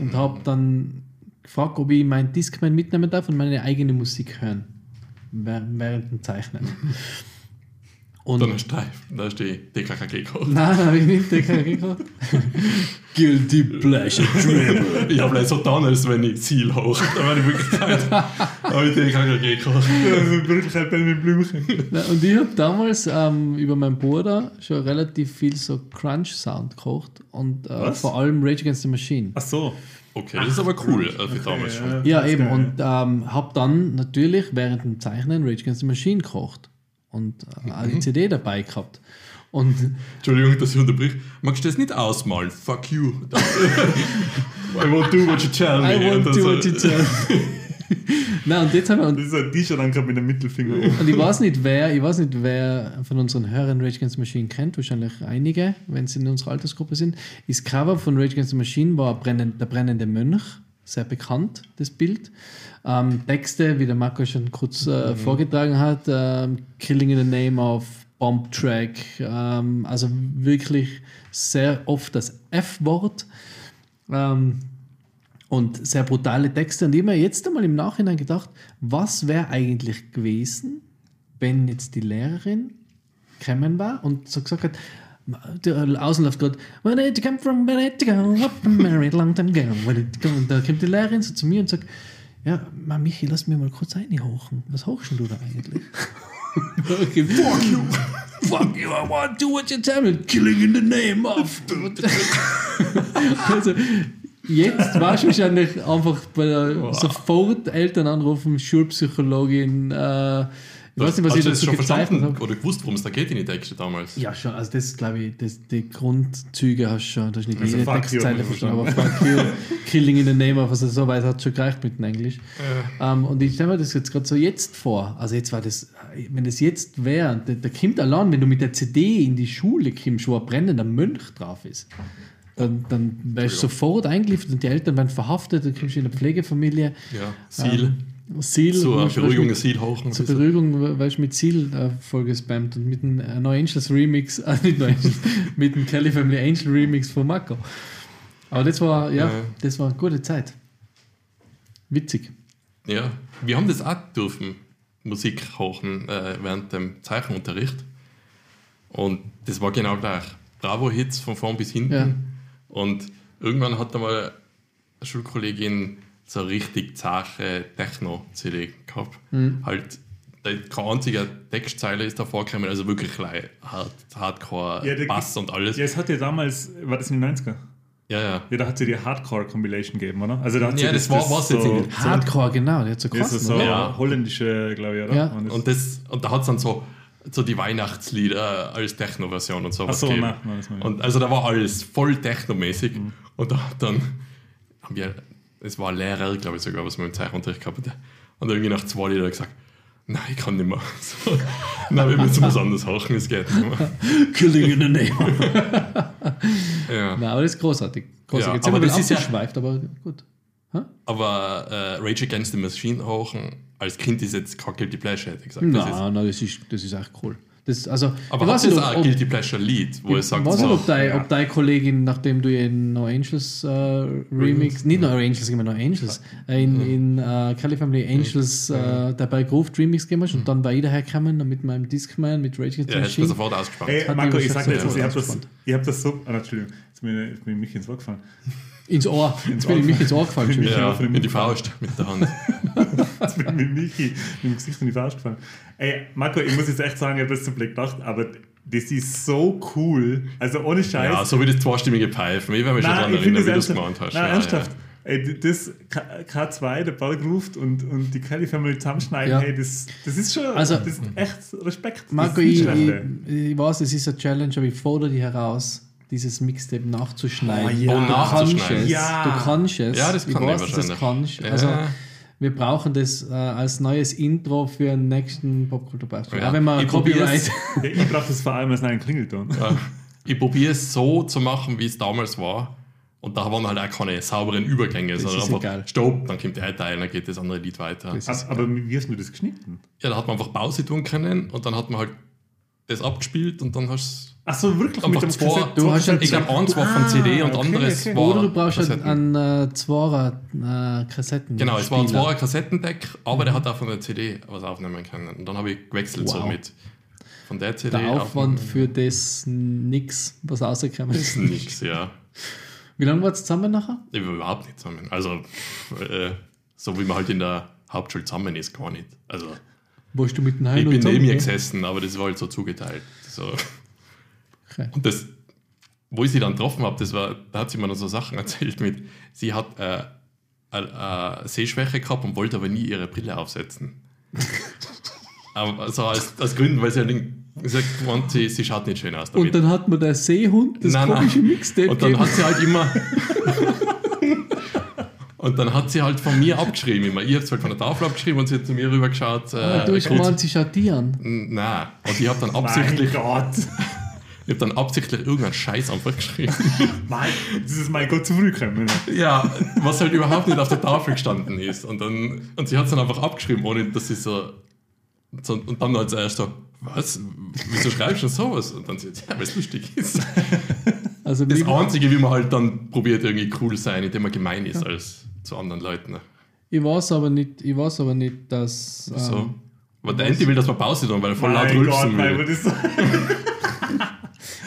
und habe dann gefragt, ob ich meinen Discman mitnehmen darf und meine eigene Musik hören. Währ- Während dem Zeichnen. Und Dann hast du, da hast du die DKKG gekauft. Nein, habe ich nicht DKG gekauft. Guilty Pleasure Dribble. Ich habe so getan, als wenn ich Ziel hoch. Da war die Möglichkeit. habe ich DKKG gekauft. Also wirklich halt mit Blümchen. Und ich habe damals ähm, über meinen Bruder schon relativ viel so Crunch-Sound gekocht und äh, vor allem Rage Against the Machine. Ach so. Okay, das ist aber cool äh, für damals schon. Ja, ist eben. geil. Und ähm, habe dann natürlich während dem Zeichnen Rage Against the Machine gekocht und äh, auch die CD dabei gehabt. Und Entschuldigung, dass ich unterbrich. Magst du das nicht ausmalen? Fuck you. I won't do what you tell me. I to so- what you tell. Nein, und jetzt haben wir, und Das ist ein T-Shirt dann gerade mit dem Mittelfinger. Und ich weiß nicht, wer, ich weiß nicht, wer von unseren Hörern Rage Against the Machine kennt, wahrscheinlich einige, wenn sie in unserer Altersgruppe sind. Das Cover von Rage Against the Machine war der brennende Mönch, sehr bekannt, das Bild. Ähm, Texte, wie der Marco schon kurz äh, vorgetragen hat, ähm, Killing in the Name of, Bomb Track, ähm, also wirklich sehr oft das F-Wort. Ähm, und sehr brutale Texte. Und ich habe mir jetzt einmal im Nachhinein gedacht, was wäre eigentlich gewesen, wenn jetzt die Lehrerin gekommen war und so gesagt hat, der Außen läuft gerade, Where did you come from, where did you go, up and married long time ago, where did you go? Und da kommt die Lehrerin so zu mir und sagt, ja, Ma Michi, lass mich mal kurz reinhochen. Was hochst denn du da eigentlich? okay, fuck you! Fuck you, I want to do what you tell me. Killing in the name of... also, jetzt warst du wahrscheinlich einfach bei der, sofort Eltern anrufen, Schulpsychologin, äh, ich weiß nicht, was Hast ich du das dazu schon verstanden habe. oder gewusst, worum es da geht in die Texte damals? Ja, schon. Also das glaube ich, das, die Grundzüge hast du schon. Du hast nicht Also jede Textzeile verstanden, aber fuck you, killing in the name of, also so weit hat es schon gereicht mit dem Englisch. Ähm, und ich stelle mir das jetzt gerade so jetzt vor. Also jetzt war das, wenn das jetzt wäre, da, da kommt allein, wenn du mit der CD in die Schule kommst, wo ein brennender Mönch drauf ist, dann, dann wärst du sofort eingeliefert und die Eltern werden verhaftet, dann kommst du in eine Pflegefamilie. Ja, Ziel. Seal, Zur wirst- Beruhigung Ziel hochen. zur Beruhigung weißt du mit Ziel äh, voll gespammt und mit dem äh, No Angels Remix, äh, nicht No Angels, mit dem Kelly Family Angel Remix von Marco. Aber das war, ja, Ja. das war eine gute Zeit. Witzig. Ja, wir haben das auch dürfen, Musik hochen äh, während dem Zeichenunterricht. Und das war genau gleich. Bravo-Hits von vorn bis hinten. Ja. Und irgendwann hat einmal eine Schulkollegin so richtig zache Techno-CD gehabt. Mhm. Halt, da- keine einzige Textzeile ist da vorgekommen, also wirklich hard, Hardcore, Ja, der- Bass und alles. Ja, es hat ja damals, war das in den 90er? Ja, ja. Ja, da hat sie die Hardcore-Compilation gegeben, oder? Also da hat sie Ja, das war- war's jetzt so, irgendwie. Hardcore, genau, der hat so Das ist krass. so? Ja. holländische, glaube ich, oder? Ja. Und das, Und, das, und da hat es dann so, so die Weihnachtslieder als Techno-Version und Ach sowas so, gegeben. nein, nein, das. Und also da war alles voll technomäßig. Mhm. Und da hat dann haben wir, es war ein Lehrer, glaube ich sogar, was wir im Zeichenunterricht gehabt haben. Und irgendwie nach zwei Liedern gesagt, nein, ich kann nicht mehr. So, nein, wir müssen was anderes hochen, es geht nicht mehr. Killing in the Name. Ja. Nein, aber das ist großartig. großartig. Ja, Jetzt aber das ist ja- abgeschweift, aber gut. Aber äh, Rage Against the Machine hochen, als Kind ist jetzt kein Guilty Pleasure, hätte ich gesagt. Das ist, Nein, nein, das ist, das ist echt cool. Das, also, aber ich weiß nicht, auch ob- ein Guilty Pleasure Lied, wo Ich es sagt, weiß nicht, ob, dein, ja. ob deine Kollegin, nachdem du in No Angels äh, Remix, nicht No Angels, immer No Angels, äh, in, in äh, Kelly Family Angels äh, dabei Groove Remix gemacht hast und dann war ich dahergekommen mit meinem Discman, mit Rage Against the ja, hätte ich Machine. sofort ausgespannt. Ey, hat Marco, ich sag dir jetzt, was, ich habe das, ich hab das so. Ah, Entschuldigung, jetzt bin ich, jetzt bin ich mich ins Ohr gefallen. Ins Ohr. Jetzt bin ich mich ins Ohr gefallen. Ja, in die Faust mit der Hand. Ich mit Michi mit dem Gesicht in die Faust gefallen. Ey, Marco, ich muss jetzt echt sagen, ich habe das zum Blick gedacht, aber das ist so cool. Also ohne Scheiß. Ja, so wie das zweistimmige Pfeifen. Ich werde mich schon daran erinnern, das wie du es ernsthaft. gemeint hast. Nein, Ja, ernsthaft. Ey, das K- K2, der Ball ruft und, und die Kelly Family zusammenschneiden, Ja. hey, das, das ist schon Also- das ist echt Respekt. Das Marco, ich, ich, ich weiß, es ist eine Challenge, aber ich fordere dich heraus, dieses Mixtape nachzuschneiden. Oh, ja. Du nachzuschneiden. kannst es. Ja. Du kannst es. Ja, das kann ich ich weiß, dass du das kannst. wahrscheinlich. Also, Ja. Wir brauchen das äh, als neues Intro für den nächsten Popkulturbeispiel. Ja. Auch wenn man Ich Copyright. ich brauche das vor allem als einen Klingelton. Ja. Ich probiere es so zu machen, wie es damals war. Und da waren halt auch keine sauberen Übergänge, sondern ist einfach egal. Stopp, dann kommt der ein Teil, dann geht das andere Lied weiter. Das ist Aber, aber wie hast du das geschnitten? Ja, da hat man einfach Pause tun können und dann hat man halt das abgespielt und dann hast Achso, wirklich Einfach dem zwei, Kassett- du hast ich glaube, eins war von Ah, CD und okay, anderes okay. war. Oder du brauchst halt einen äh, Zweier äh, Kassetten. Genau, es war ein zweier Kassettendeck, aber der hat auch von der CD was aufnehmen können. Und dann habe ich gewechselt Wow. so mit von der CD Der auf Aufwand für das nix, was rausgekommen ist. nix, ja. Wie lange war es zusammen nachher? Ich war überhaupt nicht zusammen. Also, äh, so wie man halt in der Hauptschule zusammen ist, gar nicht. Also, Warst du mit dem ich bin neben ihr oder? gesessen, aber das war halt so zugeteilt. So. Okay. Und das, wo ich sie dann getroffen habe, das war, da hat sie mir noch so Sachen erzählt mit, sie hat äh, äh, äh, Sehschwäche gehabt und wollte aber nie ihre Brille aufsetzen. aber so als, als Gründen, weil sie halt gesagt hat, sie, sie schaut nicht schön aus Und dann hat man der Seehund, das Nein, nein. komische Mixtape Und dann gegeben. hat sie halt immer. und dann hat sie halt von mir abgeschrieben immer. Ich habe es halt von der Tafel abgeschrieben und sie hat zu mir rüber geschaut. Äh, Ah, du hast gemeint, sie schaut die an. Nein. Und ich habe dann Mein absichtlich, Gott. Ich hab dann absichtlich irgendeinen Scheiß einfach geschrieben. Mein, das ist mein Gott zu früh gekommen. ja, was halt überhaupt nicht auf der Tafel gestanden ist. Und, dann, und sie hat es dann einfach abgeschrieben, ohne dass sie so. so und dann hat sie erst so, was? Wieso schreibst du denn sowas? Und dann sie, ja, weil es lustig ist. Also Das Einzige, wie man halt dann probiert, irgendwie cool sein, indem man gemein ist als zu anderen Leuten. ich weiß aber nicht, ich weiß aber nicht, dass. So. Ähm, Aber der Enti will, dass wir Pause tun, weil er voll laut Mein Gott, rülpsen will. ist das?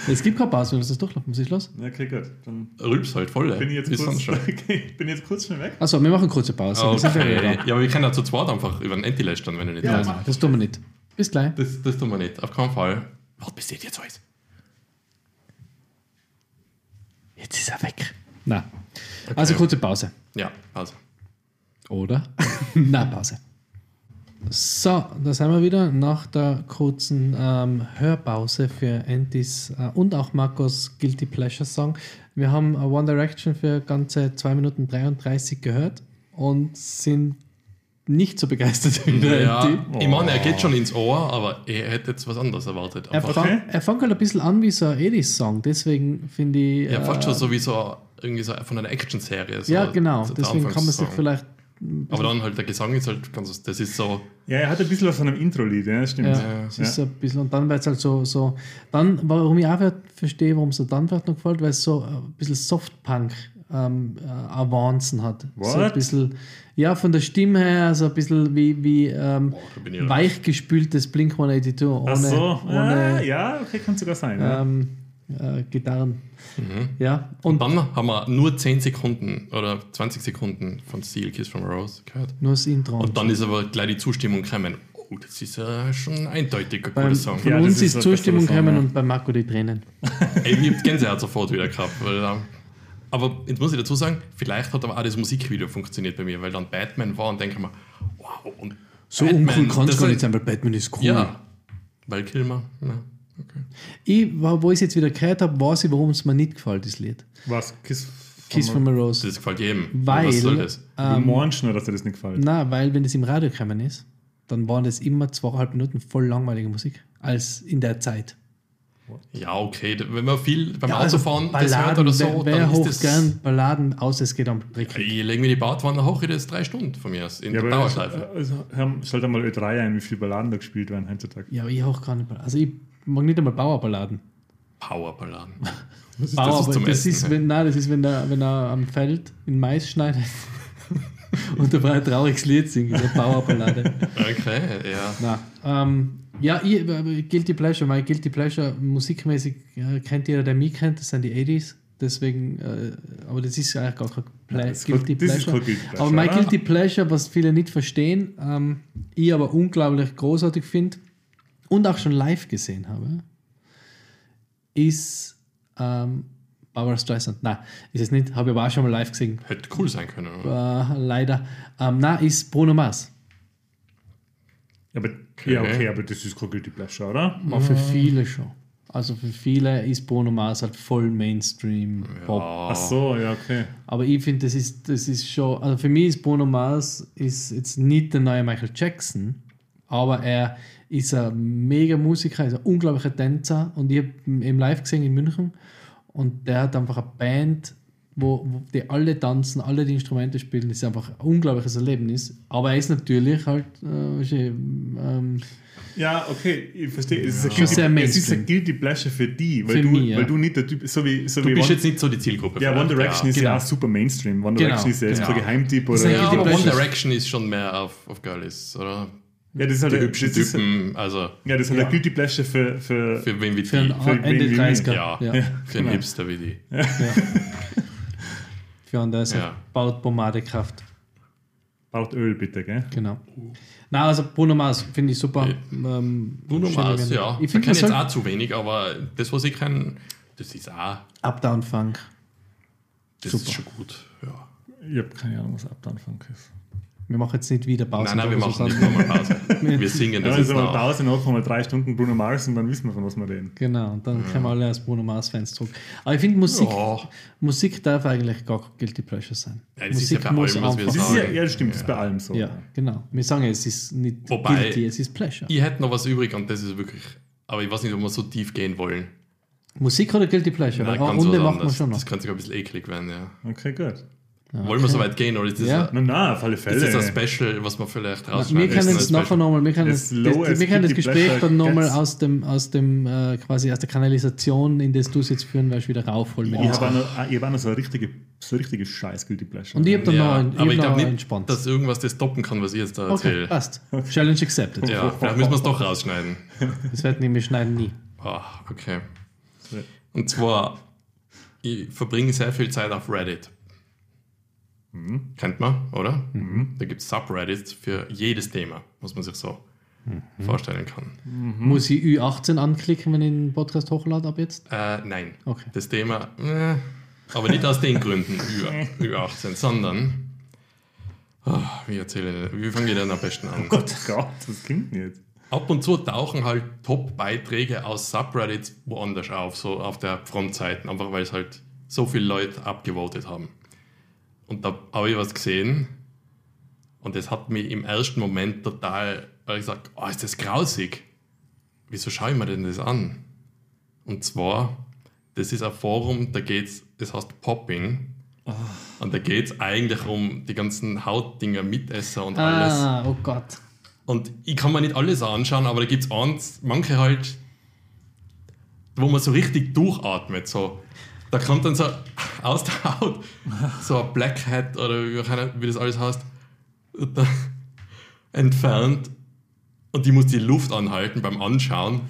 es gibt keine Pause, wenn das durchlaufen. Was ist los? Okay, gut. Dann Rülps halt voll. bin ich jetzt kurz, schon. okay, ich bin jetzt kurz schnell weg. Achso, wir machen kurze Pause. Wieder Okay. Ja, aber wir können ja zu zweit einfach über den Enti lästern, wenn er nicht Ja, da ist. nein, das tun wir nicht. Bis gleich. Das, das tun wir nicht, auf keinen Fall. Warte, bis jetzt alles. Jetzt ist er weg. Na. Also kurze Pause. Ja, also. Oder? Na, Pause. So, da sind wir wieder nach der kurzen ähm, Hörpause für Antis äh, und auch Marcos Guilty Pleasure Song. Wir haben äh, One Direction für ganze 2 Minuten 33 gehört und sind nicht so begeistert wie der Ja, Anti. ich meine, er geht schon ins Ohr, aber er hätte jetzt was anderes erwartet. Er, fang, er fängt halt ein bisschen an wie so ein Edis-Song, deswegen finde ich. ja, fast äh, schon so wie so irgendwie so von einer Action-Serie. So Ja, genau, deswegen kann man sich vielleicht. Aber dann halt der Gesang ist halt ganz, das ist so, Ja, er hat ein bisschen was von einem Intro-Lied, ja, stimmt. Ja, es ist so ein bisschen, und dann wird es halt so, so, dann, warum ich auch verstehe, warum es so dann vielleicht noch gefällt, weil es so ein bisschen Softpunk ähm, äh, Avancen hat. So ein What? bisschen, ja, von der Stimme her, so ein bisschen wie, wie ähm, ich weichgespültes Blink 182 ohne, Ach so, ohne ah, ja, okay, kann sogar sein. Ja. Äh, Gitarren. Mhm. Ja, Und und dann haben wir nur 10 Sekunden oder 20 Sekunden von Steel Kiss from a Rose gehört. nur das Intro. Und dann ist aber gleich die Zustimmung gekommen. Oh, das ist ja schon eindeutig ein cooler Song. von Ja, uns ist ist Zustimmung gekommen ja. und bei Marco die Tränen. Ey, ich hab Gänsehaut sofort wieder gehabt. Weil, ähm, aber jetzt muss ich dazu sagen, vielleicht hat aber auch das Musikvideo funktioniert bei mir, weil dann Batman war und denke mir, wow, und So Batman, uncool kann es das gar nicht sein, weil Batman ist cool. Ja, weil Kilmer, ja, okay. Ich, wo ich es jetzt wieder gehört habe, weiß ich, warum es mir nicht gefällt, das Lied. Was? Kiss, Kiss from a Rose. Das gefällt jedem. Weil, Was soll das? Du ähm, meinst nur, dass dir das nicht gefällt. na, weil wenn es im Radio gekommen ist, dann waren das immer zweieinhalb Minuten voll langweilige Musik, als in der Zeit. Ja, okay, wenn man viel beim Ja, also Autofahren das hört oder so, wer, wer dann ist das... gern Balladen aus, es geht am Trick. Ich lege mir die Badwanne hoch, das ist drei Stunden von mir aus, in Ja, der Dauerschleife. also, Herr, schalt einmal Ö3 ein, wie viele Balladen da gespielt werden heutzutage. Ja, aber ich hoch gar nicht. Also ich mag nicht einmal Bauerballaden. Powerballaden. Bauer, das ist aber zum das Essen, ist, wenn, nein, das ist, wenn er, wenn er am Feld in Mais schneidet und dabei ein trauriges Lied singt, eine Bauerballade. Okay, ja. Na, ähm, ja, ich, äh, Guilty Pleasure, mein Guilty Pleasure musikmäßig äh, kennt jeder, der mich kennt, das sind die 80s. Deswegen, äh, aber das ist eigentlich gar kein Pla das ist Guilty das ist Pleasure. Guilty Pleasure, aber mein? Guilty Pleasure, was viele nicht verstehen, ähm, ich aber unglaublich großartig finde und auch schon live gesehen habe, ist ähm, Barbara Streisand. Nein, ist es nicht, habe ich aber auch schon mal live gesehen. Hätte cool sein können. Oder? Äh, leider. Ähm, nein, ist Bruno Mars. Ja, aber, ja, okay, aber das ist kein Guilty Pleasure, oder? Aber für viele schon. Also für viele ist Bruno Mars halt voll Mainstream Pop. Ach so, ja, okay. Aber ich finde, das ist, das ist schon, also für mich ist Bruno Mars ist jetzt nicht der neue Michael Jackson, aber er ist ein mega Musiker, ist ein unglaublicher Tänzer und ich habe ihn im Live gesehen in München und der hat einfach eine Band, wo, wo die alle tanzen, alle die Instrumente spielen, das ist einfach ein unglaubliches Erlebnis. Aber er ist natürlich halt, äh, du, ähm, Ja, okay, ich verstehe. Es ist, ein Schon sehr guilty, es ist Mainstream. ein Guilty Pleasure für die, weil, Für du, mich, ja. weil du nicht der Typ, so wie, so Du wie bist One, jetzt nicht so die Zielgruppe. ja, One Direction ist ja genau. auch super Mainstream. One Genau, Direction ist ja jetzt genau. kein Geheimtipp ist oder. ein Ja, Guilty aber One. Direction ist schon mehr auf, auf Girlies, oder? Ja, das ist halt Die ein- hübschen das ist, Typen, also Ja, das ist halt ein Guilty Pleasure für, für, für wen wie Für die. einen für Ende wen wie 30er. Ja, Ja. für einen genau. Hipster wie die. Ja. Für einen, der so Ja. baut Pomadekraft. Baut Öl bitte, gell? Genau. Na, also Bruno Mars finde ich super. Ähm, Bruno Mars, ja. Ich Ich finde, kenne man jetzt auch zu wenig, aber das, was ich kenne, das ist auch, Uptown Funk. das Super. ist schon gut. Ja. Ich habe keine Ahnung, was Abtanfang ist. Wir machen jetzt nicht wieder Pause. Nein, nein, wir machen nicht nochmal Pause. Wir singen Ja, das also jetzt mal nach. Pause, noch mal drei Stunden Bruno Mars und dann wissen wir, von was wir reden. Genau, und dann kommen alle als Bruno Mars-Fans zurück. Aber ich finde, Musik, Ja. Musik darf eigentlich gar kein Guilty Pleasure sein. Ja, das ist ja bei allem, was wir Das ist ja, sagen. ja, das stimmt, das ist bei allem so. Ja, genau. Wir sagen, es ist nicht Wobei- Guilty, es ist Pleasure. Ich hätte noch was übrig und das ist wirklich, aber ich weiß nicht, ob wir so tief gehen wollen. Musik oder Guilty Pleasure? Nein, Weil eine ganz Runde wir anderes. schon noch. Das kann sogar ein bisschen eklig werden, ja. Okay, gut. Wollen wir so weit gehen oder ist das, Ja. ein, Na, na, auf alle ist Fälle. das ein Special, was wir vielleicht Wir rausschneiden können müssen es nachher nochmal, wir können As das, das, as wir können das Gespräch dann nochmal aus dem, aus dem äh, quasi aus der Kanalisation, in das du es jetzt führen wirst, wieder raufholen. Ich habe auch noch, ich hab auch noch so eine richtige, so richtige scheiß Guilty Pleasure. Und ich habe dann noch, Ja, ein- ich aber ich noch glaube nicht, entspannt. dass irgendwas das stoppen kann, was ich jetzt da okay, erzähle. passt. Challenge accepted. Ja, vielleicht müssen wir es doch rausschneiden. Das werden wir schneiden nie. Ah, okay. Und zwar, ich verbringe sehr viel Zeit auf Reddit. Kennt man, oder? Da gibt es Subreddits für jedes Thema, was man sich so vorstellen kann. Muss ich Ü18 anklicken, wenn ich den Podcast hochlade ab jetzt? Äh, nein. Okay. Das Thema, äh, aber nicht aus den Gründen Ü, Ü18, sondern, ah, wie erzähle ich, wie fange ich denn am besten an? Gott, Gott, das klingt nicht. Ab und zu tauchen halt Top-Beiträge aus Subreddits woanders auf, so auf der Frontseite, einfach weil es halt so viele Leute abgevotet haben. Und da habe ich was gesehen und das hat mich im ersten Moment total weil ich gesagt, oh, ist das grausig. Wieso schaue ich mir denn das an? Und zwar, das ist ein Forum, da geht's, das heißt Popping. Und da geht es eigentlich um die ganzen Hautdinger, Mitesser und alles. Ah, oh Gott. Und ich kann mir nicht alles anschauen, aber da gibt es manche halt, wo man so richtig durchatmet. So. Da kommt dann so aus der Haut so ein Black Hat oder wie, das alles heißt, da, entfernt. Und die muss die Luft anhalten beim Anschauen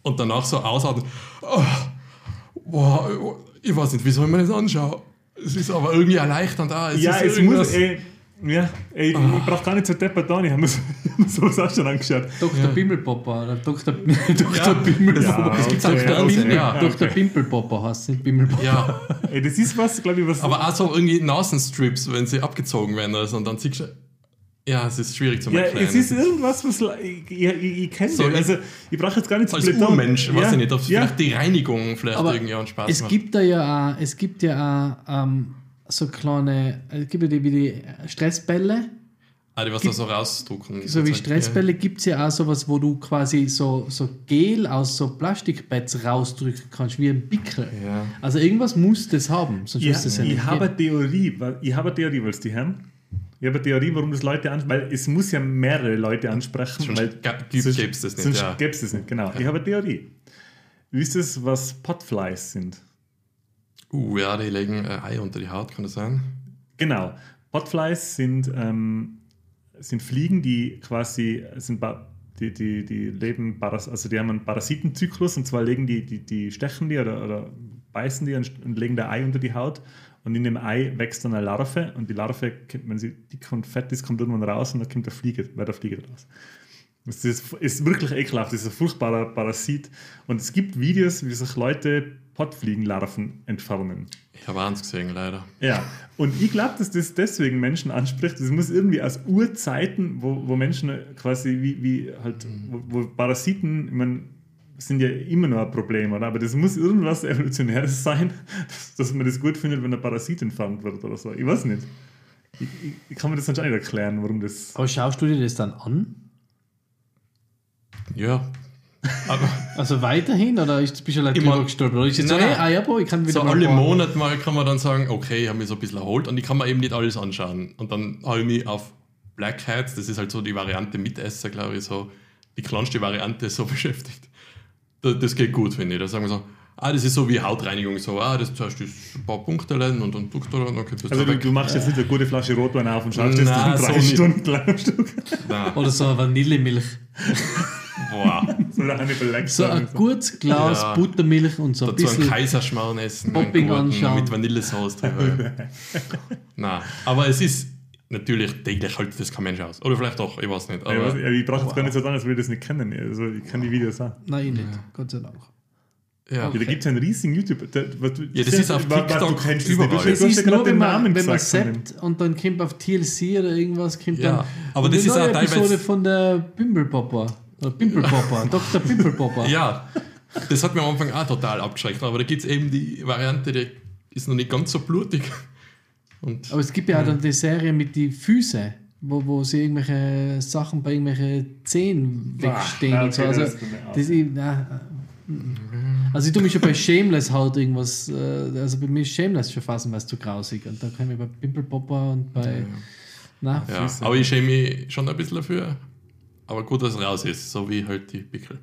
und danach so ausatmen. Oh, boah, ich weiß nicht, wie soll man das anschauen? Es ist aber irgendwie erleichternd. Ah, es ja, es muss, ey, ja, ey, ich brauche gar nicht so deppert da, ich habe mir so- ich hab mir sowas auch schon angeschaut. Dr. Bimmelpopper oder Dr. Dr. Bimmelpopper. Ja, das gibt's okay, auch Dr. okay, Bimmel- ja, Dr. Bimpelpopper heißt nicht Bimmelpopper. Ja, Ey, das ist was, glaube ich, was. Aber auch so irgendwie Nasenstrips, wenn sie abgezogen werden oder so, und dann siehst du, ja, es ist schwierig zu ja, erklären. es ist irgendwas, was. Ich, ich, ich, ich kenne So. Also, ich brauche jetzt gar nicht als blättern. Urmensch, weiß ich nicht, ob ja. vielleicht die Reinigung vielleicht Aber irgendwie einen Spaß Es macht. gibt da ja auch, es gibt ja auch ähm, so kleine, es gibt ja die, wie die Stressbälle. ah, die was da so rausdrucken. So wie. Stressbälle gibt es ja auch sowas, wo du quasi so, so Gel aus so Plastikpads rausdrücken kannst, wie ein Pickel. Ja. Also irgendwas muss das haben, sonst Ja, es ja ich nicht habe eine. Theorie, weil- ich habe eine Theorie, willst du die hören? Ich habe eine Theorie, warum das Leute ansprechen, weil es muss ja mehrere Leute ansprechen. Sonst weil sonst- gäb's das nicht, Sonst ja. gäbe es das nicht, genau. Ich habe eine Theorie. Wisst ihr, was Potflies sind? Uh, ja, die legen äh, Ei unter die Haut, kann das sein? Genau. Potflies sind, ähm, sind Fliegen, die quasi sind ba- die, die, die leben also die haben einen Parasitenzyklus und zwar legen die, die, die stechen die oder, oder beißen die und, legen der Ei unter die Haut und in dem Ei wächst dann eine Larve und die Larve, wenn sie dick und fett ist, kommt irgendwann raus und dann kommt der Fliege, weil der Fliege raus. Das ist, ist wirklich ekelhaft, das ist ein furchtbarer Parasit. Und es gibt Videos, wie sich Leute Pottfliegenlarven entfernen. Ich habe eins gesehen, leider. Ja, und ich glaube, dass das deswegen Menschen anspricht. Das muss irgendwie aus Urzeiten, wo, wo Menschen quasi wie, wie halt, wo, wo Parasiten, ich meine, sind ja immer noch ein Problem, oder? Aber das muss irgendwas Evolutionäres sein, dass, dass man das gut findet, wenn ein Parasit entfernt wird oder so. Ich weiß nicht. Ich, ich, kann mir das anscheinend erklären, warum das. Aber schaust du dir das dann an? Ja. Aber Also weiterhin oder ist, bist du like Immer- gestolpert? Oder ist jetzt so, Nein, hey, nein. ah ja, boah, ich kann wieder so mal alle Monate mal kann man dann sagen, okay, ich habe mich so ein bisschen erholt und ich kann mir eben nicht alles anschauen. Und dann habe ich mich auf Black Hats, das ist halt so die Variante Mitesser, glaube ich, so die kleinste Variante so beschäftigt. Das, das geht gut, finde ich. Da sagen wir so, ah, das ist so wie Hautreinigung, so, ah, das zuerst ist ein paar Punkte lernen und dann drückst du und dann kommt das Also so du, du machst jetzt nicht eine gute Flasche Rotwein auf und schaust jetzt drei so. Stunden lang Stück. Nein, Oder so eine Vanillemilch. boah. So eine ein und so. gutes Glas Ja. Buttermilch und so ein Dazu einen bisschen. Kaiserschmarrn essen, Popping guten anschauen. mit Vanillesauce drüber. Nein, aber es ist natürlich täglich hält das kein Mensch aus. Oder vielleicht doch, ich weiß nicht. Ja, ich, Aber ja, ich brauche jetzt gar nicht so sagen, als würde ich das nicht kennen. Also ich kenne die Videos auch. Nein, ich nicht. Gott sei Dank. ja. Ja, da gibt es einen riesigen YouTube. Der, was Ja, das ist auf TikTok du kennst, das überall. nicht. Du hast ja ist nur, den wenn man, wenn man zappt und dann kommt auf TLC oder irgendwas, kommt Ja, dann aber das eine ist auch neue teilweise- Episode von der Pimpelpopper. Oder Pimpelpopper, Dr. Pimpelpopper. ja, das hat mir am Anfang auch total abgeschreckt. Aber da gibt es eben die Variante, die ist noch nicht ganz so blutig. Und Aber es gibt ja auch dann die Serie mit den Füßen, wo, wo sie irgendwelche Sachen bei irgendwelchen Zehen wegstehen Ah, und so. Also, das ist mir auch. das ist, na, also ich tue mich schon bei Shameless halt irgendwas, äh, also bei mir ist Shameless schon phasenweise zu grausig. Und da kann ich bei Pimpelpopper und bei. Na, ja, Füße. aber ich schäme mich schon ein bisschen dafür. Aber gut, dass es raus ist, so wie halt die Pickel.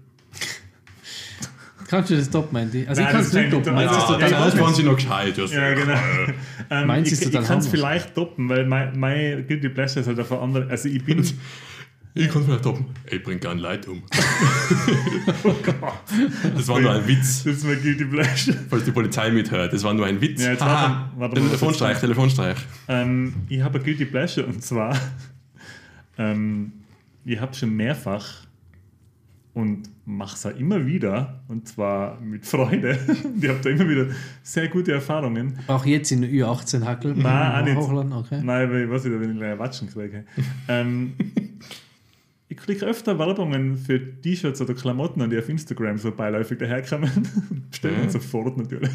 kannst du das toppen, Mandy? Also Nein, ich kann es das nicht toppen. ich- Meins ist Ja, total ja, das harmlos. waren sie noch gescheit. Ja, genau. Ähm, Meins ich ist ich total kann es vielleicht toppen, weil mein, mein Guilty Pleasure ist halt einfach andere. Also ich bin. Ich kann es vielleicht toppen. Ich bringe gern Leid um. das war nur ein Witz, Das ist mein Guilty Pleasure. falls die Polizei mithört. Das war nur ein Witz. Ja, jetzt Haha. warte- warte mal, Telefonstreich, Telefonstreich. Ähm, ich habe ein Guilty Pleasure und zwar, ähm, ich habe schon mehrfach und mache es auch immer wieder und zwar mit Freude. Ich habe da immer wieder sehr gute Erfahrungen. Auch jetzt in Ü18 Hackel. Nein, auch nicht. Hochladen, okay. Nein, weil ich weiß nicht, wenn ich gleich Watschen kriege. ähm, ich kriege öfter Werbungen für T-Shirts oder Klamotten, die auf Instagram so beiläufig daherkommen. Bestellen Mhm. sofort natürlich.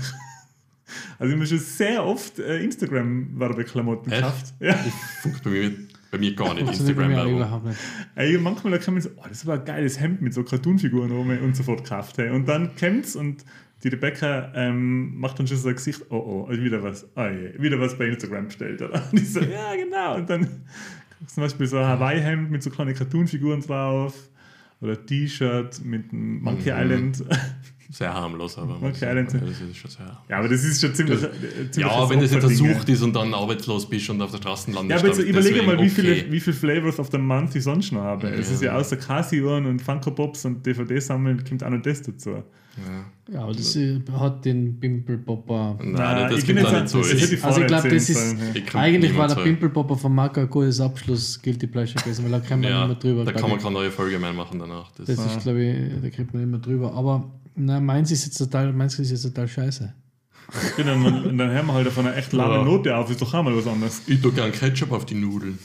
Also ich habe schon sehr oft äh, Instagram-Werbeklamotten gekauft. Ja. Funkt bei mir, bei mir gar nicht. Nicht bei mir Instagram-Werbung. überhaupt nicht. Ey, manchmal kann man so, oh, das war ein geiles Hemd mit so Cartoonfiguren oben und sofort gekauft. Hey. Und dann kommt's und die Rebecca ähm, macht dann schon so ein Gesicht, oh oh, also wieder was, oh je, wieder was bei Instagram bestellt. Oder? Und ich so, ja genau. Und dann zum Beispiel so ein Hawaii-Hemd mit so kleinen Cartoonfiguren drauf oder ein T-Shirt mit einem Monkey Mhm. Island. Sehr harmlos, aber. Ja, Island. das ist schon sehr. ja, aber das ist schon ziemlich. äh, ziemlich Ja, wenn das jetzt Opferding, ersucht ist und dann arbeitslos bist und auf der Straße landest. Ja, aber jetzt überlege mal, wie viele, okay. wie viele Flavors of the Month ich sonst noch habe. Es Ja. ist ja außer Casio-Uhren und Funko Pops und DVD sammeln, kommt auch noch das dazu. Ja. Ja, aber das hat den Pimpelpopper. Nein, Nein, das ich bin gibt jetzt nicht so. das hätte Ich, Also ich glaube, das ist eigentlich war der Pimpelpopper von Marco ein gutes Abschluss Guilty Pleasure gewesen, weil da kann man ja, immer drüber. da kann man keine neue Folge mehr machen danach. Das, Das ist, glaube ich, da kriegt man immer drüber. Aber na, meins ist jetzt total, meins ist jetzt total scheiße. Genau, und dann, dann hören wir halt von einer echt lahmen Ja. Note auf, ist doch auch mal was anderes. ich tue gern Ketchup auf die Nudeln.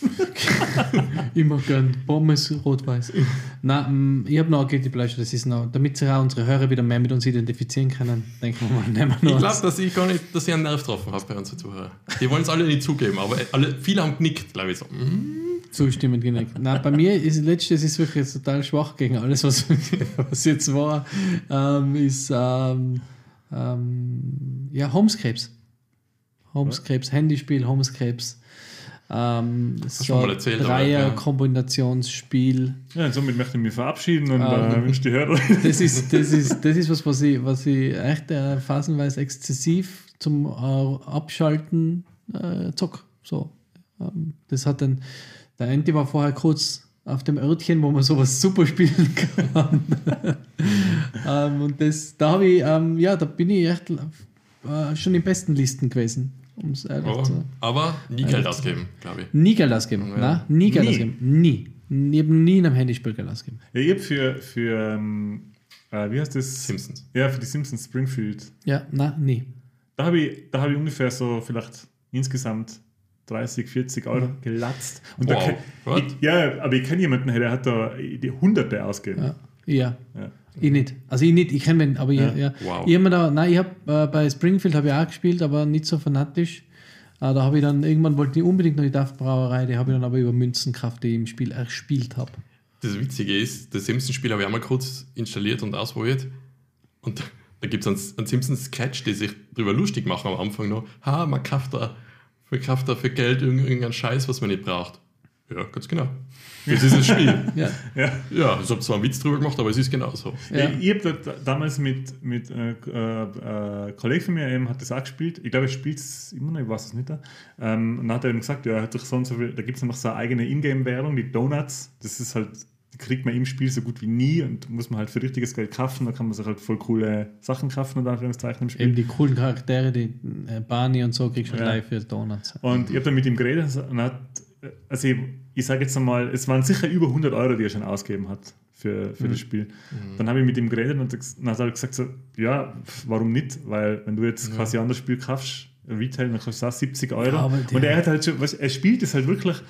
Immer gern Pommes rot-weiß. Nein, ich habe noch ein Guilty Pleasure, das ist noch, damit sich auch unsere Hörer wieder mehr mit uns identifizieren können, denken wir mal, nehmen wir Ich glaube, dass ich gar nicht, dass ich einen Nerv getroffen habe bei unseren Zuhörern. Die wollen es alle nicht zugeben, aber alle, viele haben genickt, glaube ich. So. mhm. zustimmend genickt. Nein, bei mir ist letztes ist wirklich total schwach gegen alles, was, was jetzt war, ähm, ist ähm, ähm, ja, Homescapes. Homescapes, Handyspiel, Homescapes. Ähm, du so mal ein erzählt, aber, ja. Dreier-Kombinationsspiel. Ja, und somit möchte ich mich verabschieden und Ah, äh, wünsche die Hörer. Das ist, das ist, das ist was, was ich, was ich echt äh, phasenweise exzessiv zum äh, Abschalten äh, zock. So. Ähm, das hat dann, der Andy war vorher kurz auf dem Örtchen, wo man sowas super spielen kann. ähm, und das, da habe ich, ähm, ja, da bin ich echt äh, schon in besten Listen gewesen. Um es ehrlich Aber, zu aber nie Geld ausgeben, glaube ich. Nie Geld ausgeben. Ja. Nein, nie Geld Nie. ausgeben. Nie. Ich habe nie in einem Handyspiel Geld ausgeben. Ja, ich habe für, für ähm, äh, wie heißt das? Simpsons. Ja, für die Simpsons Springfield. Ja, nein, nie. Da habe ich, da hab ich ungefähr so vielleicht insgesamt 30, 40 Euro gelatzt. Und Wow. What? ich, ja, aber ich kenne jemanden, der hat da die Hunderte ausgegeben. Ja. Ja. Ja. Ich nicht. Also ich nicht, ich kenne wen, aber Ja. ich, ja. Wow. Ich habe mir da, nein, ich habe äh, bei Springfield habe ich auch gespielt, aber nicht so fanatisch. Äh, da habe ich dann, irgendwann wollte ich unbedingt noch die Daft Brauerei, die habe ich dann aber über Münzen gekauft, die ich im Spiel erspielt habe. Das Witzige ist, das Simpsons-Spiel habe ich einmal kurz installiert und ausprobiert. Und da gibt es einen, einen Simpsons-Sketch, die sich darüber lustig machen am Anfang noch. Ha, man kauft da, man kauft da für Geld irgend- irgendeinen Scheiß, was man nicht braucht. Ja, ganz genau. Das ist das Spiel. Ja. Ja. ja, ich habe zwar einen Witz drüber gemacht, aber es ist genauso. Ja. Ich, ich habe da damals mit, mit äh, äh, äh, Kollege von mir eben hat das auch gespielt. Ich glaube, er spielt es immer noch, ich weiß es nicht. Ähm, und dann hat er eben gesagt, ja, er hat doch so und so viel, da gibt es noch so eine eigene Ingame-Währung, die Donuts. Das ist halt, kriegt man im Spiel so gut wie nie und muss man halt für richtiges Geld kaufen. Da kann man sich halt voll coole Sachen kaufen und Anführungszeichen im Spiel. Eben die coolen Charaktere, die äh, Barney und so, kriegst du Ja. live für Donuts. Und ich habe dann mit ihm geredet und er hat, also ich, ich sage jetzt einmal, es waren sicher über 100 Euro, die er schon ausgegeben hat für, für das Spiel. Dann habe ich mit ihm geredet und dann hat er gesagt so, ja, warum nicht? Weil wenn du jetzt quasi ein anderes Spiel kaufst, Retail, dann kostet es auch 70 Euro. Ja, und er hat halt schon, was, er spielt es halt wirklich,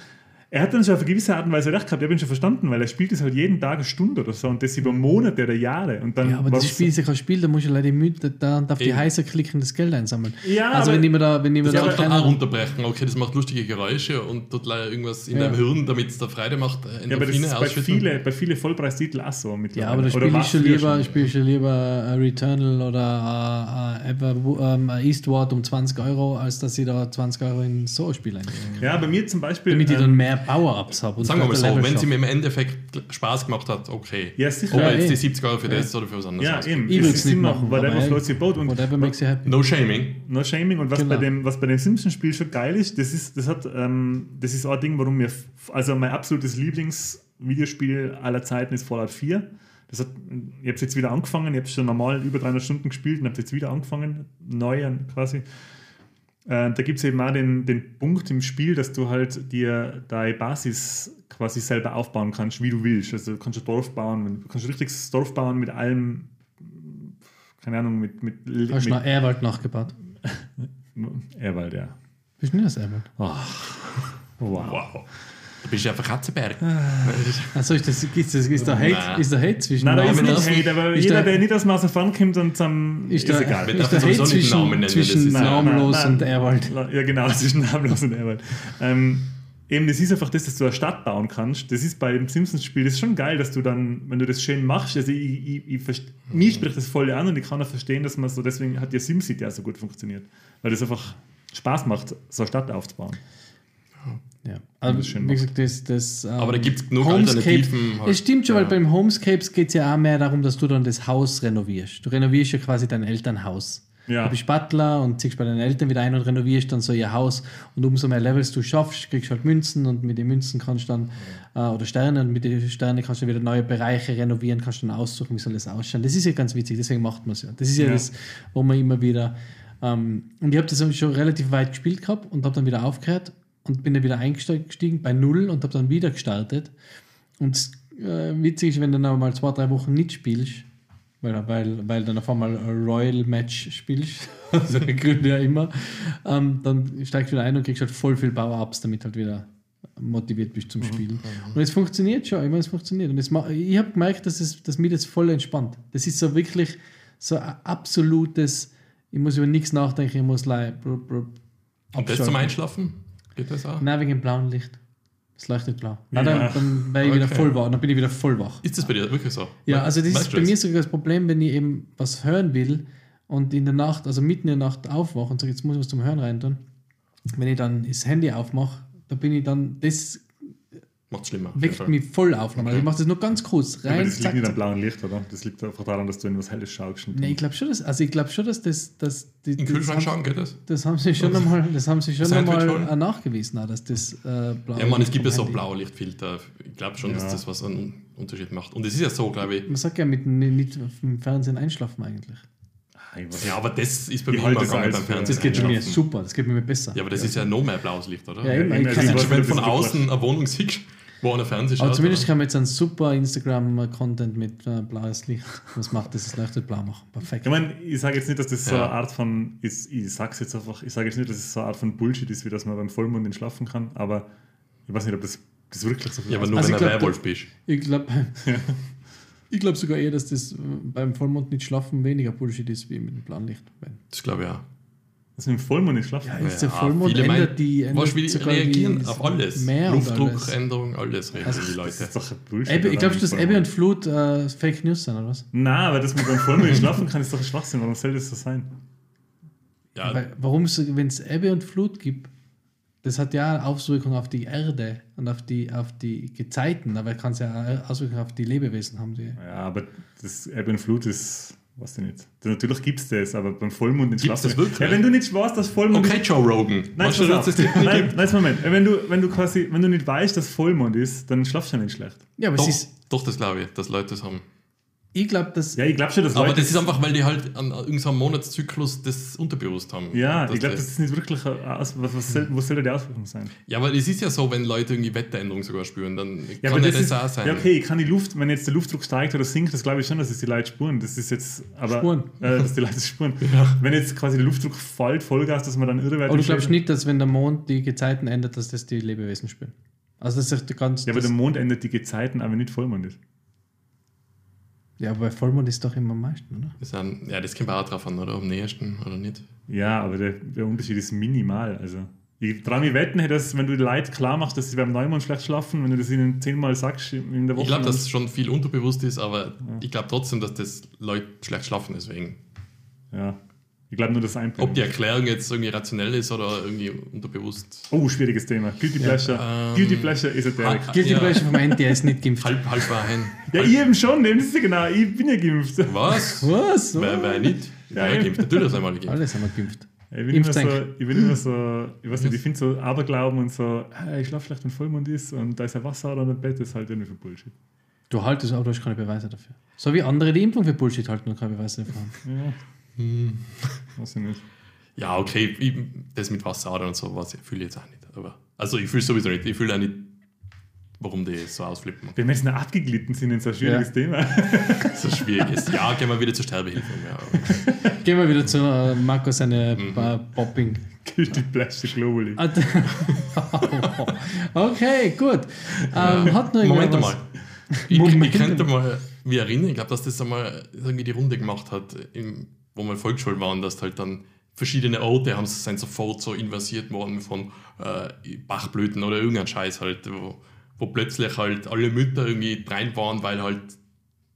er hat dann schon auf eine gewisse Art und Weise recht gehabt, ich habe ihn schon verstanden, weil er spielt es halt jeden Tag eine Stunde oder so und das über Monate oder Jahre. Und dann Ja, aber das Spiel ist ja kein Spiel, da musst du leider müde, da darf die heißer klicken das Geld einsammeln. Ja, also wenn ich mir da, wenn ich mir Das da dann keine- auch runterbrechen. Okay, das macht lustige Geräusche und tut leider irgendwas in Ja. deinem Hirn, damit es da Freude macht. äh, ja, aber das ist bei vielen bei viele Vollpreistiteln auch so mittlerweile. Ja, aber da spiele ich schon lieber, spiel ich schon lieber äh, Returnal oder äh, äh, ähm, Eastward um 20 Euro, als dass ich da 20 Euro in so ein Spiel einlege. Ja, bei mir zum Beispiel. Damit ich ähm, dann mehr Power-Ups habe. und Sagen wir mal so, wenn sie mir im Endeffekt Spaß gemacht hat, okay. Ja, sicher. Ob Ja, er jetzt eh. die 70 Euro für das oder für was anderes Ja, ausgibt. eben. Ich Es würd's ist nicht machen, Whatever floats your boat. Und Whatever makes you happy. No shaming. No Shaming. Und was, Genau. bei dem, was bei dem Simpsons-Spiel schon geil ist, das ist, das hat, ähm, das ist auch ein Ding, warum mir, also mein absolutes Lieblingsvideospiel aller Zeiten ist Fallout 4. Das hat, ich habe es jetzt wieder angefangen, ich habe schon normal über 300 Stunden gespielt und habe jetzt wieder angefangen, neu quasi. Äh, da gibt es eben auch den, den Punkt im Spiel, dass du halt dir deine Basis quasi selber aufbauen kannst, wie du willst. Also du kannst ein Dorf bauen, du kannst ein richtiges Dorf bauen mit allem, keine Ahnung, mit, mit, Hast du noch Erwald nachgebaut? Erwald, ja. Bist du nicht aus Erwald? Oh. Wow. Wow. Du bist einfach Katzenberg. Achso, ist, das, ist, das, ist, der Hate, Nein. ist der Hate zwischen Nein, da ist nicht aus- Hate, aber ist jeder, der- der nicht aus dem Mauserfahren kommt und zum. Ist Ist, egal. Wir ist der dürfen Hate sowieso nicht Namen zwischen, nennen, zwischen das ist- Nein, Namenlos nein, nein. und Erwald? Ja, genau, zwischen namenlos und Erwald. Ähm, eben, das ist einfach das, dass du eine Stadt bauen kannst. Das ist bei dem Simpsons-Spiel, das ist schon geil, dass du dann, wenn du das schön machst, also ich, ich, ich, verst- mir spricht das voll an und ich kann auch verstehen, dass man so, deswegen hat ja SimCity auch so gut funktioniert. Weil das einfach Spaß macht, so eine Stadt aufzubauen. Ja. Also, das schön wie gesagt, das, das, ähm, Aber da gibt's genug Homescape- Alternativen halt. Es stimmt schon, Ja. weil beim Homescapes geht es ja auch mehr darum, dass du dann das Haus renovierst. Du renovierst ja quasi dein Elternhaus. Ja. Du bist Butler und ziehst bei deinen Eltern wieder ein und renovierst dann so ihr Haus. Und umso mehr Levels du schaffst, kriegst du halt Münzen und mit den Münzen kannst du dann, äh, oder Sterne, und mit den Sternen kannst du wieder neue Bereiche renovieren, kannst du dann aussuchen, wie soll das ausschauen. Das ist ja ganz witzig, deswegen macht man es ja. Das ist ja, Ja. das, wo man immer wieder. Ähm, und ich habe das schon relativ weit gespielt gehabt und habe dann wieder aufgehört und bin dann wieder eingestiegen bei Null und habe dann wieder gestartet. Und äh, witzig ist, wenn du dann mal zwei, drei Wochen nicht spielst, weil, weil, weil dann auf einmal ein Royal Match spielst, also Gründe ja immer, ähm, dann steigst du wieder ein und kriegst halt voll viel Power-Ups, damit halt wieder motiviert bist zum Spielen. Und es funktioniert schon, ich meine, es funktioniert. Und es ich habe gemerkt, dass, es, dass mir das voll entspannt. Das ist so wirklich so ein absolutes, ich muss über nichts nachdenken, ich muss brr, Und das zum Einschlafen? Geht das auch? Nein, wegen dem blauen Licht. Es leuchtet blau. Ja. Dann, dann wäre ich wieder Okay. voll wach. Dann bin ich wieder voll wach. Ist das bei dir wirklich so? Ja, also das ist bei mir sogar das Problem, wenn ich eben was hören will und in der Nacht, also mitten in der Nacht aufwache und sage, jetzt muss ich was zum Hören rein tun. Wenn ich dann das Handy aufmache, da bin ich dann, das Macht's schlimmer. weckt mich voll auf. Also ich mache das nur ganz kurz Ja, rein. das liegt nicht am blauen Licht, oder? Das liegt einfach daran, dass du in was Helles schaust. und Nee, ich glaube schon, dass, also ich glaube schon, dass das, dass die, In Kühlschrank schauen, haben, geht das? das haben sie schon einmal, das haben sie schon einmal nachgewiesen, auch, dass das äh, blau Ja, man, es gibt ja so Handy- Blaulichtfilter. Ich glaube schon, Ja. dass das was einen Unterschied macht. Und es ist ja so, glaube ich. Man sagt ja mit nicht im Fernsehen einschlafen eigentlich. Ah, ich weiß- Ja, aber das ist bei Ich mir immer gegangen als beim Fernsehen. Das geht bei mir super, das geht bei mir besser. Ja, aber das ist ja noch mehr blaues Licht, oder? Ja, eben, Ja, ich immer, kann ja Schon, wenn von außen eine Wohnung siehst, wo eine Fernseher Aber zumindest oder? kann man jetzt einen super Instagram-Content mit äh, blaues Licht. Was macht das? Das leuchtet blau machen. Perfekt. Ich meine, ich sage jetzt nicht, dass das so Ja. eine Art von, ist, ich sag's jetzt einfach, ich sage jetzt nicht, dass es so eine Art von Bullshit ist, wie dass man beim Vollmond nicht schlafen kann, aber ich weiß nicht, ob das, das wirklich so viel Ja, aber nur Also wenn ich du ein Werwolf bist. Ich glaube ich glaub sogar eher, dass das äh, beim Vollmond nicht schlafen weniger Bullshit ist wie mit dem blauen Licht. Weil- Das glaube ich auch. Dass man im Vollmond nicht schlafen Ja, jetzt der Ja, Vollmond ändert meinen- die. Ändert die sogar reagieren die auf alles? Alles. Luftdruckänderung, alles reagieren die Das Leute. ist doch ein Bullshit. Ebbe, ich glaube, dass Ebbe und Flut äh, Fake News sind, oder was? Nein, aber dass man beim Vollmond nicht schlafen kann, ist doch ein Schwachsinn. Warum soll das so sein? Ja, Weil, warum, wenn es Ebbe und Flut gibt, das hat ja Auswirkungen auf die Erde und auf die, auf die Gezeiten, aber kann es ja auch Auswirkungen auf die Lebewesen haben. Die. Ja, aber das Ebbe und Flut ist, was denn nicht. Natürlich gibt es das, aber beim Vollmond Gibt's entschlafen. das wirklich? Ja, wenn du nicht weißt, dass Vollmond Okay, Joe Rogan. Nein, Weißt du, dass das nicht nein, nein, Moment. Wenn du, wenn du quasi, wenn du nicht weißt, dass Vollmond ist, dann schlafst du ja nicht schlecht. Ja, aber Doch, es ist, doch, das glaube ich, dass Leute das haben. Ich glaube, dass Ja, ich glaube schon, dass Aber Leute das ist einfach, weil die halt an irgendeinem Monatszyklus das unterbewusst haben. Ja, ich glaube, das- das ist nicht wirklich eine Aus was, was, soll, was soll da die Auswirkung sein? Ja, aber es ist ja so, wenn Leute irgendwie Wetteränderungen sogar spüren, dann Ja, kann aber ja das ist, auch sein. Ja, okay, kann die Luft, wenn jetzt der Luftdruck steigt oder sinkt, das glaube ich schon, dass es die Leute spuren. Das ist jetzt, aber, Spuren. Äh, dass die Leute spuren. Wenn jetzt quasi der Luftdruck fällt, Vollgas, dass man dann irre wird. Aber du glaubst nicht, dass wenn der Mond die Gezeiten ändert, dass das die Lebewesen spüren? Also das ist ganz. Ja, aber das, der Mond ändert die Gezeiten, aber nicht Vollmond ist. Ja, aber bei Vollmond ist doch immer am meisten, oder? Das sind, ja, das kommt auch drauf an, oder? Am nächsten oder nicht. Ja, aber der, der Unterschied ist minimal. Also, ich traue mich wetten, dass, wenn du die Leute klar machst, dass sie beim Neumond schlecht schlafen, wenn du das ihnen zehnmal sagst in der Woche. Ich glaube, dass schon viel unterbewusst ist, aber ich glaube trotzdem, dass das Leute schlecht schlafen deswegen. Ja. Ich glaube nur, dass ein Ob die Erklärung jetzt irgendwie rationell ist oder irgendwie unterbewusst. Oh, schwieriges Thema. Guilty Pleasure. ähm, Guilty Pleasure. Ah, Gilt die ja. Pleasure vom NTS ist nicht geimpft. Halb, halb war ein. Ja, ich eben schon, dem ist ja genau. Ich bin ja geimpft. Was? Was? Wer, wer nicht? Ja, Ja, eben. geimpft. Natürlich ist einmal geimpft. Alle sind wir geimpft. Ich bin, immer so, ich bin immer so, ich weiß nicht, ich finde so Aberglauben und so, ah, ich schlafe schlecht, wenn Vollmond ist und da ist ein Wasser oder ein Bett, das ist halt irgendwie für Bullshit. Du haltest aber du hast keine Beweise dafür. So wie andere die Impfung für Bullshit halten und keine Beweise dafür haben. Ja. Hm. Weiß ich nicht. Ja, okay, ich, das mit Wasseradern und so was fühle ich jetzt auch nicht. Aber, also ich fühle sowieso nicht. Ich fühle auch nicht, warum die so ausflippen. Wir müssen abgeglitten sind in so ein schwieriges Ja. Thema. So schwierig ist. Ja, gehen wir wieder zur Sterbehilfe. Ja. Gehen wir wieder zu äh, Marco seine Mhm. äh, Popping. Guilty Pleasure globally. Ah, okay, gut. Ähm, hat noch Moment mal. Ich, Moment ich könnte mal mich erinnern, ich glaube, dass das einmal irgendwie die Runde gemacht hat, im, wo wir in Volksschule waren, dass halt dann verschiedene Orte haben sind sofort so invasiert worden von äh, Bachblüten oder irgendein Scheiß halt, wo, wo plötzlich halt alle Mütter irgendwie rein waren, weil halt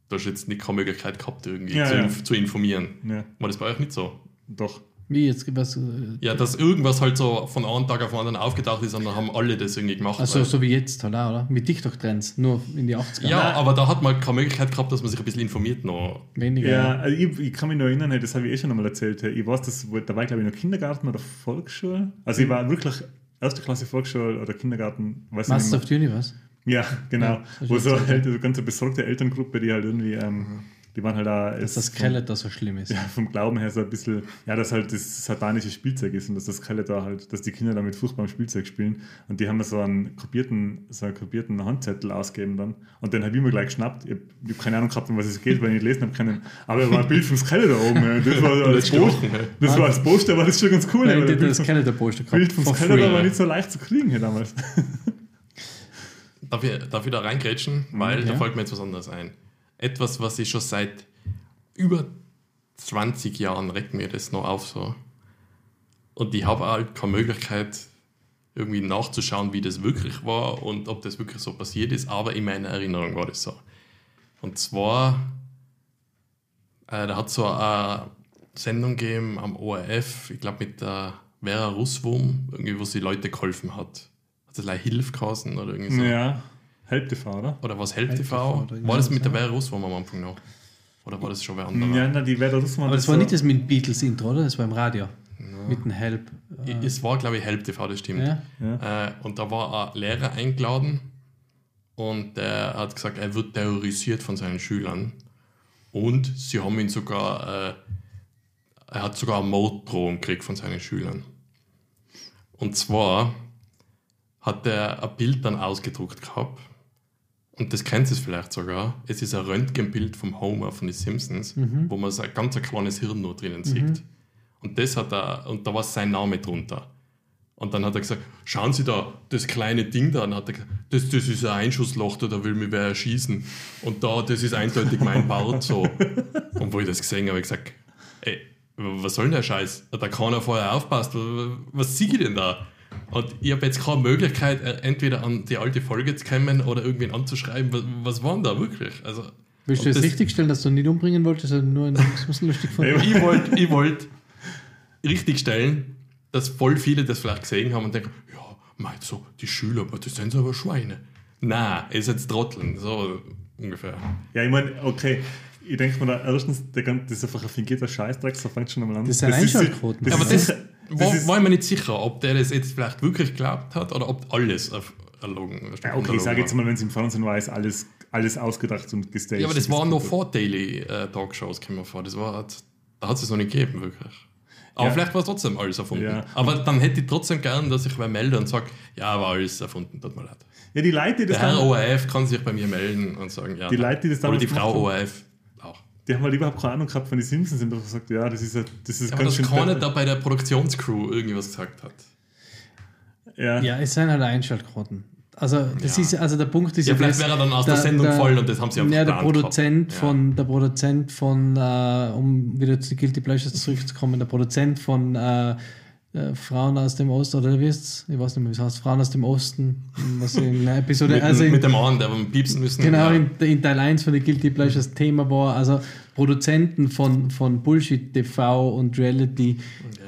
da jetzt nicht keine Möglichkeit gehabt, irgendwie Ja, zu, ja. zu informieren. Ja, War das bei euch nicht so? doch. Wie jetzt? Was, äh, Ja, dass irgendwas halt so von einem Tag auf den anderen aufgetaucht ist und dann haben alle das irgendwie gemacht. also so wie jetzt, halt auch, oder? Mit TikTok-Trends, nur in die 80er. ja, Nein. aber da hat man halt keine Möglichkeit gehabt, dass man sich ein bisschen informiert noch. Weniger. Ja, also ich, ich kann mich noch erinnern, das habe ich eh schon einmal erzählt. Ich weiß, das, war- da war ich glaube ich noch Kindergarten oder Volksschule. Also ich war wirklich erste Klasse Volksschule oder Kindergarten, weiß nicht of the Universe. Ja, genau. Ja, Wo so so, halt eine ganze besorgte Elterngruppe, die halt irgendwie, ähm, die waren halt da. Dass das Skeletor so schlimm ist. ja, vom Glauben her so ein bisschen, ja, dass halt das satanische Spielzeug ist und dass das Skeletor halt, dass die Kinder damit furchtbarem Spielzeug spielen. Und die haben mir so einen kopierten, so einen kopierten Handzettel ausgegeben dann. Und den habe ich mir gleich geschnappt. Ich habe hab keine Ahnung gehabt, um was es geht, weil ich nicht lesen habe können. Aber da war ein Bild vom Skeletor oben. Ja. Das war als gerochen, Poster, das war als Poster, war das schon ganz cool. Nein, aber ich der hätte Bild das vom. Bild free. war nicht so leicht zu kriegen hier damals. Darf ich, darf ich da reingrätschen? Weil da ja. fällt mir jetzt was anderes ein. Etwas, was ich schon seit über 20 Jahren regt mir das noch auf so. Und ich habe halt keine Möglichkeit, irgendwie nachzuschauen, wie das wirklich war und ob das wirklich so passiert ist, aber in meiner Erinnerung war das so. Und zwar, äh, da hat so eine Sendung gegeben am ORF, ich glaube mit der Vera Russwurm, irgendwie, wo sie Leute geholfen hat. Hat das like Hilf geheißen oder irgendwie so? Ja, Help TV, oder? Oder was Help Help TV? TV War das mit der ja. Vera Russwurm am Anfang noch? Oder war das schon wer anderer? Ja, na, die der Russmann. Aber das war nicht das mit Beatles-Intro, oder? Das war im Radio. Mit dem Help. I- Es war, glaube ich, Help TV, das stimmt. Ja. Äh, und da war ein Lehrer eingeladen und der hat gesagt, er wird terrorisiert von seinen Schülern. Und sie haben ihn sogar, äh, er hat sogar eine Morddrohung gekriegt von seinen Schülern. Und zwar hat er ein Bild dann ausgedruckt gehabt. Und das kennt ihr vielleicht sogar. Es ist ein Röntgenbild vom Homer von den Simpsons, wo man so ein ganz ein kleines Hirn nur drinnen sieht. Und das hat er, und da war sein Name drunter. Und dann hat er gesagt, schauen Sie da, das kleine Ding da. Und hat er gesagt, das, das ist ein Einschussloch, da, da will mich wer erschießen. Und da, das ist eindeutig mein Bart so. Und wo ich das gesehen habe, habe ich gesagt, ey, was soll denn der Scheiß? Da keiner vorher aufpasst? Was, was sehe ich denn da? Und ich habe jetzt keine Möglichkeit, äh, entweder an die alte Folge zu kommen oder irgendwen anzuschreiben. Was, was war denn da wirklich? Also, Willst du jetzt das- richtig stellen, dass du nicht umbringen wolltest, sondern nur ein das lustig von ich wollte ich wollt richtig stellen, dass voll viele das vielleicht gesehen haben und denken, ja, meint so, die Schüler, aber das sind aber Schweine. Na, ihr seid Trotteln, so ungefähr. Ja, ich meine, okay, ich denke mir da erstens, der ganze, das ist einfach ein fingierter Scheißdreck, so fängt schon einmal an. Das ist- Einschaltquoten. das Ja, aber ist das war, ist- war ich mir nicht sicher, ob der das jetzt vielleicht wirklich geglaubt hat oder ob alles erlogen Ja, okay, ich sage jetzt mal, wenn es im Fernsehen war, ist alles, alles ausgedacht und gestaged. Ja, aber das war noch vor Daily äh, Talkshows, kommen wir vor. Das war, da hat es noch nicht gegeben, wirklich. Aber Ja. vielleicht war es trotzdem alles erfunden. Ja. Aber dann hätte ich trotzdem gern, dass ich wer melde und sage, ja, war alles erfunden, tut mir leid. Ja, die Leute, die das Der Herr dann, ORF kann sich bei mir melden und sagen, ja. Die Leute, die das Oder damals die Frau ORF. Die haben halt überhaupt keine Ahnung gehabt von den Simpsons und haben gesagt, ja, das ist, ein- das ist Aber ganz dass schön. keiner da bei der Produktionscrew irgendwas gesagt hat. ja. Ja, es sind halt Einschaltquoten. Also, das Ja. ist, also der Punkt ist Ja, vielleicht das, wäre er dann aus der Sendung gefallen und das haben sie einfach Ja, der Produzent gehabt. von, der Produzent von, äh, um wieder zu Guilty Pleasures zurückzukommen, der Produzent von äh, äh, Frauen aus dem Osten, oder wie ist Ich weiß nicht mehr, wie es heißt, Frauen aus dem Osten, was in der Episode, Mit, also dem- in, mit dem Mann, der wir piepsen müssen. Genau, ja. in, in Teil 1 von den Guilty Pleasures Thema war, also Produzenten von, von Bullshit TV und Reality,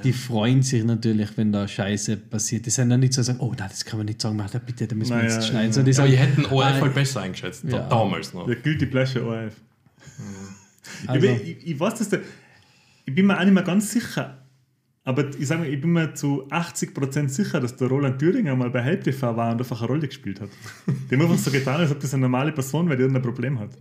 die freuen sich natürlich, wenn da Scheiße passiert. Die sind dann nicht so sagen, oh nein, das kann man nicht sagen, mach da bitte, da müssen wir Naja, jetzt schneiden. ja. Die Ja, aber sagen, die hätten ORF ah, halt besser eingeschätzt, Ja. damals noch. Der Guilty Pleasure ORF. Also- ich, ich, ich weiß, dass der. Ich bin mir auch nicht mehr ganz sicher. Aber ich sage mal, ich bin mir zu 80% sicher, dass der Roland Thüringer mal bei Help TV war und einfach eine Rolle gespielt hat. Die haben einfach so getan, als ob das eine normale Person wäre, die irgendein Problem hat.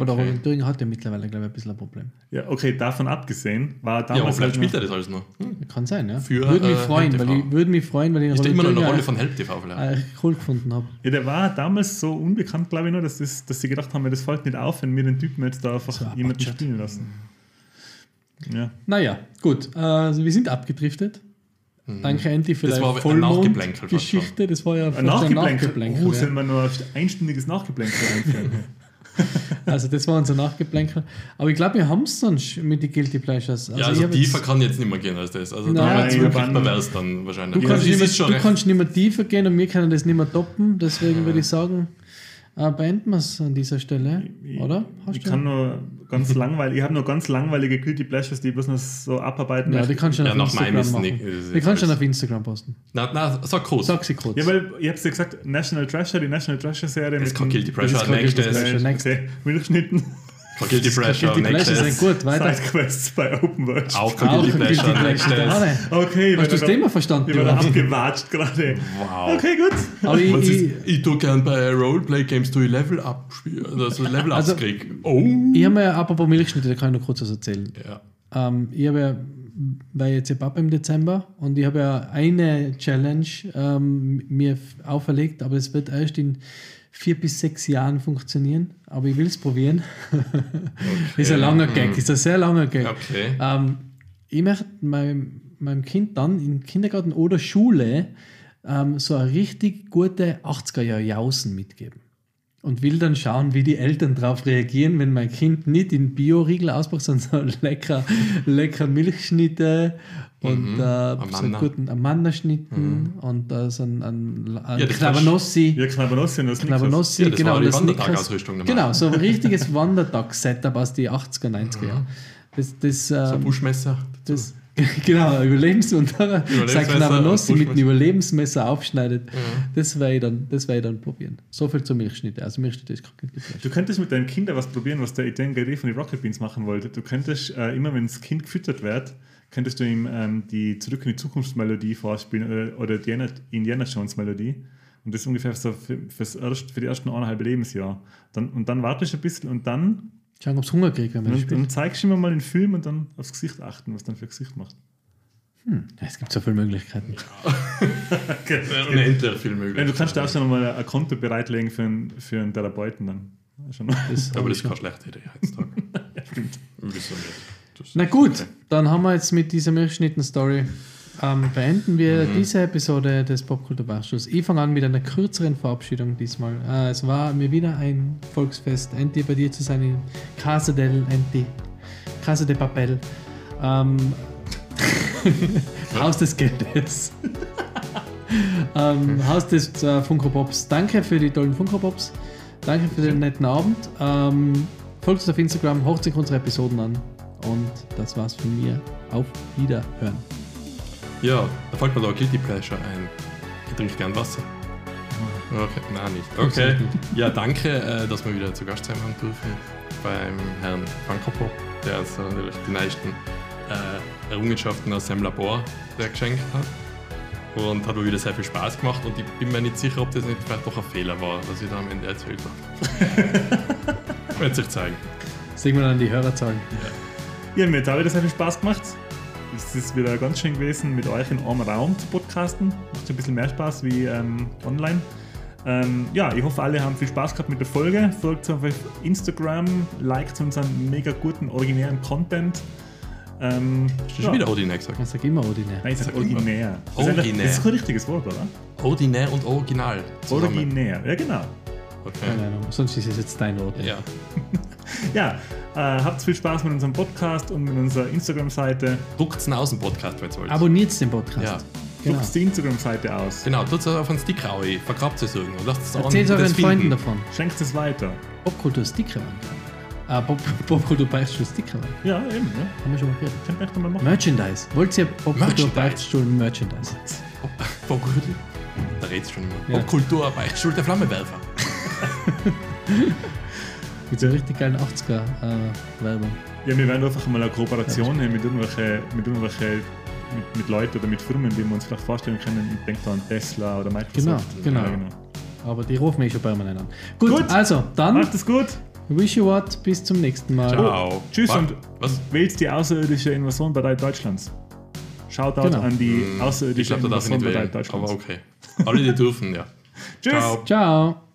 Oder Okay. Roland Thüringer hat ja mittlerweile, glaube ich, ein bisschen ein Problem. Ja, okay, davon abgesehen, war Ja, aber damals. vielleicht spielt er das alles noch. Hm. Kann sein, ja. Für, würde mich äh, freuen, weil ich würde mich freuen, weil ich Ist der immer noch eine Rolle von Help TV vielleicht? äh, cool gefunden habe. ja, der war damals so unbekannt, glaube ich, nur, dass, das, dass sie gedacht haben, das fällt nicht auf, wenn wir den Typen jetzt da einfach So jemanden spielen lassen. Ja. Naja, gut. Äh, also wir sind abgedriftet. Danke, Andy, für Mhm. Das deine Vollmond-Geschichte. Das war ja Ein Nachgeplänkel. Oh, ja. sollen wir nur ein einstündiges Nachgeplänkel einführen? Also das war unser Nachgeplänkel. Aber ich glaube, wir haben es sonst mit den Guilty Pleasures. ja, also hab tiefer kann jetzt nicht mehr gehen als das. Also Nein, da wirklich pervers dann wahrscheinlich. Du, Ja, kannst, es nicht mehr, du kannst nicht mehr tiefer gehen und wir können das nicht mehr toppen. Deswegen würde ich sagen, äh, beenden wir es an dieser Stelle. Ich- Oder? Hast Ich du? kann nur ganz langweilig, ich habe nur ganz langweilige Guilty Pleasures, die ich bloß noch so abarbeiten ja, die kannst du Ja, auf Instagram ist machen. nicht- ist Die kannst du auf Instagram posten. Na, na, sag kurz. Sag sie kurz. Ja, weil ich habe es ja gesagt, National Treasure, die National Treasure Serie. Das Guilty Pleasure kein Guilty nächstes. Pleasure. Okay, Milchschnitten. Guilty Pleasure Guilty nächstes. sind gut, weiter. Sidequests bei Open World. Auch Guilty Pleasure Pleasure. Okay, Hast du das Thema verstanden? Ich war abgewatscht gerade. Wow. Okay, gut. Aber ich, ich, ich tue gern bei Roleplay-Games durch Level Up spielen, also Level Ups Also- krieg. Oh! ich habe mir apropos Milchschnitte, da kann ich noch kurz was erzählen. Ja. Ähm, ich habe ja, war jetzt ja Papa im Dezember und ich habe ja eine Challenge ähm, mir auferlegt, aber es wird erst in vier bis sechs Jahren funktionieren. Aber ich will es probieren. ist ein langer Gag, ist ein sehr langer Gag. Okay. Ähm, ich möchte meinem, meinem Kind dann im Kindergarten oder Schule ähm, so eine richtig gute 80er-Jahr-Jausen mitgeben. Und will dann schauen, wie die Eltern darauf reagieren, wenn mein Kind nicht in Bio-Riegel ausbricht, sondern so lecker, lecker Milchschnitte und Mhm. äh, so Amanda. einen guten Amanda-Schnitten und äh, so ein, ein, ein Ja, Knabernossi. Ja, Knabernossi und das Knabernossi, Ja, das genau, war die das. Wandertagausrüstung. Genau, so ein richtiges Wandertag-Setup aus den 80er, 90er Jahren. Das, das, So ähm, Buschmesser. das, genau, Überlebens und sein Überlebensmesser Knabernossi mit einem. Überlebensmesser aufschneidet, das werde ich, dann- das werd ich dann probieren. So viel zur Milchschnitte. Also Milchschnitte ist Pleasure. Du könntest mit deinen Kindern was probieren, was der Etienne Gary von den Rocket Beans machen wollte. Du könntest äh, immer, wenn das Kind gefüttert wird, könntest du ihm ähm, die Zurück in die Zukunftsmelodie vorspielen oder, oder die Indiana- Indiana Jones Melodie. Und das ungefähr so für, fürs erst, für die ersten eineinhalb Lebensjahr. Dann, und dann wartest du ein bisschen und dann, Schauen, ob es Hunger kriegt, wenn man und, spielt. dann zeigst du ihm mal den Film und dann aufs Gesicht achten, was dann für ein Gesicht macht. Ja, es gibt so viele Möglichkeiten. Okay. Unendlich viel Ja, möglich. du kannst da auch schon mal ein Konto bereitlegen für einen, für einen Therapeuten dann. Das Aber das ist keine schlechte Idee heutzutage. Stimmt. Wieso nicht? Das- Na gut, dann haben wir jetzt mit dieser Milchschnitten-Story ähm, beenden wir Mhm. diese Episode des Popkulturbachstuhls. Ich fange an mit einer kürzeren Verabschiedung diesmal. Äh, es war mir wieder ein Volksfest, Enti bei dir zu sein in Casa del Enti, Casa de Papel, ähm, Haus des Geldes. ähm, Haus des äh, Funko Pops. Danke für die tollen Funko Pops. Danke für den netten Abend. Ähm, folgt uns auf Instagram, hört sich unsere Episoden an. Und das war's von mir. Auf Wiederhören. Ja, da fällt mir da Guilty Pleasure ein. Ich trinke gern Wasser. Okay, nein, nicht. Okay. Ja, danke, äh, dass wir wieder zu Gast sein haben dürfen beim Herrn Frankopo, der uns natürlich die neuesten äh, Errungenschaften aus seinem Labor geschenkt hat. Und hat mir wieder sehr viel Spaß gemacht und ich bin mir nicht sicher, ob das nicht vielleicht doch ein Fehler war, was ich da am Ende erzählt habe. Wird sich zeigen. Sehen wir dann die Hörerzahlen. Ja, mir hat auch wieder sehr viel Spaß gemacht. Es ist wieder ganz schön gewesen, mit euch in einem Raum zu podcasten. Macht ein bisschen mehr Spaß wie ähm, online. Ähm, ja, ich hoffe, alle haben viel Spaß gehabt mit der Folge. Folgt uns auf Instagram, liked unseren mega guten, originären Content. Ähm, Hast du schon wieder ordinär gesagt? Ich sag immer ordinär. Nein, ich sag Sag originär. Das ist, Originär. das ist kein richtiges Wort, oder? Ordinär und original. zusammen. Originär, ja genau. Okay. Keine Ahnung, sonst ist es jetzt dein Ort. Ja. Ja, äh, habt viel Spaß mit unserem Podcast und mit unserer Instagram-Seite. Druckt einen Außen-Podcast, wenn ihr wollt. Abonniert den Podcast. Ja. Genau. Druckt die Instagram-Seite aus. Genau, tut es auf einen Sticker rein, vergrabt es irgendwo. Lasst es Erzählt euren Freunden davon. Schenkt es weiter. Popkultur Sticker. Ah, Pop Popkultur Beichtstuhl Sticker. Ja, eben. Ja. Haben wir schon mal gehört. Könnt ihr echt mal machen. Merchandise. Wollt ihr Popkultur. Beichtstuhl Merchandise? Popkultur. Da redest du schon immer. Ja. Popkultur, Beichtstuhl, der Flammenwerfer. Mit so einer richtig geilen 80er-Werbung. Ja, wir werden einfach mal eine Kooperation haben mit irgendwelchen, mit irgendwelchen mit, mit Leuten oder mit Firmen, die wir uns vielleicht vorstellen können. Ich denke da an Tesla oder Microsoft. Genau, Ja, genau. Aber die rufen mich schon permanent an. Gut, Gut. also dann Macht es gut. wish you what, bis zum nächsten Mal. Ciao. Tschüss Was? und Was? wählt die außerirdische Invasion bei Deutschlands. Shoutout Genau. an die Ich außerirdische glaube, da darf ich Invasion nicht bei. Deutschlands. Aber okay. Alle, die dürfen, ja. Tschüss. Ciao. Ciao.